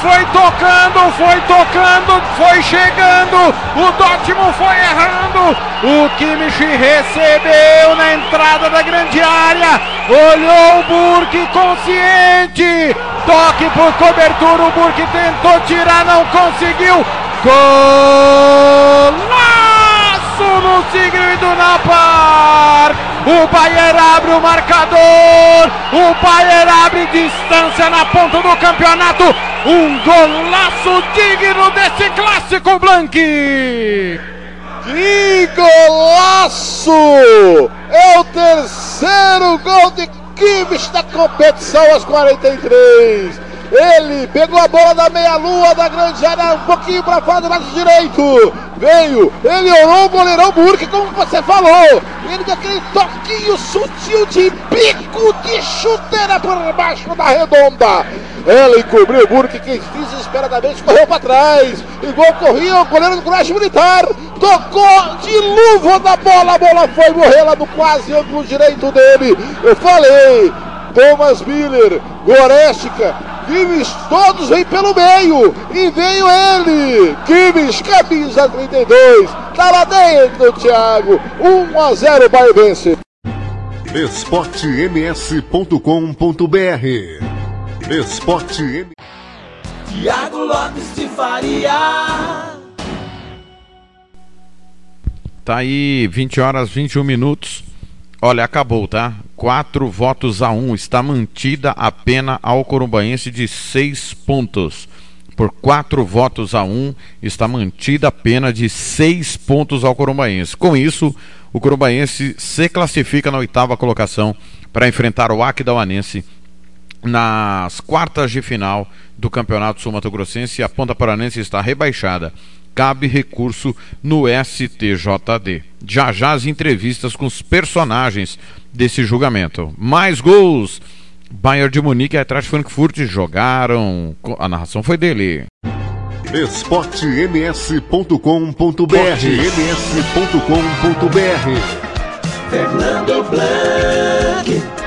Foi tocando, foi tocando, foi chegando, o Dortmund foi errando, o Kimmich recebeu na entrada da grande área, olhou o Burke consciente, toque por cobertura, o Burke tentou tirar, não conseguiu, Golaço no Signo do Napar! O Bayern abre o marcador! O Bayern abre distância na ponta do campeonato! Um golaço digno desse clássico Blanque! Que golaço! É o terceiro gol de Kimmich da competição aos 43. Ele pegou a bola da meia-lua da grande área, um pouquinho para fora do lado direito. Veio, ele orou o goleirão Burke, como você falou. Ele deu aquele toquinho sutil de bico de chuteira por baixo da redonda. Ela encobriu o Burke, que desesperadamente correu para trás. Igual corria o goleiro do Colégio Militar. Tocou de luva da bola, a bola foi morrer lá no quase ângulo direito dele. Eu falei, Thomas Miller, Gorestica, Kimmich, todos vêm pelo meio. E veio ele, Kimmich, camisa 32. Tá lá dentro, Thiago. 1 a 0 Bayern vence. esportems.com.br Esporte M... Tiago Lopes de Faria. Tá aí, 20 horas 21 minutos. Olha, acabou, tá? Quatro votos a um. Está mantida a pena ao Corumbaense de seis pontos. Por quatro votos a um, está mantida a pena de seis pontos ao Corumbaense. Com isso, o Corumbaense se classifica na oitava colocação para enfrentar o Aquidauanense nas quartas de final do Campeonato Sul Mato Grossense. A Ponta Paranense está rebaixada cabe recurso no STJD. Já já as entrevistas com os personagens desse julgamento. Mais gols! Bayern de Munique e Eintracht Frankfurt jogaram. A narração foi dele. esportems.com.br ms.com.br Fernando Blanc.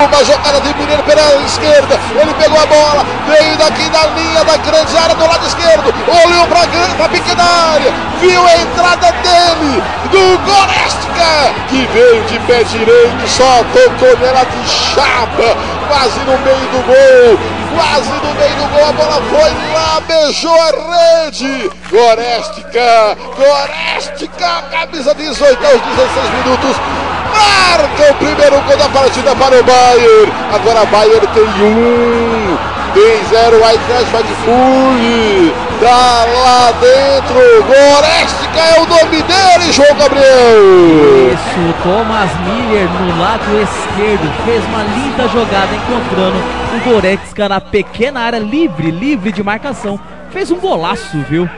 Uma jogada de Mineiro pela esquerda. Ele pegou a bola, veio daqui da linha da grande área do lado esquerdo. Olhou para a pequena área, viu a entrada dele, do Gorestica, que veio de pé direito, só tocou nela de chapa, quase no meio do gol. Quase no meio do gol, a bola foi lá, beijou a rede. Gorestica, Gorestica, camisa 18 aos 16 minutos marca o primeiro gol da partida para o Bayern. Agora Bayern tem um, Tem zero Eintracht Frankfurt. Tá lá dentro. Gorestica é o nome dele, João Gabriel. Isso, Thomas Miller no lado esquerdo fez uma linda jogada encontrando o Goretzka na pequena área livre, livre de marcação. Fez um golaço, viu?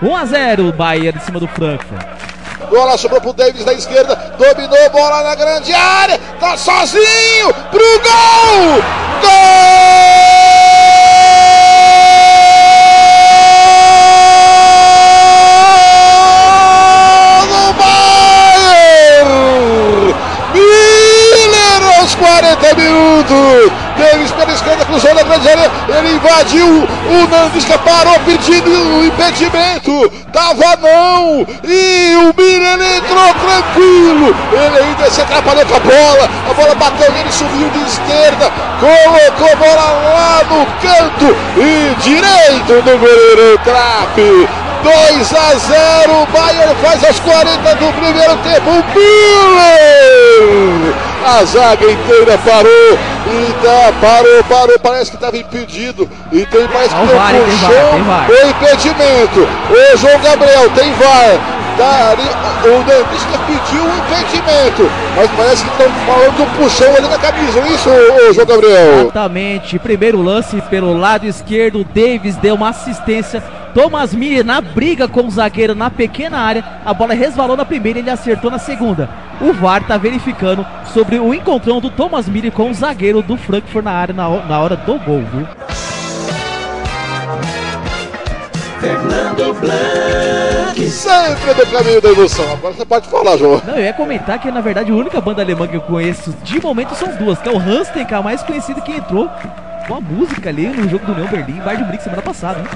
1 a 0 o Bayern em cima do Frankfurt. Bola sobrou pro Davis da esquerda. Dominou, bola na grande área. Tá sozinho pro gol! Gol do Bayern! Miller aos 40 minutos. Davis pela esquerda, cruzou na grande área. Ele invadiu. O Nandisca parou pedindo o impedimento. Tava não. E o Miller entrou tranquilo. Ele ainda se atrapalhou com a bola. A bola bateu nele, subiu de esquerda. Colocou a bola lá no canto. E direito do goleiro Trape. 2 a 0, o Bayern faz aos 40 do primeiro tempo. O Miller! A zaga inteira parou. E tá, parou, parou. Parece que estava impedido. E tem mais que o tem VAR. o impedimento. Ô João Gabriel, tem VAR. Tá ali, o Nandisca pediu o impedimento. Mas parece que estão falando do puxão ali na camisa. é Isso, ô João Gabriel. Exatamente. Primeiro lance pelo lado esquerdo, Davis deu uma assistência. Thomas Miller na briga com o zagueiro na pequena área. A bola resvalou na primeira e ele acertou na segunda. O VAR está verificando sobre o encontrão do Thomas Miller com o zagueiro do Frankfurt na área na, ho- na hora do gol, viu? Fernando Blanc. Sempre do caminho da emoção. Agora você pode falar, João. Não, eu ia comentar que na verdade a única banda alemã que eu conheço de momento são duas, que é o que é a mais conhecida que entrou com a música ali no jogo do União Berlim, Bayern de Munique semana passada, hein?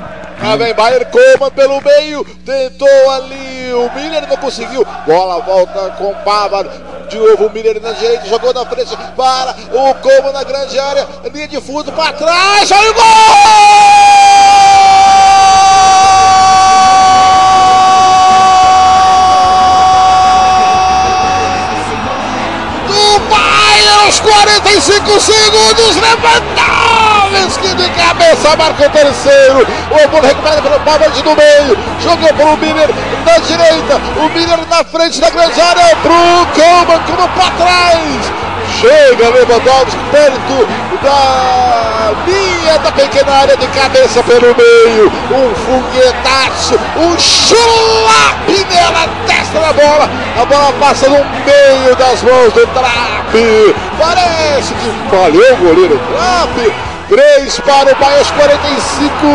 Lá vem Bayern, Coman pelo meio, tentou ali, o Miller não conseguiu, bola volta com Bárbaro, de novo o Miller na direita, jogou na frente, para o Coman na grande área, linha de fundo para trás, olha o gol! Aos 45 segundos, Lewandowski de cabeça marca o terceiro. O bola recuperado pelo Pavard no meio. Jogou para o Miller na direita. O Miller na frente da grande área. Pro Coman, como para trás. Chega Lewandowski perto da linha da pequena área de cabeça pelo meio. Um foguetaço, um chulape nela, testa na bola. A bola passa no meio das mãos do Trape. Parece que falhou o goleiro Trape. 3 para o Bayern, 45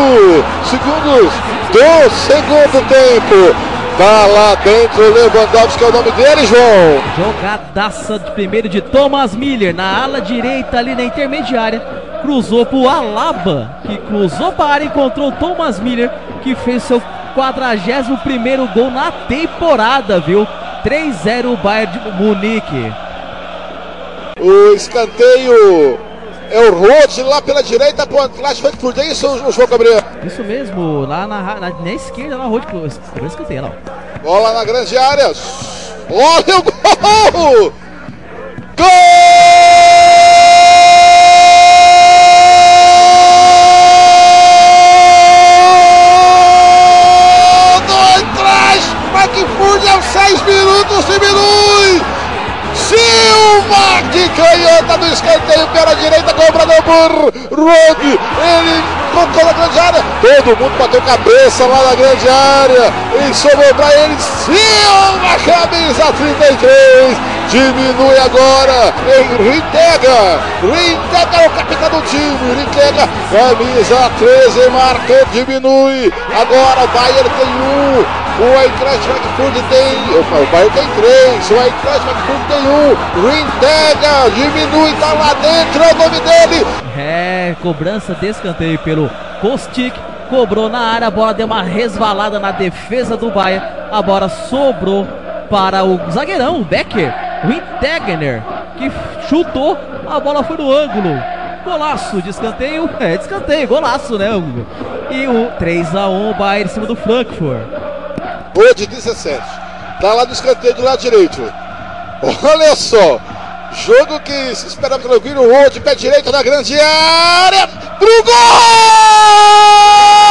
segundos do segundo tempo. Tá lá dentro o Lewandowski, é o nome dele, João. Jogadaça de primeiro de Thomas Miller na ala direita ali na intermediária. Cruzou pro Alaba, que cruzou para a área, encontrou o Thomas Miller, que fez seu 41 gol na temporada, viu? 3-0 o Bayern de Munique. O escanteio é o Rhodes lá pela direita pro Atlético Frankfurt. É isso, o João Gabriel? Isso mesmo, lá na, na, na esquerda, na de cobrou escanteio, lá. ó. Bola na grande área. Olha o gol! Gol! Frankfurt aos 6 minutos diminui! De canhota do escanteio pela direita, cobrado por Rod. Ele colocou na grande área. Todo mundo bateu cabeça lá na grande área. E sobrou para ele. Silva, camisa 33. Diminui agora em Rintega. Rintega é o capitão do time. Rintega, camisa 13, marcou, diminui. Agora o Bayern tem um. O Eintracht Frankfurt tem. O Bayern tem três. O Eintracht Frankfurt tem um. Rintega diminui, tá lá dentro. É o nome dele. É, cobrança de escanteio pelo Kostic. Cobrou na área, a bola deu uma resvalada na defesa do Bayern. A bola sobrou para o zagueirão, o Becker, o Integner, que chutou, a bola foi no ângulo. Golaço de escanteio, é de escanteio, golaço, né? E o 3x1 Bayern em cima do Frankfurt. De 17. Tá lá no escanteio do lado direito. Olha só. Jogo que se esperava tranquilo. O de pé direito na grande área. pro gol!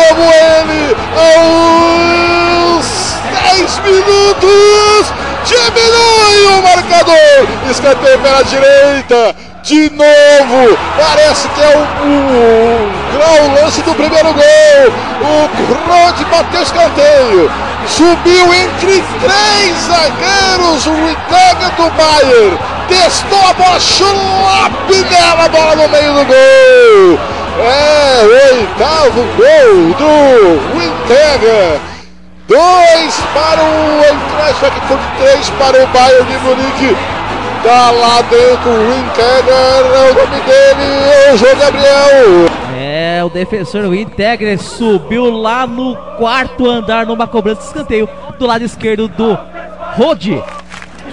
Novo ele! Aos 10 minutos! Diminui o marcador! Escanteio pela direita! De novo! Parece que é o, o, lance do primeiro gol! O Rod bateu escanteio! Subiu entre três zagueiros o Ritega do Bayern! Testou a bola, chulap nela, bola no meio do gol! É o oitavo gol do Wintega. Dois para o Eintracht Frankfurt, três para o Bayern de Munique. Tá lá dentro o Wintega, é o nome dele, é o João Gabriel. É, o defensor Wintegre subiu lá no quarto andar numa cobrança de escanteio do lado esquerdo do Rode.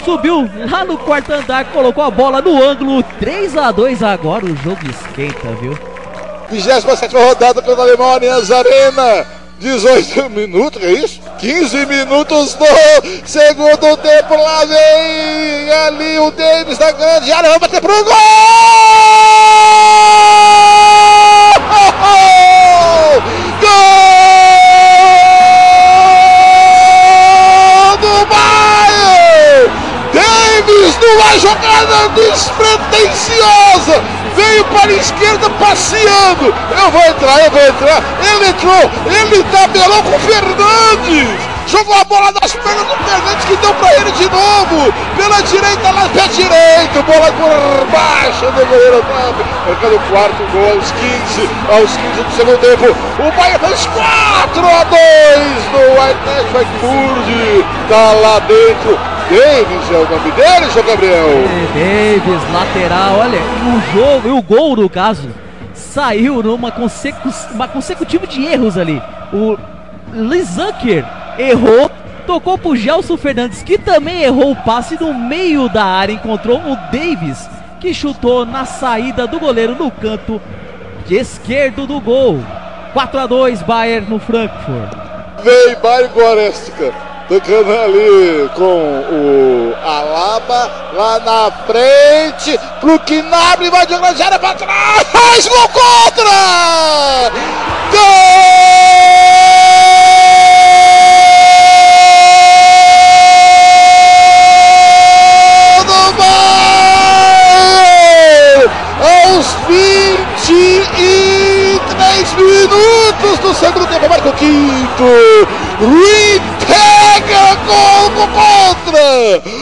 Subiu lá no quarto andar, colocou a bola no ângulo 3 a 2 agora o jogo esquenta, viu? 27 rodada pela Alemanha, Arena. 18 minutos, é isso? 15 minutos no segundo tempo. Lá vem ali o Davis da grande área. Vai bater pro gol! Gol Davis numa jogada despretensiosa veio para a esquerda passeando. Eu vou entrar, eu vou entrar. Ele entrou, ele tabelou com o Fernandes. Jogou a bola nas pernas do Fernandes que deu para ele de novo. Pela direita, lá pé direito. Bola por baixo do goleiro Trump. Marcando o quarto gol aos 15. Aos 15 do segundo tempo. O Bahia fez 4 a 2 no White Frankfurt. Tá lá dentro. Davis é o nome dele, João Gabriel. Davis, lateral, olha, o jogo e o gol no caso saiu numa consecu uma consecutiva de erros ali. O Lizanker errou, tocou pro Gelson Fernandes, que também errou o passe no meio da área, encontrou o Davis, que chutou na saída do goleiro no canto esquerdo do gol. 4 a 2 Bayern no Frankfurt. Vem Bayern Gorestica tocando ali com o Alaba lá na frente pro Kinabre, vai de grande área pra trás, gol contra! Gol! Aos 23 minutos do segundo tempo, marca o quinto. Pega gol contra!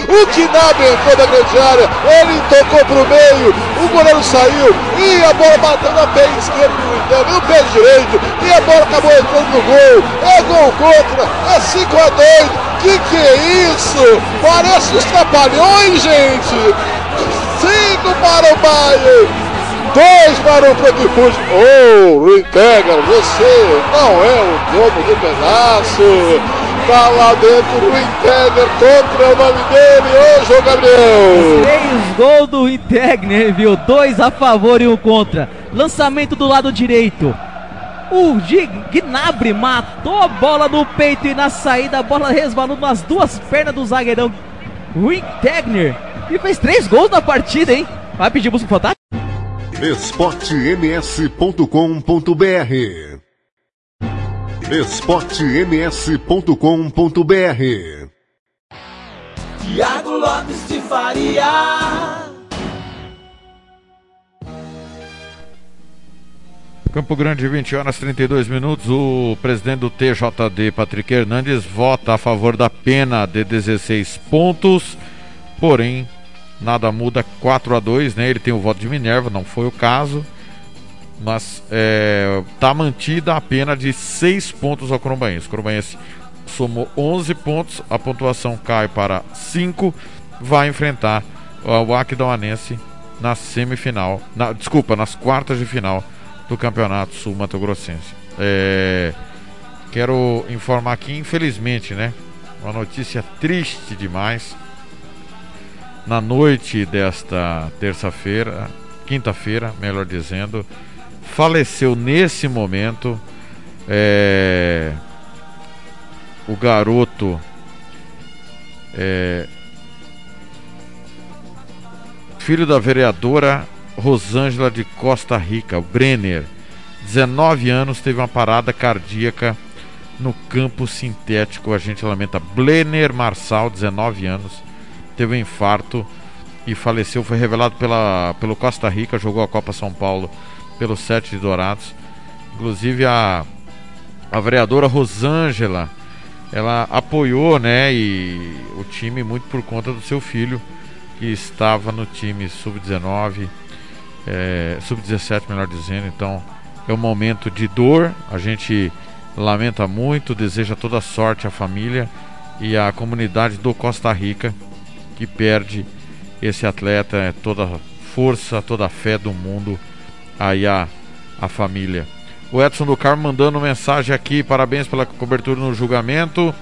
O Kinabe entrou na grande área, ele tocou pro meio, o goleiro saiu e a bola bateu na pé esquerdo do Inter, no pé direito e a bola acabou entrando no gol. É gol contra, é 5 a 2 Que que é isso? Parece os trapalhões, gente! 5 para o Bayern, dois para o Frankfurt. Oh, Rintegra, você não é o dono do pedaço. Tá lá dentro o Integner contra o nome dele, ô João Gabriel. Três gols do Integner, viu? Dois a favor e um contra. Lançamento do lado direito. O Gnabry matou a bola no peito e na saída a bola resvalou nas duas pernas do zagueirão Integner. E fez três gols na partida, hein? Vai pedir busca fantástico? esportems.com.br esportems.com.br Tiago Lopes de Faria. Campo Grande, 20 horas 32 minutos. O presidente do TJD, Patrick Hernandes, vota a favor da pena de 16 pontos. Porém, nada muda 4 a 2 né? Ele tem o voto de Minerva, não foi o caso mas é, tá mantida a pena de 6 pontos ao Corumbaense. O somou 11 pontos, a pontuação cai para 5, vai enfrentar o Aquidauanense na semifinal, na, desculpa, nas quartas de final do Campeonato Sul Mato Grossense. É, quero informar aqui, infelizmente, né, uma notícia triste demais. Na noite desta terça-feira, quinta-feira, melhor dizendo, faleceu nesse momento É, o garoto é, filho da vereadora Rosângela de Costa Rica, Brenner, 19 anos, teve uma parada cardíaca no campo sintético. A gente lamenta. Brenner Marçal, 19 anos, teve um infarto e faleceu. Foi revelado pela, pelo Costa Rica, jogou a Copa São Paulo pelo Sete de Dourados. Inclusive a, a vereadora Rosângela, ela apoiou, né, e o time muito por conta do seu filho que estava no time sub-19, é, sub-17, melhor dizendo. Então é um momento de dor. A gente lamenta muito, deseja toda sorte à família e à comunidade do Costa Rica que perde esse atleta, é toda força, toda a fé do mundo aí a, a família. O Edson do Carmo mandando mensagem aqui, parabéns pela cobertura no julgamento.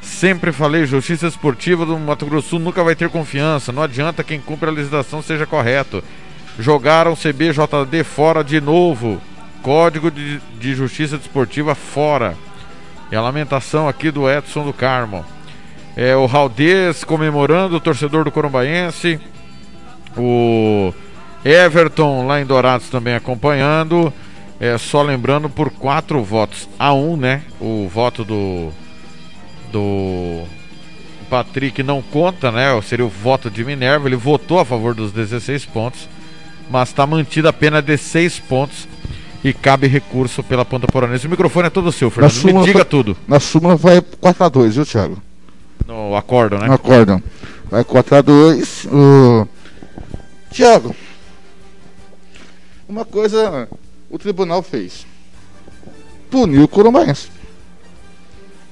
Sempre falei, justiça esportiva do Mato Grosso nunca vai ter confiança. Não adianta quem cumpre a legislação seja correto. Jogaram CBJD fora de novo. Código de, de Justiça Desportiva fora. É a lamentação aqui do Edson do Carmo. É o Raldez comemorando, o torcedor do Corumbaense. O Everton lá em Dourados também acompanhando. É só lembrando por quatro votos a um, né? O voto do do Patrick não conta, né? Seria o voto de Minerva. Ele votou a favor dos 16 pontos, mas está mantida a pena de 6 pontos e cabe recurso pela ponta poranense. O microfone é todo seu, Fernando. Me diga vai, tudo. Na súmula vai 4x2, viu, Thiago? No acórdão, né? No acórdão. Vai 4x2. Uh... Thiago, uma coisa o tribunal fez. Puniu o Corumbaense.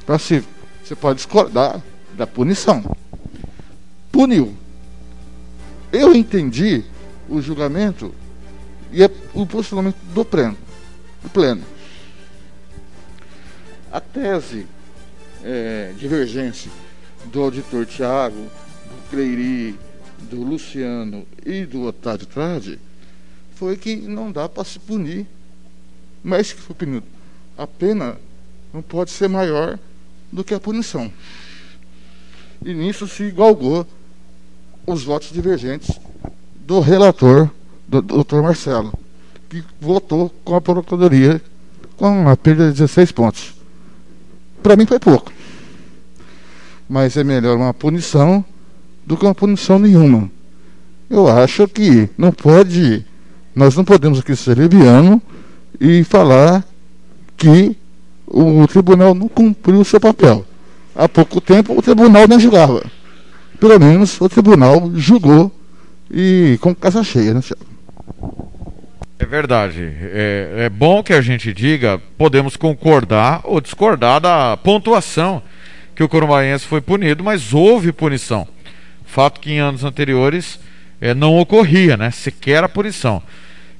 Para se você pode discordar da punição. Puniu. Eu entendi o julgamento e é o posicionamento do pleno. Do pleno. A tese é, divergência do auditor Tiago, do Cleiri, do Luciano e do Otávio Trade foi que não dá para se punir. Mas que foi punido. A pena não pode ser maior do que a punição. E nisso se galgou os votos divergentes do relator, do, do Dr. Marcelo, que votou com a Procuradoria com a perda de 16 pontos. Para mim foi pouco. Mas é melhor uma punição do que uma punição nenhuma. Eu acho que não pode, nós não podemos aqui ser leviano e falar que o tribunal não cumpriu o seu papel. Há pouco tempo o tribunal nem julgava. Pelo menos o tribunal julgou e com casa cheia, né, Thiago? É verdade. É, é, bom que a gente diga, podemos concordar ou discordar da pontuação que o Corumbaense foi punido, mas houve punição. Fato que em anos anteriores é, não ocorria, né? Sequer a punição.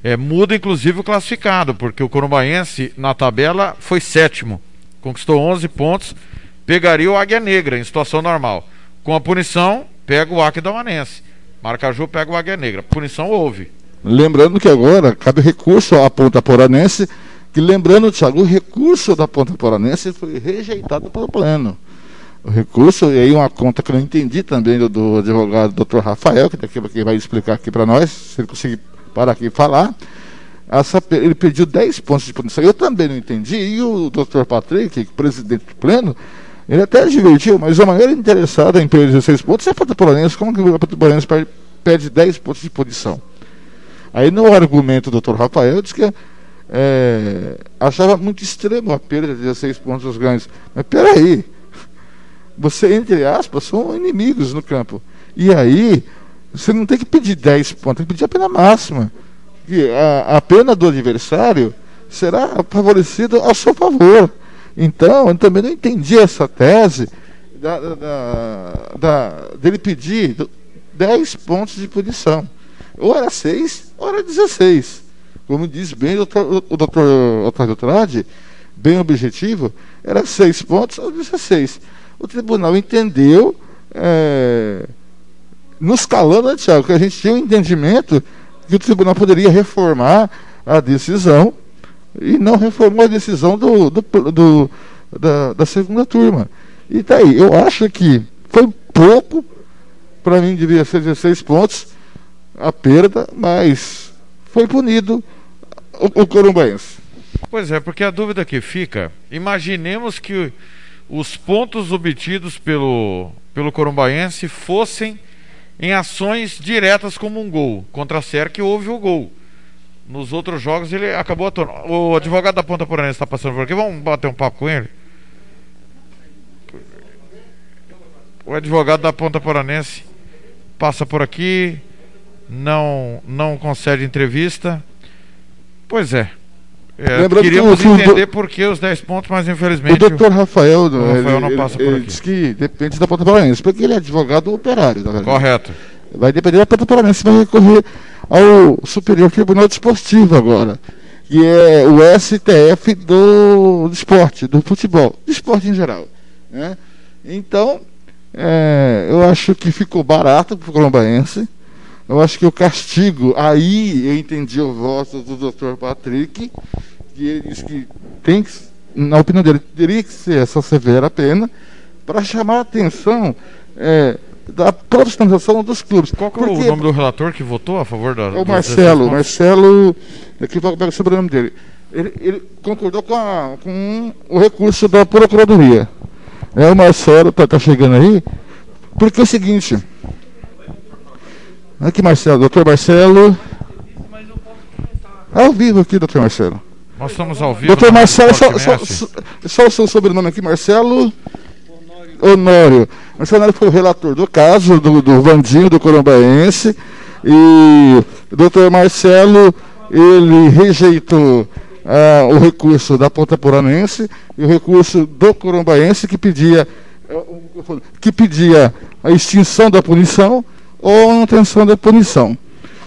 É, muda inclusive o classificado, porque o Corumbaense na tabela foi sétimo, conquistou 11 pontos, pegaria o Águia Negra em situação normal. Com a punição, pega o Aquidauanense. Marcaju pega o Águia Negra. Punição houve. Lembrando que agora cabe recurso à Ponta Poranense, que lembrando, Thiago, o recurso da Ponta Poranense foi rejeitado pelo pleno. O recurso, e aí uma conta que eu não entendi também do, do advogado Dr. Rafael, que daqui a vai explicar aqui para nós, se ele conseguir para aqui falar. Essa, ele pediu 10 pontos de punição. Eu também não entendi. E o Dr. Patrick, presidente do pleno, ele até divertiu, mas a maior interessada em perder 16 pontos é a Patapolanense. Como que a Patapolanense perde 10 pontos de punição? Aí no argumento do Dr. Rafael diz que é, achava muito extremo a perda de 16 pontos dos ganhos. Mas peraí, você, entre aspas, são inimigos no campo. E aí, você não tem que pedir 10 pontos, tem que pedir a pena máxima. E a, a pena do adversário será favorecida ao seu favor. Então, eu também não entendi essa tese da, da, da, dele pedir 10 pontos de punição. Ou era 6, ou era 16. Como diz bem o doutor, Otávio Trade, bem objetivo, era 6 pontos ou 16. O tribunal entendeu. É, nos calando, né, Tiago, que a gente tinha um entendimento que o tribunal poderia reformar a decisão e não reformou a decisão do, do, do da, da, segunda turma. E tá aí, eu acho que foi pouco, para mim devia ser 16 pontos a perda, mas foi punido o, o Corumbaense. Pois é, porque a dúvida que fica, imaginemos que os pontos obtidos pelo, pelo Corumbaense fossem em ações diretas como um gol. Contra a Serra houve o gol. Nos outros jogos ele acabou atuando. O advogado da Ponta Poranense está passando por aqui. Vamos bater um papo com ele? O advogado da Ponta Poranense passa por aqui, não, não concede entrevista. Pois é. É, queríamos que o, entender do, por que os 10 pontos, mas infelizmente. O doutor Rafael, o Rafael ele, não passa ele, por aqui. diz que depende da Ponta Paranense, porque ele é advogado operário, tá Correto. Vai depender da Ponta Paranense, vai recorrer ao Superior Tribunal Desportivo agora, que é o STF do, do esporte, do futebol, do esporte em geral. Né? Então, é, eu acho que ficou barato para o colombaense. Eu acho que o castigo, aí eu entendi o voto do Dr. Patrick, que ele disse que tem que, na opinião dele, teria que ser essa severa pena para chamar a atenção é, da profissionalização dos clubes. Qual é o nome do relator que votou a favor da. O Marcelo, Marcelo, aqui vai pegar o sobrenome dele. Ele, ele concordou com, a, com, o recurso da Procuradoria. É o Marcelo, tá, tá chegando aí, porque é o seguinte. Aqui, Marcelo, doutor Marcelo. Ao vivo aqui, doutor Marcelo. Nós estamos ao vivo. Doutor Marcelo, só, só, só, o seu sobrenome aqui, Marcelo. Honório. Marcelo Honório foi o relator do caso do, do Vandinho, do Corombaense. E o doutor Marcelo, ele rejeitou ah, o recurso da Ponta Poranense e o recurso do Corombaense que pedia, que pedia a extinção da punição ou manutenção da punição.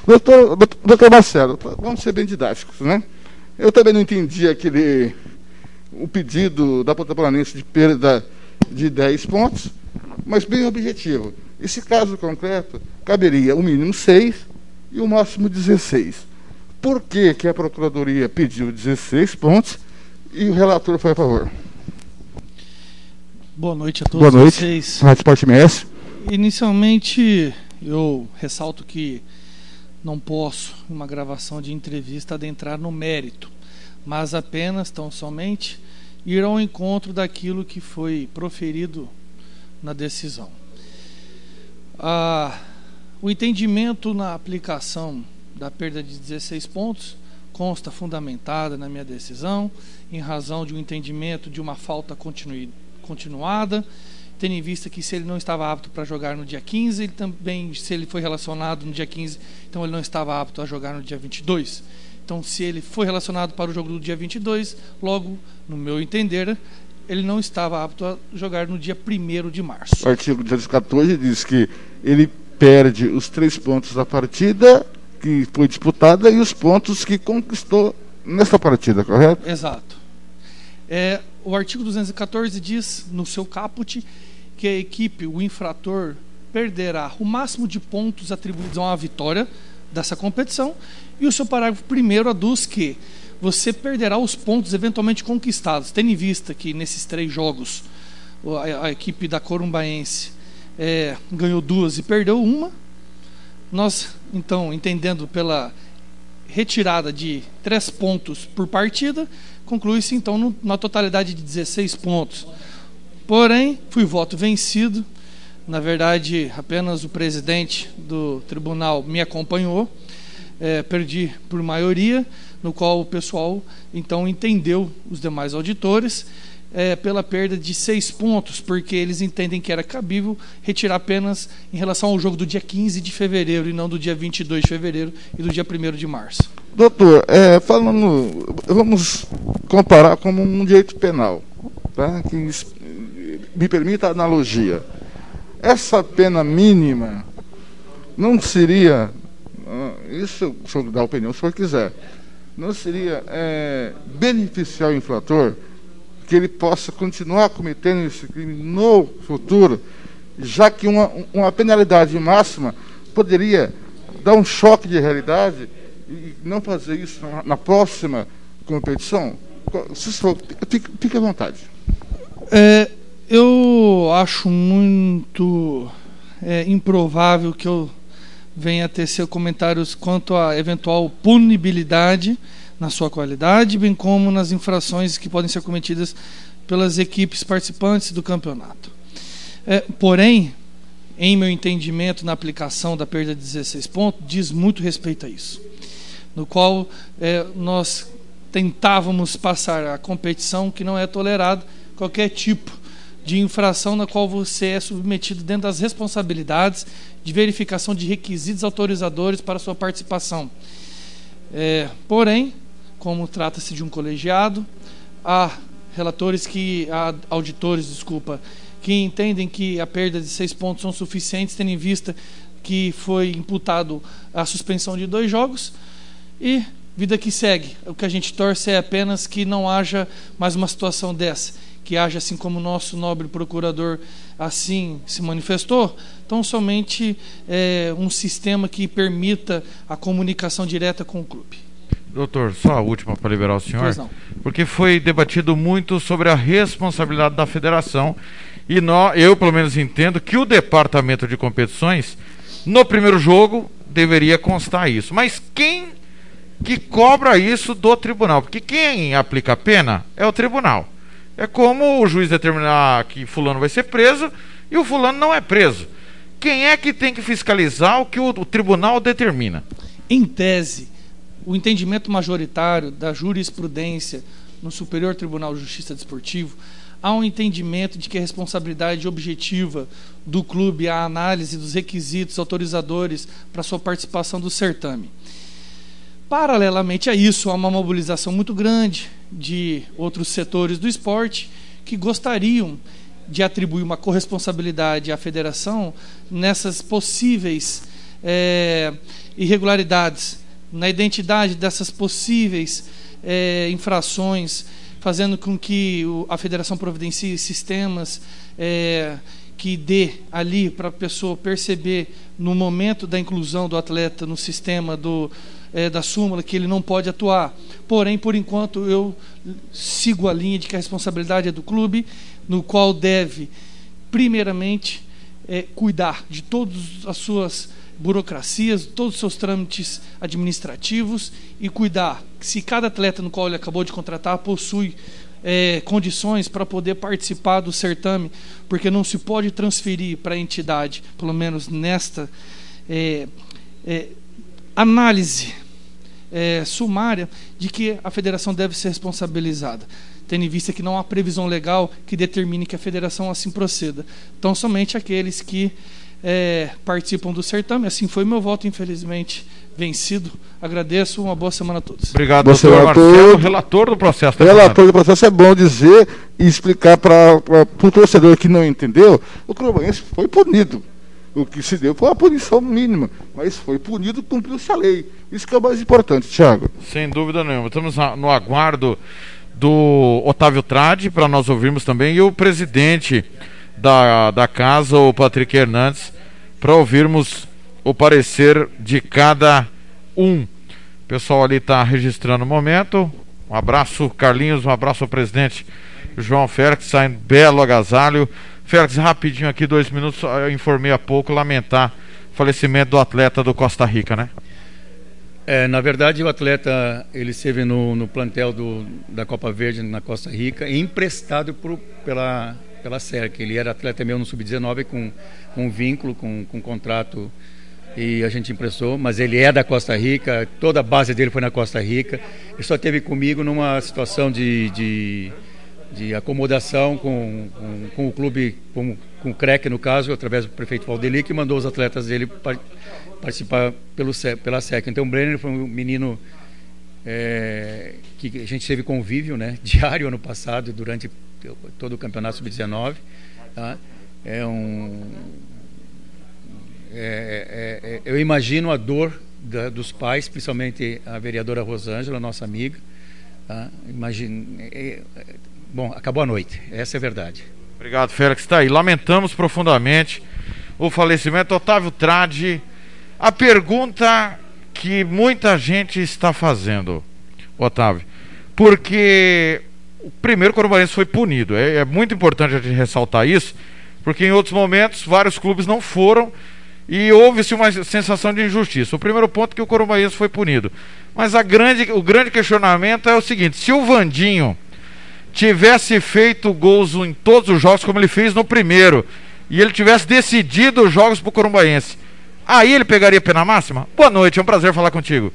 Doutor, doutor Marcelo, vamos ser bem didáticos, né? Eu também não entendi aquele o pedido da Ponta Planense de perda de 10 pontos, mas bem objetivo. Esse caso concreto caberia o mínimo 6 e o máximo 16. Por que, que a Procuradoria pediu 16 pontos e o relator foi a favor? Boa noite a todos Boa noite. vocês. Rádio Esporte MS. Inicialmente, eu ressalto que não posso, em uma gravação de entrevista, adentrar no mérito, mas apenas, tão somente, ir ao encontro daquilo que foi proferido na decisão. Ah, o entendimento na aplicação da perda de 16 pontos consta fundamentada na minha decisão, em razão de um entendimento de uma falta continuada tendo em vista que se ele não estava apto para jogar no dia 15, ele também, se ele foi relacionado no dia 15, então ele não estava apto a jogar no dia 22. Então, se ele foi relacionado para o jogo do dia 22, logo, no meu entender, ele não estava apto a jogar no dia 1 de março. O artigo 214 diz que ele perde os três pontos da partida que foi disputada e os pontos que conquistou nessa partida, correto? Exato. É, o artigo 214 diz, no seu caput, que a equipe, o infrator, perderá o máximo de pontos atribuídos a uma vitória dessa competição. E o seu parágrafo primeiro aduz que você perderá os pontos eventualmente conquistados, tendo em vista que nesses três jogos a, a equipe da Corumbaense é, ganhou duas e perdeu uma. Nós, então, entendendo pela retirada de três pontos por partida, conclui-se então no, na totalidade de 16 pontos. Porém, fui voto vencido. Na verdade, apenas o presidente do tribunal me acompanhou. É, perdi por maioria, no qual o pessoal então entendeu os demais auditores é, pela perda de seis pontos, porque eles entendem que era cabível retirar apenas em relação ao jogo do dia 15 de fevereiro e não do dia 22 de fevereiro e do dia 1 de março. Doutor, é, falando, vamos comparar como um direito penal, tá? que me permita a analogia. Essa pena mínima não seria, ah, isso o senhor dá opinião se o senhor quiser, não seria é, beneficiar o infrator que ele possa continuar cometendo esse crime no futuro, já que uma, uma penalidade máxima poderia dar um choque de realidade e não fazer isso na, na próxima competição? Se for, fique, fique à vontade. É, eu acho muito é, improvável que eu venha a tecer comentários quanto à eventual punibilidade na sua qualidade, bem como nas infrações que podem ser cometidas pelas equipes participantes do campeonato. É, porém, em meu entendimento, na aplicação da perda de 16 pontos, diz muito respeito a isso. No qual é, nós tentávamos passar a competição que não é tolerado qualquer tipo de infração na qual você é submetido dentro das responsabilidades de verificação de requisitos autorizadores para sua participação. É, porém, como trata-se de um colegiado, há relatores que, há auditores, desculpa, que entendem que a perda de seis pontos são suficientes, tendo em vista que foi imputado a suspensão de dois jogos e vida que segue. O que a gente torce é apenas que não haja mais uma situação dessa que haja assim como o nosso nobre procurador assim se manifestou, tão somente é, um sistema que permita a comunicação direta com o clube. Doutor, só a última para liberar o senhor, porque foi debatido muito sobre a responsabilidade da federação e nós, eu pelo menos entendo que o departamento de competições no primeiro jogo deveria constar isso, mas quem que cobra isso do tribunal? Porque quem aplica a pena é o tribunal. É como o juiz determinar que fulano vai ser preso e o fulano não é preso. Quem é que tem que fiscalizar o que o, o tribunal determina? Em tese, o entendimento majoritário da jurisprudência no Superior Tribunal de Justiça Desportivo há um entendimento de que a responsabilidade objetiva do clube é a análise dos requisitos autorizadores para sua participação do certame. Paralelamente a isso, há uma mobilização muito grande de outros setores do esporte que gostariam de atribuir uma corresponsabilidade à federação nessas possíveis é, irregularidades, na identidade dessas possíveis é, infrações, fazendo com que a federação providencie sistemas é, que dê ali para a pessoa perceber no momento da inclusão do atleta no sistema do é, da súmula que ele não pode atuar. Porém, por enquanto, eu sigo a linha de que a responsabilidade é do clube, no qual deve, primeiramente, é, cuidar de todas as suas burocracias, todos os seus trâmites administrativos e cuidar se cada atleta no qual ele acabou de contratar possui é, condições para poder participar do certame, porque não se pode transferir para a entidade, pelo menos nesta é, é, análise é, sumária de que a federação deve ser responsabilizada, tendo em vista que não há previsão legal que determine que a federação assim proceda. Então, somente aqueles que é, participam do certame. Assim foi meu voto, infelizmente, vencido. Agradeço, uma boa semana a todos. Obrigado, Você doutor Marcelo, relator do processo. Relator do processo é bom dizer e explicar para o torcedor que não entendeu, o Crobanense foi punido o que se deu foi uma punição mínima, mas foi punido, cumpriu-se a lei. Isso que é o mais importante, Thiago. Sem dúvida nenhuma. Estamos no aguardo do Otávio Trade para nós ouvirmos também e o presidente da, da casa, o Patrick Hernandes, para ouvirmos o parecer de cada um. O pessoal ali está registrando o momento. Um abraço, Carlinhos, um abraço ao presidente João Félix, sai em belo agasalho. Félix, rapidinho aqui, dois minutos, eu informei há pouco, lamentar o falecimento do atleta do Costa Rica, né? É, na verdade, o atleta ele esteve no, no plantel do, da Copa Verde na Costa Rica, emprestado por, pela, pela SERC. Ele era atleta meu no Sub-19 com, com um vínculo, com, com um contrato e a gente emprestou, mas ele é da Costa Rica, toda a base dele foi na Costa Rica. Ele só teve comigo numa situação de, de de acomodação com, com, com, o clube, com, com o CREC no caso, através do prefeito Valdeli, que mandou os atletas dele par, participar pelo, pela SEC. Então o Brenner foi um menino é, que a gente teve convívio né, (laughs) diário ano passado, durante todo o campeonato sub-19. Tá? É um. É, é, é, eu imagino a dor da, dos pais, principalmente a vereadora Rosângela, nossa amiga. Tá? Imagine, é, Bom, acabou a noite, essa é a verdade. Obrigado, Félix. Está aí. Lamentamos profundamente o falecimento. Otávio Trade, a pergunta que muita gente está fazendo, Otávio. porque o primeiro Corumbaense foi punido. É, é, muito importante a gente ressaltar isso, porque em outros momentos vários clubes não foram e houve-se uma sensação de injustiça. O primeiro ponto é que o Corumbaense foi punido. Mas a grande, o grande questionamento é o seguinte: se o Vandinho tivesse feito gols em todos os jogos como ele fez no primeiro, e ele tivesse decidido os jogos para o Corumbaense, aí ele pegaria pena máxima? Boa noite, é um prazer falar contigo.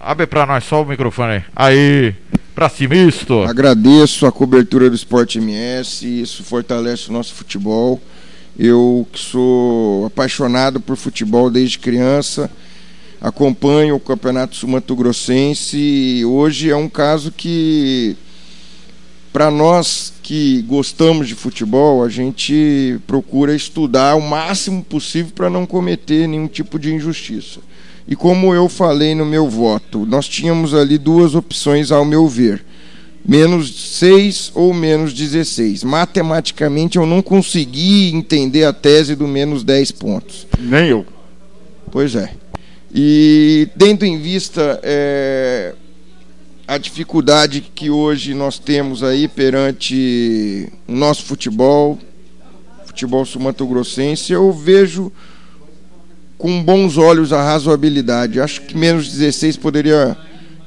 Abre para nós só o microfone aí. Aí, pra cima, isto. Agradeço a cobertura do Esporte MS, isso fortalece o nosso futebol. Eu que sou apaixonado por futebol desde criança, acompanho o Campeonato Sul-Mato Grossense e hoje é um caso que para nós que gostamos de futebol, a gente procura estudar o máximo possível para não cometer nenhum tipo de injustiça. E como eu falei no meu voto, nós tínhamos ali duas opções, ao meu ver: menos 6 ou menos 16. Matematicamente, eu não consegui entender a tese do menos 10 pontos. Nem eu. Pois é. E tendo em vista é, a dificuldade que hoje nós temos aí perante o nosso futebol, futebol sul-mato-grossense, eu vejo com bons olhos a razoabilidade. Acho que menos 16 poderia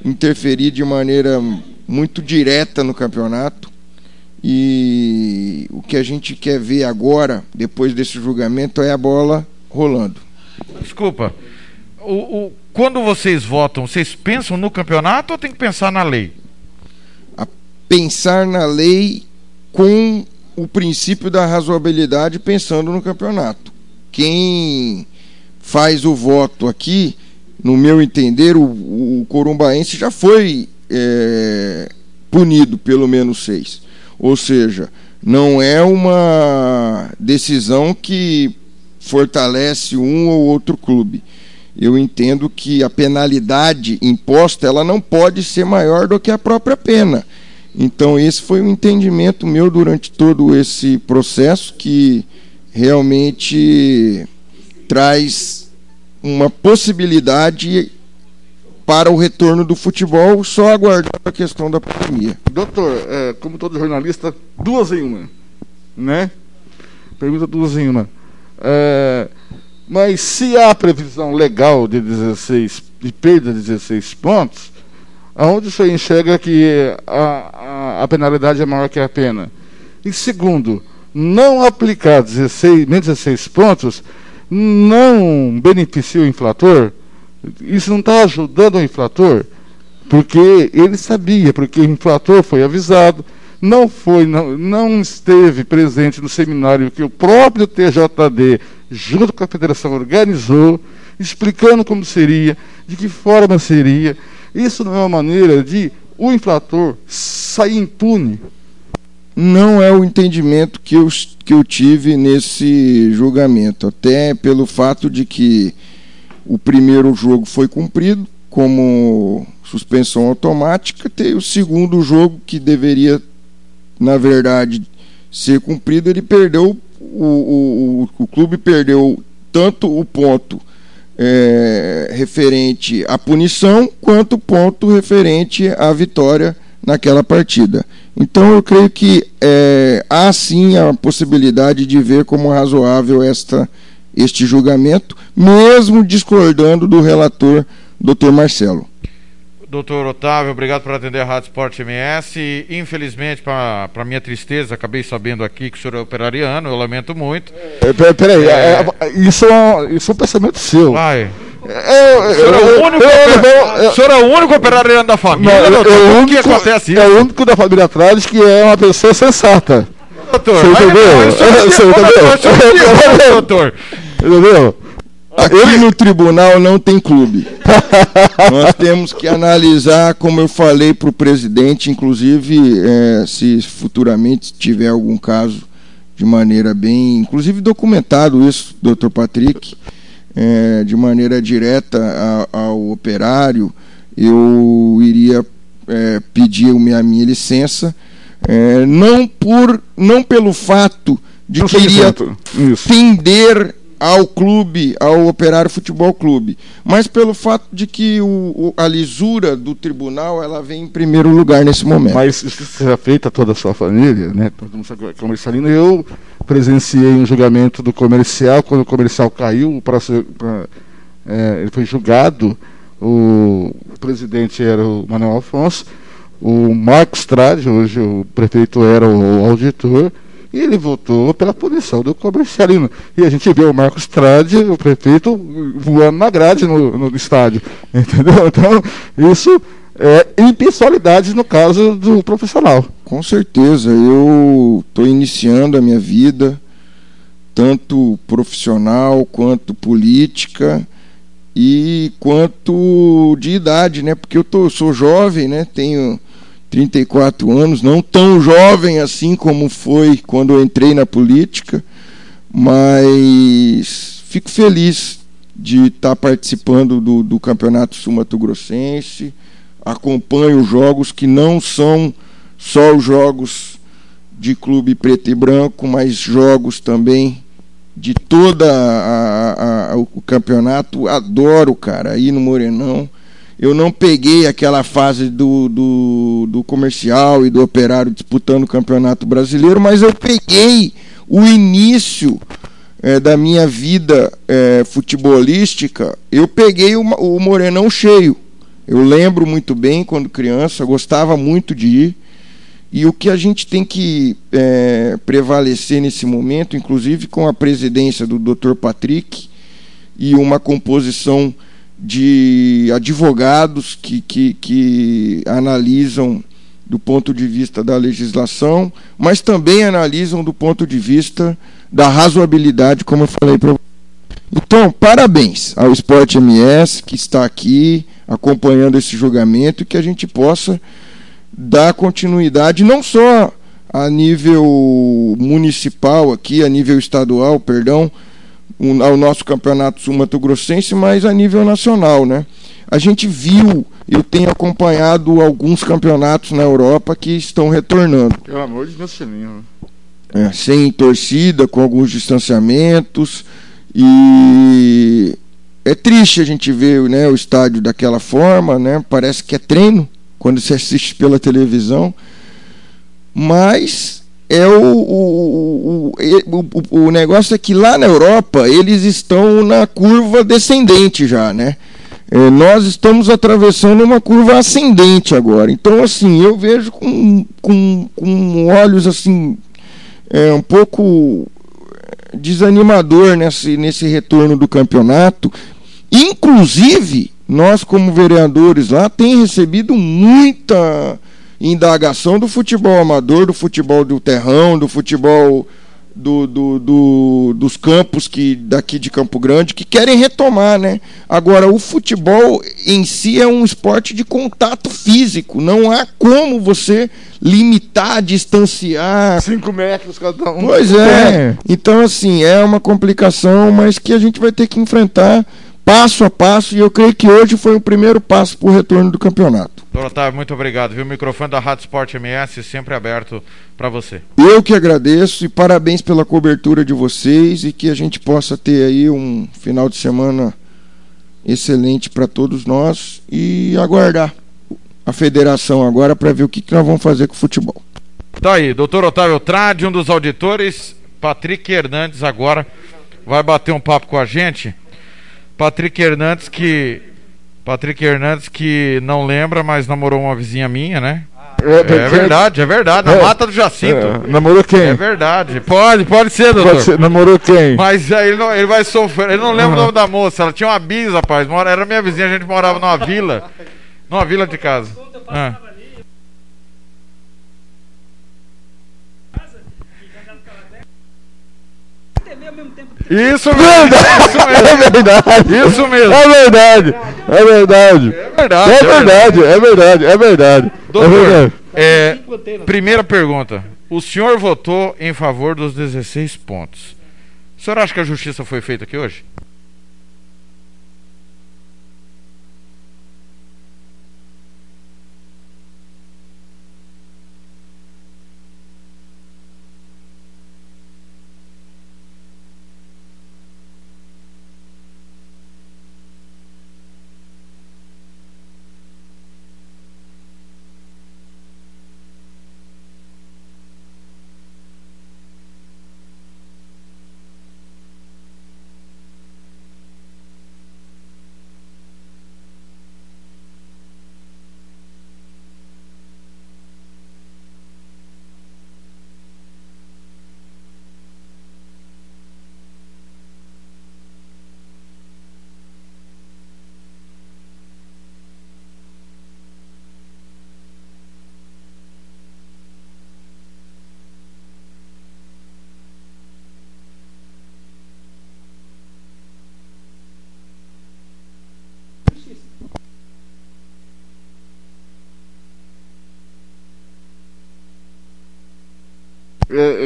interferir de maneira muito direta no campeonato. E o que a gente quer ver agora, depois desse julgamento, é a bola rolando. Desculpa. O, o, quando vocês votam, vocês pensam no campeonato ou tem que pensar na lei? A pensar na lei com o princípio da razoabilidade pensando no campeonato. Quem faz o voto aqui, no meu entender, o, o Corumbaense já foi é, punido pelo menos seis. Ou seja, não é uma decisão que fortalece um ou outro clube. Eu entendo que a penalidade imposta ela não pode ser maior do que a própria pena. Então esse foi um entendimento meu durante todo esse processo que realmente traz uma possibilidade para o retorno do futebol, só aguardando a questão da pandemia. Doutor, é, como todo jornalista, duas em uma, né? Pergunta duas em uma. É, mas se há previsão legal de 16, de perda de 16 pontos, aonde você enxerga que a, a, a penalidade é maior que a pena? E segundo, não aplicar 16, nem 16 pontos não beneficia o inflator, isso não está ajudando o inflator, porque ele sabia, porque o inflator foi avisado, não foi, não, não esteve presente no seminário que o próprio TJD, junto com a federação, organizou, explicando como seria, de que forma seria. Isso não é uma maneira de o inflator sair impune não é o entendimento que eu, que eu tive nesse julgamento, até pelo fato de que o primeiro jogo foi cumprido como suspensão automática, tem o segundo jogo que deveria, na verdade, ser cumprido, ele perdeu, o, o, o, clube perdeu tanto o ponto é, referente à punição, quanto o ponto referente à vitória naquela partida. Então eu creio que é, há sim a possibilidade de ver como razoável esta, este julgamento, mesmo discordando do relator, doutor Marcelo. Doutor Otávio, obrigado por atender a Rádio Sport MS. Infelizmente, para minha tristeza, acabei sabendo aqui que o senhor é operariano, eu lamento muito. É, peraí, é... É, é, isso, é, isso é um pensamento seu. Vai. o, senhor é o único, o senhor é o único operário da família, não, doutor? É o único, que acontece isso? É o único da família atrás que é uma pessoa sensata. Doutor, você entendeu? (laughs) Você (laughs) entendeu? Doutor. Entendeu? Aqui no tribunal não tem clube. (laughs) Nós temos que analisar, como eu falei para o presidente, inclusive, é, se futuramente tiver algum caso de maneira bem, inclusive documentado isso, doutor Patrick, é, de maneira direta a, ao operário, eu iria é, pedir a minha licença, é, não por, não pelo fato de que iria fender ao clube, ao Operário Futebol Clube, mas pelo fato de que o, a lisura do tribunal ela vem em primeiro lugar nesse momento. Mas isso será feito a toda a sua família, né? Todo mundo é comercialino. Eu presenciei um julgamento do comercial, quando o comercial caiu, pra, pra, é, ele foi julgado, o, o presidente era o Manuel Afonso, o Marcos Trade, hoje o prefeito era o auditor, e ele votou pela punição do comercialino. E a gente vê o Marcos Trade, o prefeito, voando na grade no, no estádio. (laughs) Entendeu? Então, isso é impessoalidade no caso do profissional. Com certeza. Eu estou iniciando a minha vida, tanto profissional quanto política e quanto de idade, né? Porque eu tô, sou jovem, né? Tenho 34 anos, não tão jovem assim como foi quando eu entrei na política, mas fico feliz de estar participando do, do Campeonato Sul-Mato Grossense, acompanho os que não são só os jogos de clube preto e branco, mas jogos também de toda a, a, a, o campeonato. Adoro, cara, ir no Morenão eu não peguei aquela fase do, do, do, comercial e do operário disputando o campeonato brasileiro, mas eu peguei o início é, da minha vida é, futebolística. Eu peguei o, o Morenão cheio. Eu lembro muito bem quando criança, gostava muito de ir. E o que a gente tem que é, prevalecer nesse momento, inclusive com a presidência do Dr. Patrick e uma composição de advogados que, que, que analisam do ponto de vista da legislação, mas também analisam do ponto de vista da razoabilidade, como eu falei para. Então, parabéns ao Esporte MS que está aqui acompanhando esse julgamento e que a gente possa dar continuidade não só a nível municipal aqui, a nível estadual, perdão, ao nosso campeonato sul-mato-grossense, mas a nível nacional, né? A gente viu, eu tenho acompanhado alguns campeonatos na Europa que estão retornando. Pelo amor de Deus, Celinho. É, sem torcida, com alguns distanciamentos e é triste a gente ver né, o estádio daquela forma, né? Parece que é treino quando se assiste pela televisão, mas é o, o, o, o, negócio é que lá na Europa eles estão na curva descendente já, né? É, nós estamos atravessando uma curva ascendente agora. Então, assim, eu vejo com, com, com olhos assim é, um pouco desanimador nesse, nesse retorno do campeonato. Inclusive, nós como vereadores lá tem recebido muita indagação do futebol amador, do futebol do terrão, do futebol do, do, do, dos campos que daqui de Campo Grande que querem retomar, né? Agora, o futebol em si é um esporte de contato físico. Não há como você limitar, distanciar. Cinco metros cada um. Pois é. Então, assim, é uma complicação, mas que a gente vai ter que enfrentar passo a passo, e eu creio que hoje foi o primeiro passo para o retorno do campeonato. Doutor Otávio, muito obrigado. Viu? O microfone da Rádio Sport MS sempre aberto para você. Eu que agradeço e parabéns pela cobertura de vocês e que a gente possa ter aí um final de semana excelente para todos nós e aguardar a federação agora para ver o que, que nós vamos fazer com o futebol. Tá aí, doutor Otávio Trade, um dos auditores, Patrick Hernandes agora vai bater um papo com a gente. Patrick Hernandes que Patrick Hernandes que não lembra, mas namorou uma vizinha minha, né? É, é verdade, é verdade. Na é, mata do Jacinto. É, namorou quem? É verdade. Pode, pode ser, doutor. Pode ser, namorou quem? Mas aí ele, não, ele vai sofrer. Ele não lembra uhum. o nome da moça. Ela tinha uma bis, rapaz. Mora, era minha vizinha, a gente morava numa vila. Numa vila de casa. Ah. Isso mesmo, (laughs) é verdade. Isso mesmo. É verdade. É verdade. É verdade. É verdade. É verdade. É verdade. Doutor, é, primeira pergunta. O senhor votou em favor dos 16 pontos. O senhor acha que a justiça foi feita aqui hoje?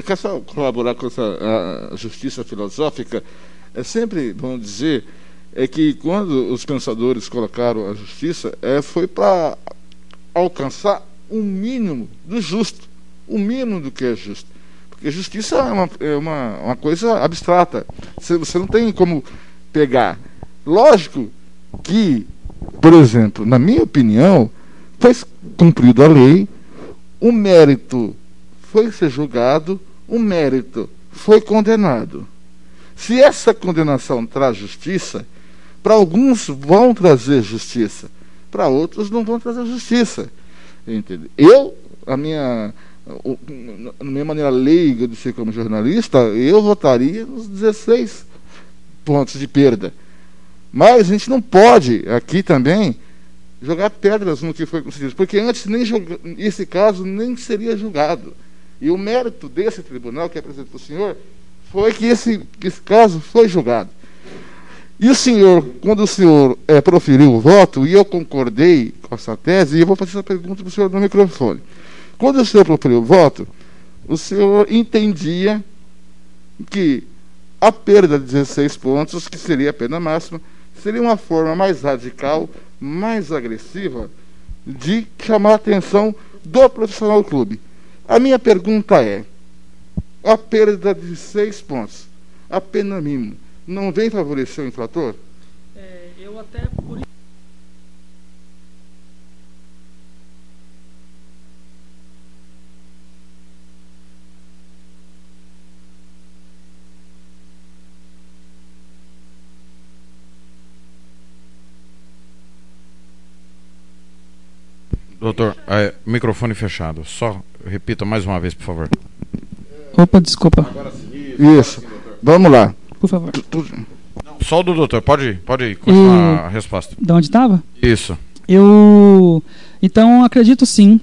Eu quero só colaborar com essa a justiça filosófica. É sempre bom dizer é que quando os pensadores colocaram a justiça, é, foi para alcançar o um mínimo do justo, o mínimo do que é justo. Porque justiça é uma, é uma, uma coisa abstrata. Você, você não tem como pegar. Lógico que, por exemplo, na minha opinião, foi cumprida a lei, o mérito foi ser julgado, o mérito foi condenado. Se essa condenação traz justiça, para alguns vão trazer justiça, para outros não vão trazer justiça. Entendeu? Eu, a minha, a minha maneira leiga de ser como jornalista, eu votaria nos 16 pontos de perda. Mas a gente não pode aqui também jogar pedras no que foi concedido, porque antes nem esse caso nem seria julgado. E o mérito desse tribunal que apresentou o senhor foi que esse, esse caso foi julgado. E o senhor, quando o senhor é, proferiu o voto, e eu concordei com essa tese, e eu vou fazer essa pergunta para o senhor no microfone. Quando o senhor proferiu o voto, o senhor entendia que a perda de 16 pontos, que seria a pena máxima, seria uma forma mais radical, mais agressiva de chamar a atenção do profissional do clube. A minha pergunta é: a perda de seis pontos, a pena mínima, não vem favorecer o infrator? É, eu até por Doutor, é, microfone fechado. Só repita mais uma vez, por favor. Opa, desculpa. Isso. Vamos lá. Por favor. Só o do doutor. Pode, pode continuar E- a resposta. Da onde estava? Isso. Eu. Então, acredito sim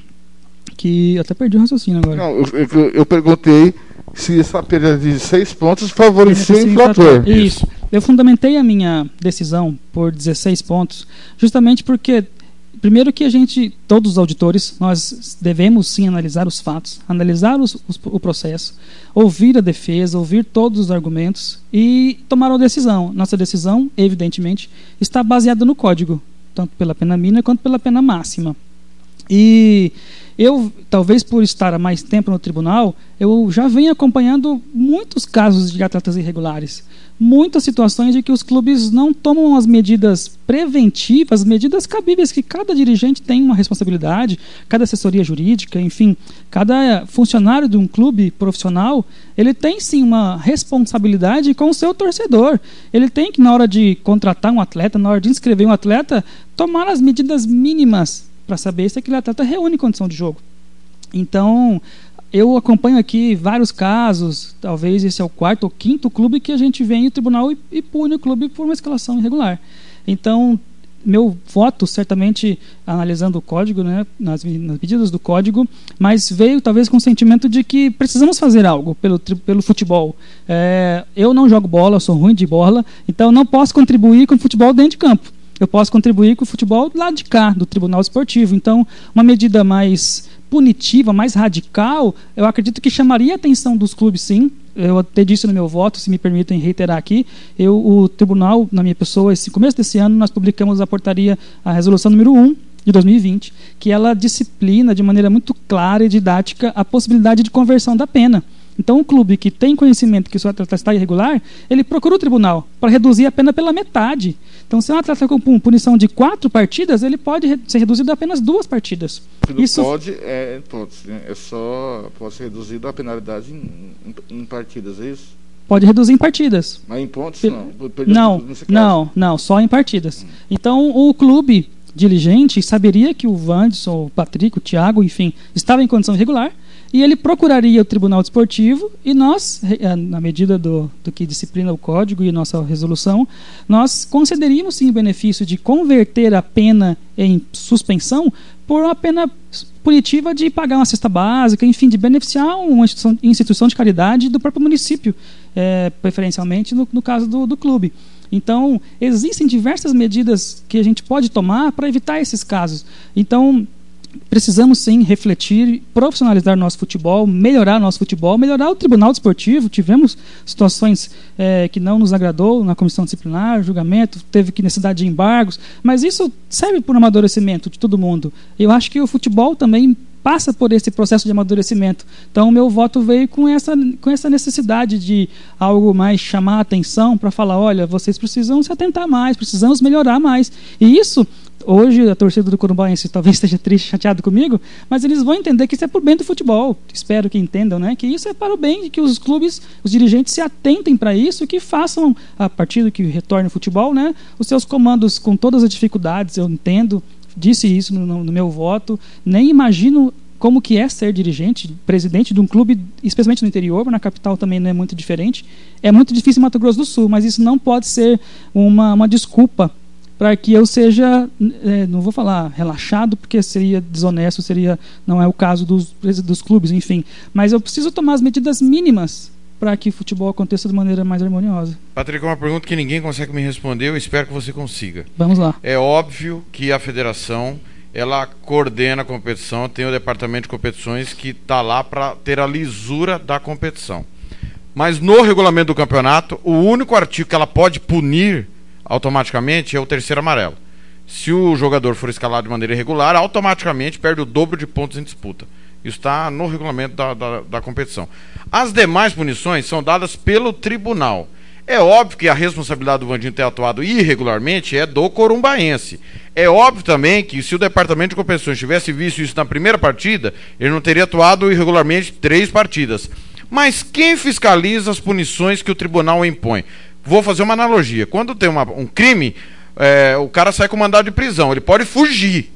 que. eu Até perdi o raciocínio agora. Não, eu, eu- eu perguntei se essa perda de seis pontos favorecia o Sim, infrator. Isso. Eu fundamentei a minha decisão por 16 pontos, justamente porque, primeiro que a gente, todos os auditores, nós devemos sim analisar os fatos, analisar os- os- o processo, ouvir a defesa, ouvir todos os argumentos e tomar uma decisão. Nossa decisão, evidentemente, está baseada no código, tanto pela pena mínima quanto pela pena máxima. E eu, talvez por estar há mais tempo no tribunal, eu já venho acompanhando muitos casos de atletas irregulares. Muitas situações de que os clubes não tomam as medidas preventivas, medidas cabíveis, que cada dirigente tem uma responsabilidade, cada assessoria jurídica, enfim, cada funcionário de um clube profissional, ele tem sim uma responsabilidade com o seu torcedor. Ele tem que, na hora de contratar um atleta, na hora de inscrever um atleta, tomar as medidas mínimas para saber se aquele atleta reúne condição de jogo. Então, eu acompanho aqui vários casos, talvez esse é o quarto ou quinto clube que a gente vem ao tribunal e, e pune o clube por uma escalação irregular. Então, meu voto, certamente analisando o código, né, nas, nas medidas do código, mas veio talvez com o sentimento de que precisamos fazer algo pelo, pelo futebol. É, eu não jogo bola, sou ruim de bola, então não posso contribuir com o futebol dentro de campo. Eu posso contribuir com o futebol lá de cá, do Tribunal Esportivo. Então, uma medida mais punitiva, mais radical, eu acredito que chamaria a atenção dos clubes, sim. Eu até disse no meu voto, se me permitem reiterar aqui, eu, o tribunal, na minha pessoa, esse começo desse ano, nós publicamos a portaria, a resolução número 1 de 2020, que ela disciplina de maneira muito clara e didática a possibilidade de conversão da pena. Então, um clube que tem conhecimento que o seu atleta está irregular, ele procura o tribunal para reduzir a pena pela metade. Então, se um atleta com pu- punição de quatro partidas, ele pode ser reduzido a apenas duas partidas. Isso pode, é todos, né? É só pode ser reduzido a penalidade em, em- em partidas, é isso? pode reduzir em partidas. Mas em pontos Pe- não. Não, não, não, só em partidas. Então o clube diligente saberia que o Wanderson, o Patrick, o Thiago, enfim, estava em condição irregular e ele procuraria o Tribunal Desportivo e nós, eh, na medida do, do que disciplina o código e nossa resolução, nós concederíamos sim o benefício de converter a pena em suspensão por uma pena punitiva de pagar uma cesta básica, enfim, de beneficiar uma instituição, instituição de caridade do próprio município, eh, preferencialmente no, no caso do, do clube. Então, existem diversas medidas que a gente pode tomar para evitar esses casos. Então, precisamos sim refletir, profissionalizar nosso futebol, melhorar nosso futebol, melhorar o tribunal desportivo. Tivemos situações é, que não nos agradou na comissão disciplinar, julgamento, teve que necessidade de embargos, mas isso serve para o amadurecimento de todo mundo. Eu acho que o futebol também passa por esse processo de amadurecimento. Então, o meu voto veio com essa, com essa necessidade de algo mais chamar a atenção para falar: olha, vocês precisam se atentar mais, precisamos melhorar mais. E isso, hoje, a torcida do Corumbaense talvez (laughs) esteja triste, chateado comigo, mas eles vão entender que isso é por bem do futebol. Espero que entendam, né? Que isso é para o bem, que os clubes, os dirigentes se atentem para isso e que façam, a partir do que retorne o futebol, né? Os seus comandos com todas as dificuldades, eu entendo disse isso no, no, meu voto. Nem imagino como que é ser dirigente, presidente de um clube, especialmente no interior, mas na capital também não é muito diferente. É muito difícil em Mato Grosso do Sul, mas isso não pode ser uma, uma desculpa para que eu seja, é, não vou falar relaxado, porque seria desonesto, seria não é o caso dos, dos clubes, enfim. Mas eu preciso tomar as medidas mínimas para que o futebol aconteça de maneira mais harmoniosa. Patrick, uma pergunta que ninguém consegue me responder, eu espero que você consiga. Vamos lá. É óbvio que a federação ela coordena a competição, tem o departamento de competições que está lá para ter a lisura da competição. Mas no regulamento do campeonato, o único artigo que ela pode punir automaticamente é o terceiro amarelo. Se o jogador for escalado de maneira irregular, automaticamente perde o dobro de pontos em disputa. Isso está no regulamento da, da, da competição. As demais punições são dadas pelo tribunal. É óbvio que a responsabilidade do Vandinho ter atuado irregularmente é do corumbaense. É óbvio também que se o departamento de competições tivesse visto isso na primeira partida, ele não teria atuado irregularmente três partidas. Mas quem fiscaliza as punições que o tribunal impõe? Vou fazer uma analogia. Quando tem uma, um crime, é, o cara sai com mandado de prisão. Ele pode fugir.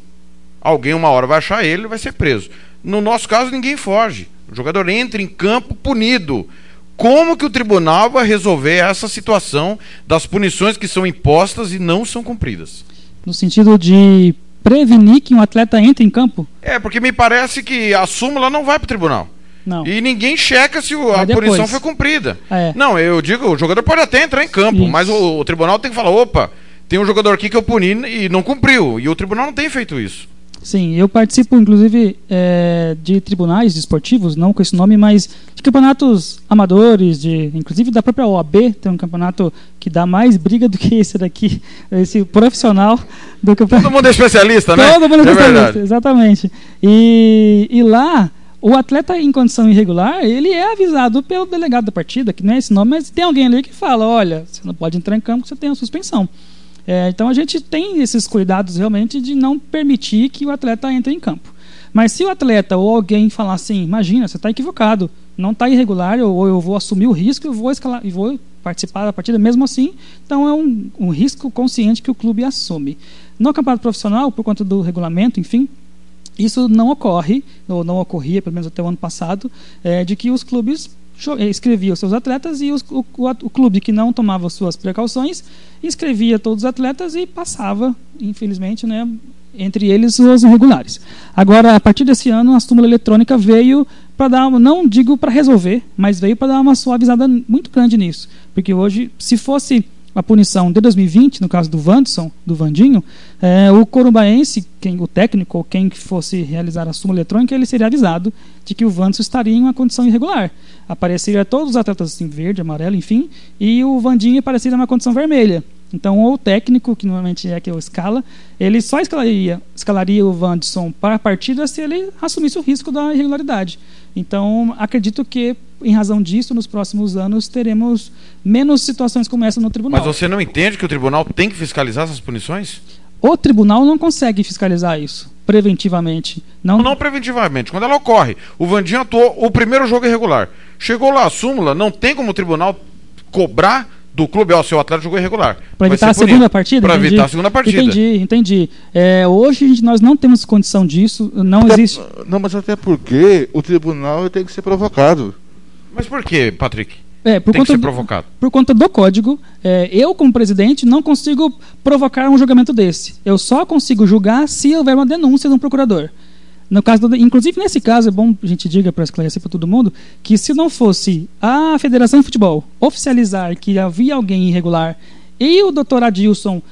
Alguém uma hora vai achar ele e vai ser preso. No nosso caso, ninguém foge. O jogador entra em campo punido. Como que o tribunal vai resolver essa situação das punições que são impostas e não são cumpridas? No sentido de prevenir que um atleta entre em campo? É, porque me parece que a súmula não vai para o tribunal. Não. E ninguém checa se a punição foi cumprida. É. Não, eu digo, o jogador pode até entrar em campo, Isso. mas o, o, tribunal tem que falar, opa, tem um jogador aqui que eu puni e não cumpriu. E o tribunal não tem feito isso. Sim, eu participo inclusive é, de tribunais esportivos, não com esse nome, mas de campeonatos amadores, de, inclusive da própria OAB, tem um campeonato que dá mais briga do que esse daqui, esse profissional do campeonato. Todo mundo é especialista, né? Todo mundo é, é especialista, verdade. exatamente. E, e lá, o atleta em condição irregular, ele é avisado pelo delegado da partida, que não é esse nome, mas tem alguém ali que fala, olha, você não pode entrar em campo, você tem a suspensão. É, então a gente tem esses cuidados realmente de não permitir que o atleta entre em campo. Mas se o atleta ou alguém falar assim, imagina, você está equivocado, não está irregular, ou eu vou assumir o risco, eu vou escalar e vou participar da partida mesmo assim. Então é um, um risco consciente que o clube assume. No campeonato profissional, por conta do regulamento, enfim, isso não ocorre, ou não ocorria, pelo menos até o ano passado, é, de que os clubes escrevia os seus atletas e os, o, o, o, clube que não tomava suas precauções escrevia todos os atletas e passava, infelizmente, né, entre eles os irregulares. Agora, a partir desse ano, a súmula eletrônica veio para dar, não digo para resolver, mas veio para dar uma suavizada muito grande nisso, porque hoje, se fosse a punição de 2020, no caso do Vandson, do Vandinho, é, o corumbaense, quem, o técnico ou quem fosse realizar a súmula eletrônica, ele seria avisado de que o Vandson estaria em uma condição irregular. Apareceria todos os atletas assim, verde, amarelo, enfim, e o Vandinho apareceria numa condição vermelha. Então, o técnico, que normalmente é que o escala, ele só escalaria, escalaria o Vandson para a partida se ele assumisse o risco da irregularidade. Então, acredito que, em razão disso, nos próximos anos teremos menos situações como essa no tribunal. Mas você não entende que o tribunal tem que fiscalizar essas punições? O tribunal não consegue fiscalizar isso preventivamente. Não, não preventivamente, quando ela ocorre. O Vandinho atuou o primeiro jogo irregular. Chegou lá a súmula, não tem como o tribunal cobrar do clube, ó, seu atleta jogou irregular. Para evitar a segunda partida? Para evitar a segunda partida. Entendi, entendi. É, hoje nós não temos condição disso, não até, existe. Não, mas até porque o tribunal tem que ser provocado. Mas por que, Patrick? É, por tem conta que ser provocado. Do, por conta do código, é, eu, como presidente, não consigo provocar um julgamento desse. Eu só consigo julgar se houver uma denúncia de um procurador. No caso do, inclusive nesse caso é bom a gente diga para esclarecer para todo mundo que se não fosse a Federação de Futebol oficializar que havia alguém irregular e o doutor Adilson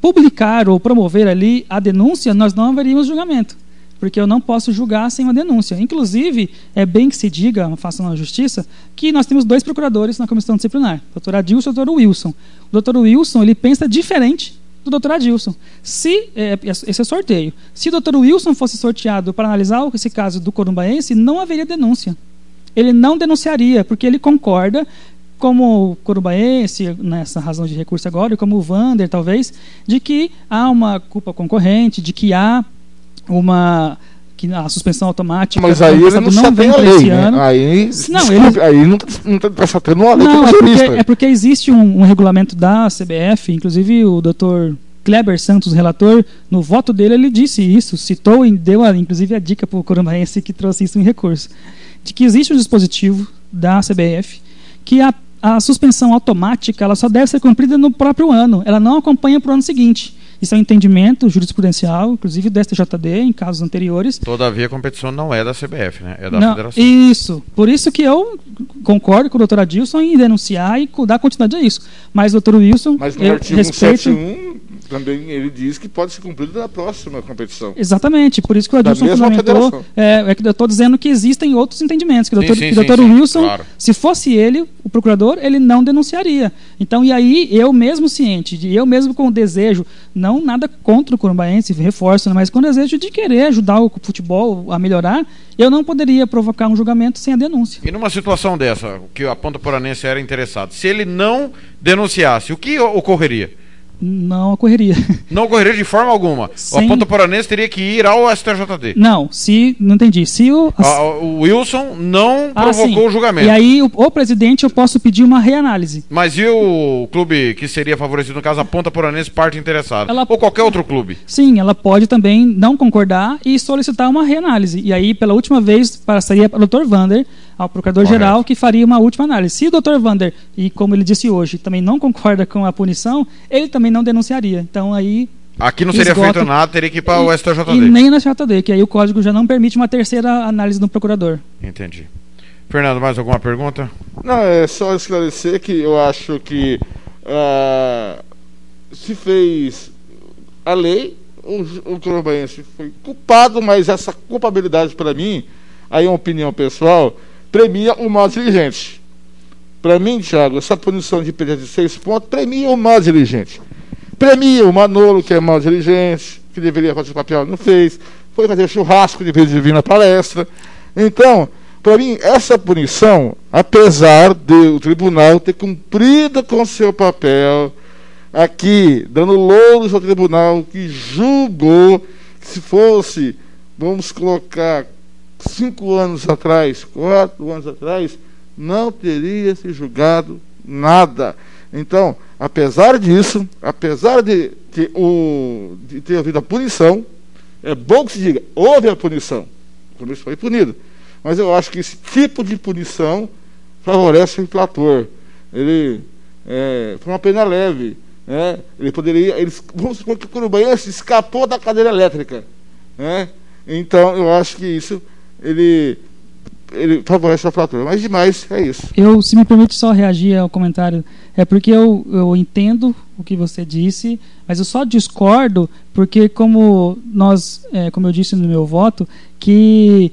publicar ou promover ali a denúncia, nós não haveríamos julgamento. Porque eu não posso julgar sem uma denúncia. Inclusive, é bem que se diga, faça na justiça, que nós temos dois procuradores na comissão disciplinar, o doutor Adilson e o doutor Wilson. O doutor Wilson, ele pensa diferente do doutor Adilson. Se, é, esse é sorteio. Se o doutor Wilson fosse sorteado para analisar esse caso do corumbaense, não haveria denúncia. Ele não denunciaria, porque ele concorda como o Corubaense, nessa razão de recurso agora, e como o Vander, talvez, de que há uma culpa concorrente, de que há uma que a suspensão automática mas aí ele não, não vem a lei, né? ano. Aí, não, desculpe, ele... aí não está está tendo uma lei não, é porque, é porque existe um, um, regulamento da CBF, inclusive o doutor Kleber Santos, relator, no voto dele ele disse isso, citou e deu a, inclusive a dica para o Corumbaense que trouxe isso em recurso, de que existe um dispositivo da CBF que a a suspensão automática ela só deve ser cumprida no próprio ano, ela não acompanha para o ano seguinte. Isso é um entendimento jurisprudencial, inclusive do STJD, em casos anteriores. Todavia, a competição não é da CBF, né? É da não, federação. Isso. Por isso que eu concordo com o doutor Adilson em denunciar e dar continuidade a isso. Mas, doutor Wilson, Mas no eu artigo respeito... 171 também ele diz que pode ser cumprido na próxima competição. Exatamente, por isso que o Adilson fundamentou. É, é, que eu estou dizendo que existem outros entendimentos. Que o doutor, sim, sim, doutor sim, Wilson, claro. se fosse ele, o procurador, ele não denunciaria. Então, e aí, eu mesmo ciente, de eu mesmo com o desejo, não nada contra o Corumbaense, reforço, né, mas com o desejo de querer ajudar o futebol a melhorar, eu não poderia provocar um julgamento sem a denúncia. E numa situação dessa, que a ponta poranense era interessado, se ele não denunciasse, o que ocorreria? Não ocorreria. (laughs) Não ocorreria de forma alguma. Sem... O Ponta Poranense teria que ir ao STJD. Não, se. Não entendi. Se o. Ah, o Wilson não ah, provocou sim. o julgamento. E aí, o, o, presidente, eu posso pedir uma reanálise. Mas e o clube que seria favorecido, no caso, a Ponta Poranense, parte interessada? Ela... Ou qualquer outro clube? Sim, ela pode também não concordar e solicitar uma reanálise. E aí, pela última vez, passaria para o Dr. Vander ao procurador-geral que faria uma última análise. Se o Dr. Vander, e como ele disse hoje, também não concorda com a punição, ele também não denunciaria. Então aí Aqui não seria esgota, feito nada, teria que ir para o STJD. E nem na STJD, que aí o código já não permite uma terceira análise do procurador. Entendi. Fernando, mais alguma pergunta? Não, é só esclarecer que eu acho que uh, se fez a lei, o, o foi culpado, mas essa culpabilidade para mim, aí é uma opinião pessoal, premia o mal diligente. Para mim, Thiago, essa punição de perda de seis pontos premia o mal diligente. Premia o Manolo, que é mal diligente, que deveria fazer o papel, não fez. Foi fazer churrasco de vez de vir na palestra. Então, para mim, essa punição, apesar de o tribunal ter cumprido com seu papel, aqui, dando louros ao tribunal que julgou que se fosse, vamos colocar cinco anos atrás, quatro anos atrás, não teria se julgado nada. Então, apesar disso, apesar de, que o, de ter havido a punição, é bom que se diga, houve a punição, o começo foi punido. Mas eu acho que esse tipo de punição favorece o inflator. Ele é, foi uma pena leve. Né? Ele poderia. Ele, vamos supor que o Curubanense escapou da cadeira elétrica. Né? Então, eu acho que isso ele, ele favorece a fratura. Mas demais é isso. Eu, se me permite só reagir ao comentário, é porque eu, eu entendo o que você disse, mas eu só discordo porque, como nós, é, como eu disse no meu voto, que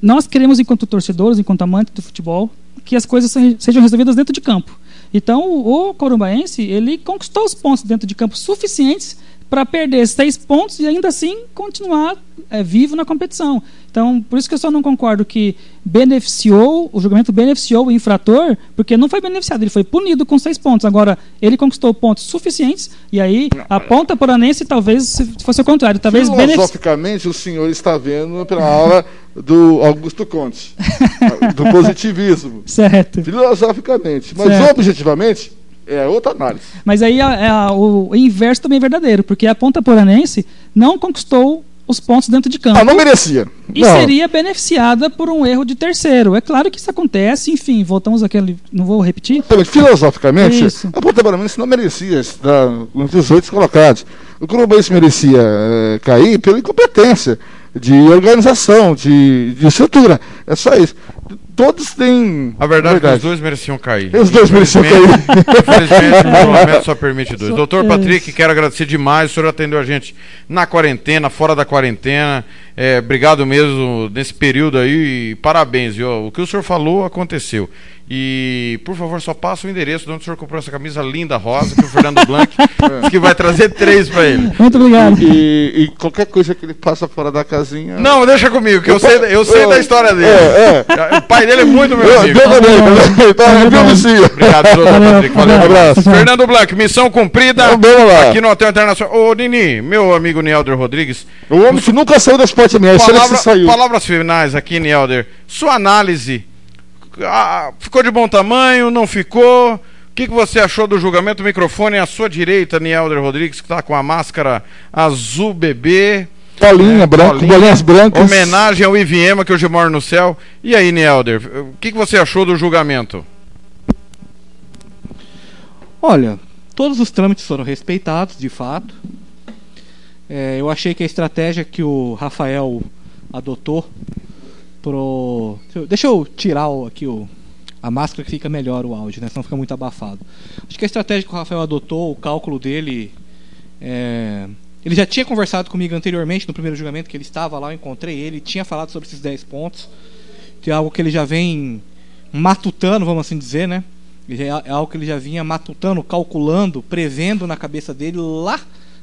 nós queremos, enquanto torcedores, enquanto amantes do futebol, que as coisas sejam resolvidas dentro de campo. Então, o Corumbaense, ele conquistou os pontos dentro de campo suficientes para perder seis pontos e ainda assim continuar é, vivo na competição. Então, por isso que eu só não concordo que beneficiou, o julgamento beneficiou o infrator, porque não foi beneficiado, ele foi punido com seis pontos. Agora, ele conquistou pontos suficientes, e aí a ponta poranense talvez fosse o contrário. Talvez Filosoficamente, o senhor está vendo pela aula do Augusto Conte, (laughs) do positivismo. Certo. Filosoficamente. Mas certo. objetivamente, é outra análise. Mas aí a, a, o inverso também é verdadeiro, porque a ponta poranense não conquistou os pontos dentro de campo. Ah, não merecia. E não. seria beneficiada por um erro de terceiro. É claro que isso acontece, enfim, voltamos àquele. Não vou repetir. Filosoficamente, isso. a ponta poranense não merecia estar entre os oito colocados. O Curubense merecia é, cair pela incompetência de organização, de, de estrutura. É só isso todos têm. A verdade, é que os dois mereciam cair. Os dois mereciam cair. Infelizmente, o regulamento só permite dois. Doutor Patrick, quero agradecer demais. O senhor atendeu a gente na quarentena, fora da quarentena. É, obrigado mesmo nesse período aí e parabéns, viu? O que o senhor falou aconteceu. E, por favor, só passa o endereço de onde o senhor comprou essa camisa linda rosa que o Fernando Blanc (laughs) que vai trazer três para ele. Muito obrigado. E, e, qualquer coisa que ele passa fora da casinha. Não, deixa comigo, que eu, eu sei, eu sei eu, da história dele. É, é. O pai dele é muito meu eu, amigo. Meu amigo, meu Obrigado, Zô, Patrick. Valeu, um abraço. Fernando Blanc, missão cumprida. Aqui no Hotel Internacional. Ô, Nini, meu amigo Nielder Rodrigues. O homem que nunca saiu das portas saiu. Palavras finais aqui, Nielder. Sua análise. Ah, ah, ficou de bom tamanho? Não ficou? O que, que você achou do julgamento? O microfone é à sua direita, Nielder Rodrigues, que está com a máscara azul bebê. Bolinha é, branca, bolinha, bolinhas brancas. Homenagem ao Iviema, que hoje mora no céu. E aí, Nielder, o que, que você achou do julgamento? Olha, todos os trâmites foram respeitados, de fato. É, eu achei que a estratégia que o Rafael adotou pro. Deixa eu tirar aqui o, a máscara que fica melhor o áudio, né? Senão fica muito abafado. Acho que a estratégia que o Rafael adotou, o cálculo dele. É... Ele já tinha conversado comigo anteriormente no primeiro julgamento que ele estava lá, eu encontrei ele, tinha falado sobre esses 10 pontos. Que é algo que ele já vem matutando, vamos assim dizer, né? É algo que ele já vinha matutando, calculando, prevendo na cabeça dele lá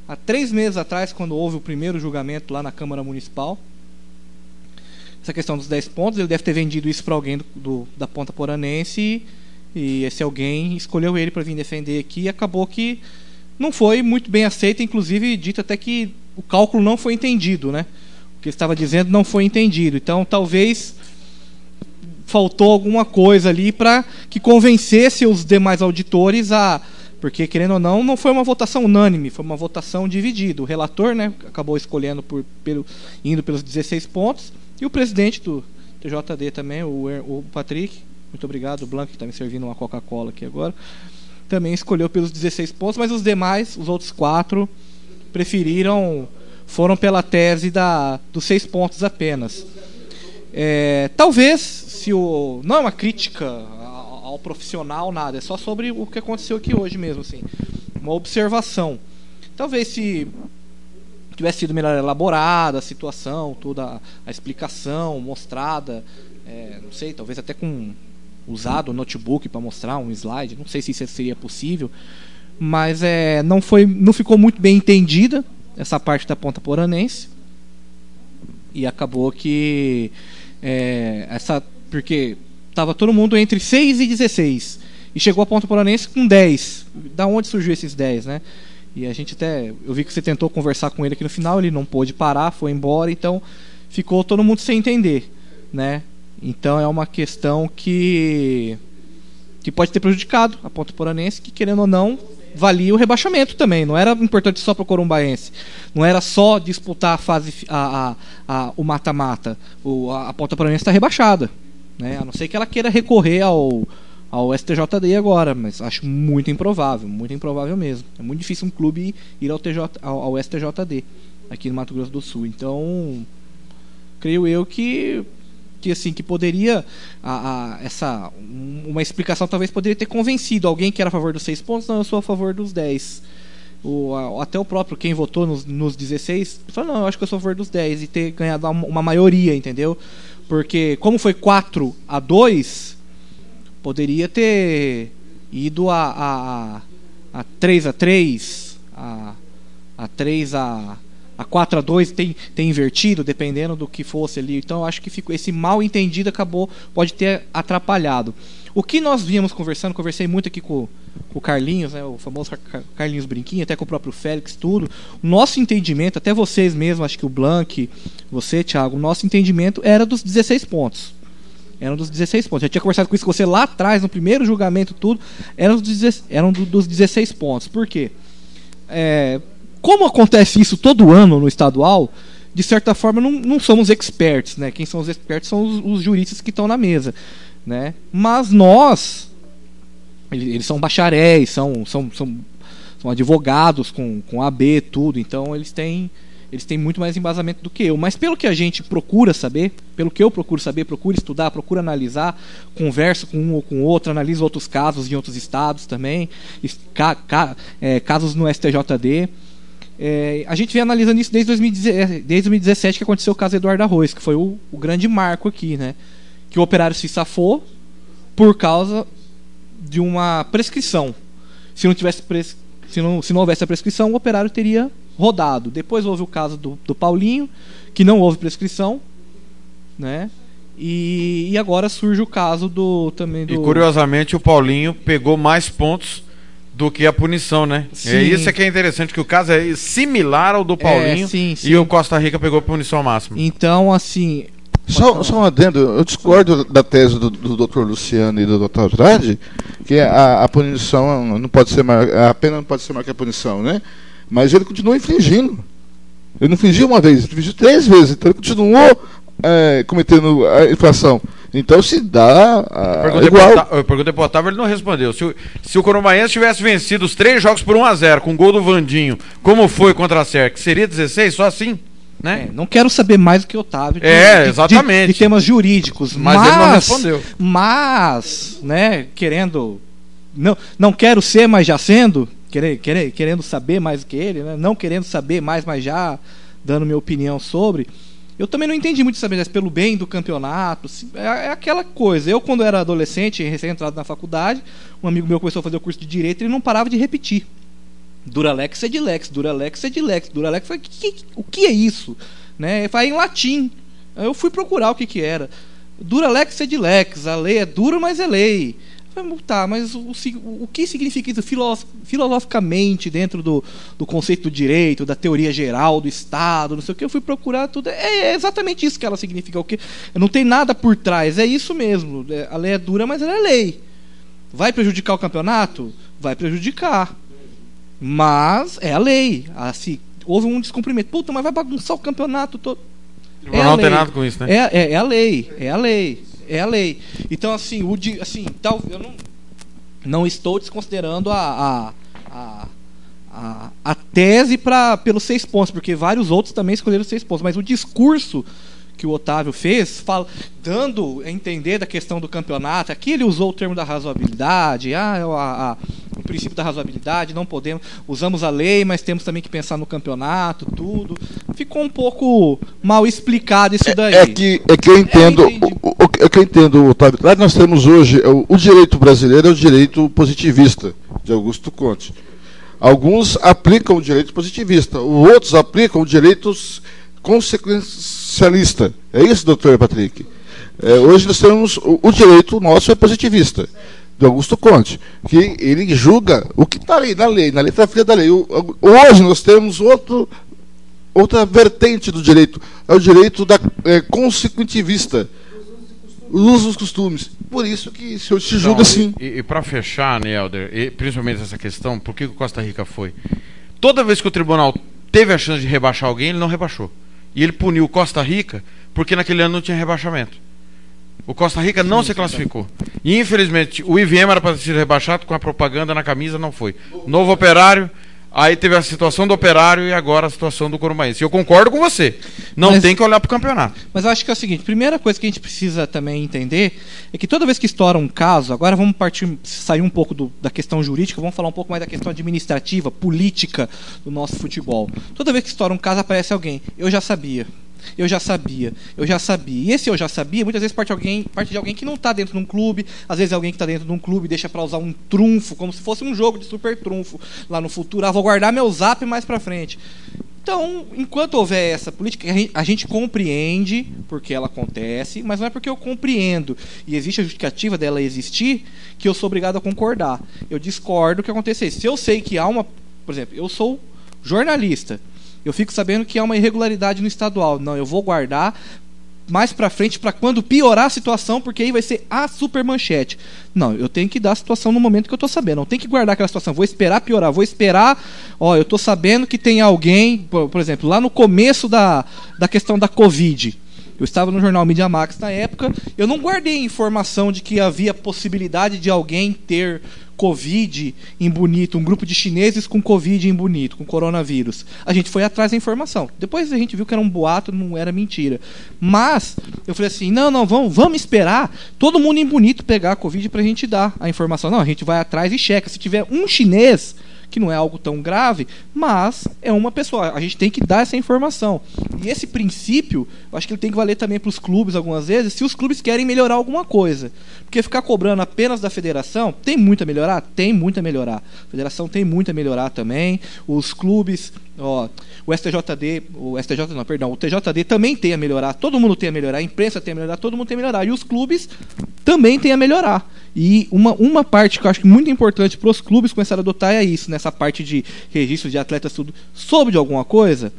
há três meses atrás, quando houve o primeiro julgamento lá na Câmara Municipal essa questão dos 10 pontos, ele deve ter vendido isso para alguém do, do, da ponta poranense e, esse alguém escolheu ele para vir defender aqui e acabou que não foi muito bem aceito, inclusive dito até que o cálculo não foi entendido, né? O que ele estava dizendo não foi entendido. Então, talvez faltou alguma coisa ali para que convencesse os demais auditores a porque querendo ou não, não foi uma votação unânime, foi uma votação dividida. O relator, né, acabou escolhendo por pelo indo pelos 16 pontos e o presidente do TJD também, o, o Patrick, muito obrigado, o Blanc que está me servindo uma Coca-Cola aqui agora, também escolheu pelos 16 pontos, mas os demais, os outros quatro, preferiram, foram pela tese da, dos seis pontos apenas. É, talvez, se o. Não é uma crítica ao, profissional, nada, é só sobre o que aconteceu aqui hoje mesmo, assim. Uma observação. Talvez se tivesse sido melhor elaborada a situação, toda a, a explicação mostrada, é, não sei, talvez até com usado o notebook para mostrar um slide, não sei se isso seria possível, mas é, não foi, não ficou muito bem entendida essa parte da ponta poranense e acabou que é, essa porque estava todo mundo entre 6 e 16 e chegou a ponta poranense com 10. Da onde surgiu esses 10, né? E a gente até. Eu vi que você tentou conversar com ele aqui no final, ele não pôde parar, foi embora, então ficou todo mundo sem entender, né? Então é uma questão que que pode ter prejudicado a Ponta Poranense, que querendo ou não valia o rebaixamento também. Não era importante só para o Corumbaense. Não era só disputar a fase a, a, a o mata-mata. A, a Ponta Poranense está rebaixada, né? A não ser que ela queira recorrer ao ao STJD agora, mas acho muito improvável, muito improvável mesmo. É muito difícil um clube ir ao, TJ, ao, ao STJD aqui no Mato Grosso do Sul. Então, creio eu que que assim que poderia a, a, essa uma explicação talvez poderia ter convencido alguém que era a favor dos seis pontos, não, eu sou a favor dos 10. O, até o próprio quem votou nos, nos 16 falou, não, eu acho que eu sou a favor dos 10 e ter ganhado uma maioria, entendeu? Porque como foi 4 a 2, poderia ter ido a, a, a, a 3 a 3 a, a 3 a, a 4 a 2 tem, tem invertido, dependendo do que fosse ali. Então acho que ficou, esse mal entendido acabou, pode ter atrapalhado. O que nós víamos conversando, conversei muito aqui com, com o Carlinhos, né, o famoso Carlinhos Brinquinho, até com o próprio Félix, tudo. O nosso entendimento, até vocês mesmos, acho que o Blank, você, Thiago, o nosso entendimento era dos 16 pontos. Eram dos 16 pontos. Já tinha conversado com isso com você lá atrás, no primeiro julgamento, tudo. Eram dos, eram dos 16 pontos. Por quê? É, como acontece isso todo ano no estadual, de certa forma não, não somos experts, né? Quem são os experts são os, os juristas que estão na mesa, né? Mas nós, eles, são bacharéis, são, são, são, são advogados com, com AB, tudo. Então eles têm Eles têm muito mais embasamento do que eu. Mas pelo que a gente procura saber, pelo que eu procuro saber, procuro estudar, procuro analisar, converso com um ou com outro, analiso outros casos em outros estados também, é, casos no STJD. É, a gente vem analisando isso desde, 2017, desde 2017 que aconteceu o caso Eduardo Arroz, que foi o, o grande marco aqui, né? Que o operário se safou por causa de uma prescrição. Se não tivesse pres... se, não, se não houvesse a prescrição, o operário teria rodado. Depois houve o caso do, do Paulinho, que não houve prescrição, né? E, e agora surge o caso do também do. E curiosamente o Paulinho pegou mais pontos do que a punição, né? Sim. É isso é que é interessante, que o caso é similar ao do Paulinho É, sim, sim. e o Costa Rica pegou a punição máxima. Então, assim. Só, só um adendo, eu discordo da tese do, do Dr. Luciano e do Dr. Andrade, que a, a punição não pode ser maior, a pena não pode ser maior que a punição, né? Mas ele continua infringindo. Ele não infringiu uma vez, ele infringiu três vezes, então ele continuou é, cometendo a infração. Então se dá a, Perguntei igual. eu perguntei pro Otávio, ele não respondeu. Se o, se o tivesse vencido os três jogos por 1x0 com o gol do Vandinho, como foi contra a SERC, seria 16? Só assim? Né? Não quero saber mais do que Otávio. de- É, de- de- exatamente. De, temas jurídicos. Mas Mas, ele não respondeu. Mas, né, querendo. Não, não quero ser, mas já sendo. Querer, querendo saber mais do que ele, né? Não querendo saber mais, mas já dando minha opinião sobre. Eu também não entendi muito saber pelo bem do campeonato. É, é aquela coisa. Eu, quando era adolescente, recém-entrado na faculdade, um amigo meu começou a fazer o curso de direito e ele não parava de repetir. Duralex é de Lex, Duralex é de Lex, Duralex foi que, que- o que é isso? Né? Vai em latim. Eu fui procurar o que que era. Duralex é de Lex, a lei é dura, mas é lei. Falei, Tá, mas o, sig- o que significa isso filosof- filosoficamente dentro do, do conceito do direito, da teoria geral do Estado, não sei o que? Eu fui procurar tudo. É, é exatamente isso que ela significa. O que não tem nada por trás. É isso mesmo. É, A lei é dura, mas ela é lei. Vai prejudicar o campeonato? Vai prejudicar. Mas é a lei. Assim, houve um descumprimento. Puta, mas vai bagunçar o campeonato todo. Não, não tem nada com isso, né? É, é, é a lei. É a lei. É a lei. Então, assim, o di- assim, tal, eu não, não estou desconsiderando a, a, a, a, a tese pra, pelos seis pontos, porque vários outros também escolheram seis pontos. Mas o discurso que o Otávio fez, fala, dando a entender da questão do campeonato, aqui ele usou o termo da razoabilidade, ah, a, a, o princípio da razoabilidade, não podemos, usamos a lei, mas temos também que pensar no campeonato, tudo. Ficou um pouco mal explicado isso daí. É que, é que eu entendo, o, o- é que eu entendo, Otávio. Lá nós temos hoje, é, o, o direito brasileiro é o direito positivista, de Augusto Conte. Alguns aplicam o direito positivista, outros aplicam o direito s- consequencialista. É isso, doutor Patrick? É, hoje nós temos, o, o direito nosso é positivista, de Augusto Conte, que ele julga o que está ali na lei, na letra fria da lei. O- o- hoje nós temos outro, outra vertente do direito, é o direito da é, consecutivista, os usos costumes. Por isso que se, se julga Então, assim. E, e para fechar, né, Helder, e principalmente essa questão, por que o Costa Rica foi? Toda vez que o tribunal teve a chance de rebaixar alguém, ele não rebaixou. E ele puniu Costa Rica porque naquele ano não tinha rebaixamento. O Costa Rica não se classificou. E infelizmente o IVM era para ser rebaixado com a propaganda na camisa, não foi. Novo operário, aí teve a situação do operário e agora a situação do Corumbaense. Eu concordo com você. Não Mas- tem que olhar para o campeonato. Mas eu acho que é o seguinte, primeira coisa que a gente precisa também entender é que toda vez que estoura um caso, agora vamos partir, sair um pouco do- da questão jurídica, vamos falar um pouco mais da questão administrativa, política do nosso futebol. Toda vez que estoura um caso, aparece alguém. Eu já sabia. Eu já sabia, eu já sabia. E esse eu já sabia, muitas vezes parte, alguém, parte de alguém que não está dentro de um clube, às vezes é alguém que está dentro de um clube deixa para usar um trunfo, como se fosse um jogo de super trunfo lá no futuro. Ah, vou guardar meu zap mais para frente. Então, enquanto houver essa política, a gente, compreende porque ela acontece, mas não é porque eu compreendo e existe a justificativa dela existir que eu sou obrigado a concordar. Eu discordo que acontecesse. Se eu sei que há uma, por exemplo, eu sou jornalista, eu fico sabendo que há uma irregularidade no estadual. Não, eu vou guardar mais pra frente pra quando piorar a situação, porque aí vai ser a super manchete. Não, eu tenho que dar a situação no momento que eu tô sabendo. Não tem que guardar aquela situação. Vou esperar piorar. Vou esperar. Ó, eu tô sabendo que tem alguém, por, por exemplo, lá no começo da, da questão da Covid. Eu estava no jornal Media Max na época. Eu não guardei informação de que havia possibilidade de alguém ter Covid em Bonito, um grupo de chineses com Covid em Bonito, com coronavírus. A gente foi atrás da informação. Depois a gente viu que era um boato, não era mentira. Mas eu falei assim: não, não, vamos, vamos esperar todo mundo em Bonito pegar a Covid para a gente dar a informação. Não, a gente vai atrás e checa. Se tiver um chinês que não é algo tão grave, mas é uma pessoa. A gente tem que dar essa informação. E esse princípio, eu acho que ele tem que valer também para os clubes algumas vezes, se os clubes querem melhorar alguma coisa. Porque ficar cobrando apenas da federação, tem muito a melhorar? Tem muito a melhorar. A federação tem muito a melhorar também. Os clubes, ó, o STJD, o STJ não, perdão, o TJD também tem a melhorar. Todo mundo tem a melhorar, a imprensa tem a melhorar, todo mundo tem a melhorar. E os clubes também têm a melhorar. E uma, uma parte que eu acho que muito importante para os clubes começarem a adotar é isso, nessa parte de registro de atletas, tudo. Soube de alguma coisa?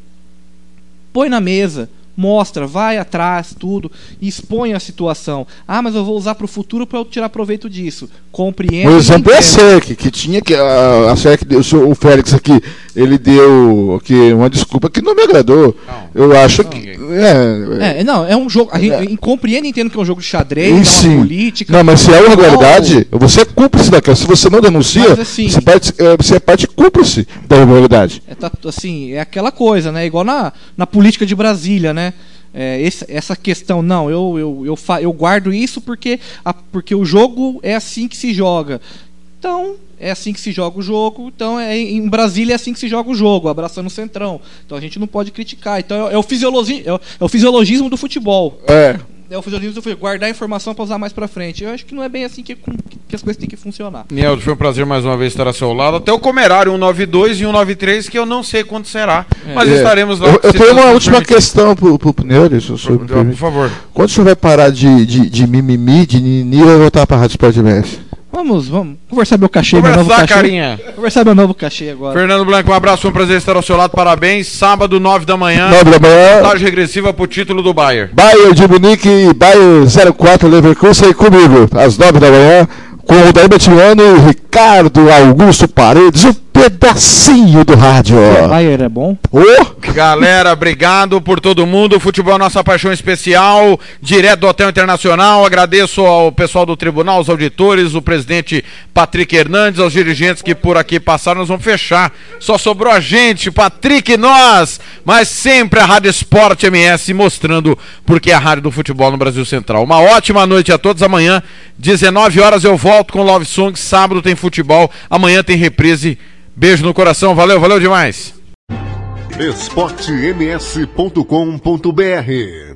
Põe na mesa, mostra, vai atrás, tudo, expõe a situação. Ah, mas eu vou usar para o futuro para eu tirar proveito disso. Compreendo. O exemplo é a SEC, que tinha que. A, a SEC, o, o Félix aqui, ele deu aqui, uma desculpa que não me agradou. Não, eu acho não, que. É, é, não, é um jogo. A gente é. compreende e entendo que é um jogo de xadrez, é uma política. Não, mas se é irregularidade, você é cúmplice daquela. Se você não denuncia, mas, assim, você, parte, é, você é parte cúmplice da irregularidade. É, tá, assim, é aquela coisa, né? Igual na, na política de Brasília, né? É, esse, essa questão, não, eu, eu, eu, fa, eu guardo isso porque, a, porque o jogo é assim que se joga. Então, é assim que se joga o jogo. Então, é, em Brasília é assim que se joga o jogo, abraçando o centrão. Então a gente não pode criticar. Então é, é o, fisiologi, é, o, é o fisiologismo do futebol. É é o fisiologismo do guardar informação para usar mais para frente. Eu acho que não é bem assim que, que as coisas têm que funcionar. Niel, foi um prazer mais uma vez estar ao seu lado. Até o Comerário 192 e 193, que eu não sei quanto será, é. mas é. estaremos lá. Eu, eu tenho uma última permitir. questão pro, pro Pneuri, se o senhor por, por favor. Quando o senhor vai parar de, de, de mimimi, de nini, vai voltar para a Rádio Sport MS? Vamos, vamos conversar meu cachê, Conversar, meu novo cachê. carinha. Conversar meu novo cachê agora. Fernando Blanco, um abraço, foi um prazer estar ao seu lado, parabéns. Sábado, 9 da manhã. 9 da manhã. Contagem regressiva pro título do Bayern. Bayern de Munique, Bayern 04 Leverkusen comigo, às 9 da manhã, com o Daí Betiano, Ricardo Augusto Paredes, o pedacinho do rádio. O Bayern é bom? Oh. Galera, obrigado por todo mundo. Futebol é nossa paixão especial, direto do Hotel Internacional. Agradeço ao pessoal do tribunal, aos auditores, o presidente Patrick Hernandes, aos dirigentes que por aqui passaram. Nós vamos fechar. Só sobrou a gente, Patrick e nós, mas sempre a Rádio Esporte MS mostrando porque é a rádio do futebol no Brasil Central. Uma ótima noite a todos. Amanhã, 19 horas, eu volto com Love Songs. Sábado tem futebol, amanhã tem reprise. Beijo no coração, valeu, valeu demais. esportems.com.br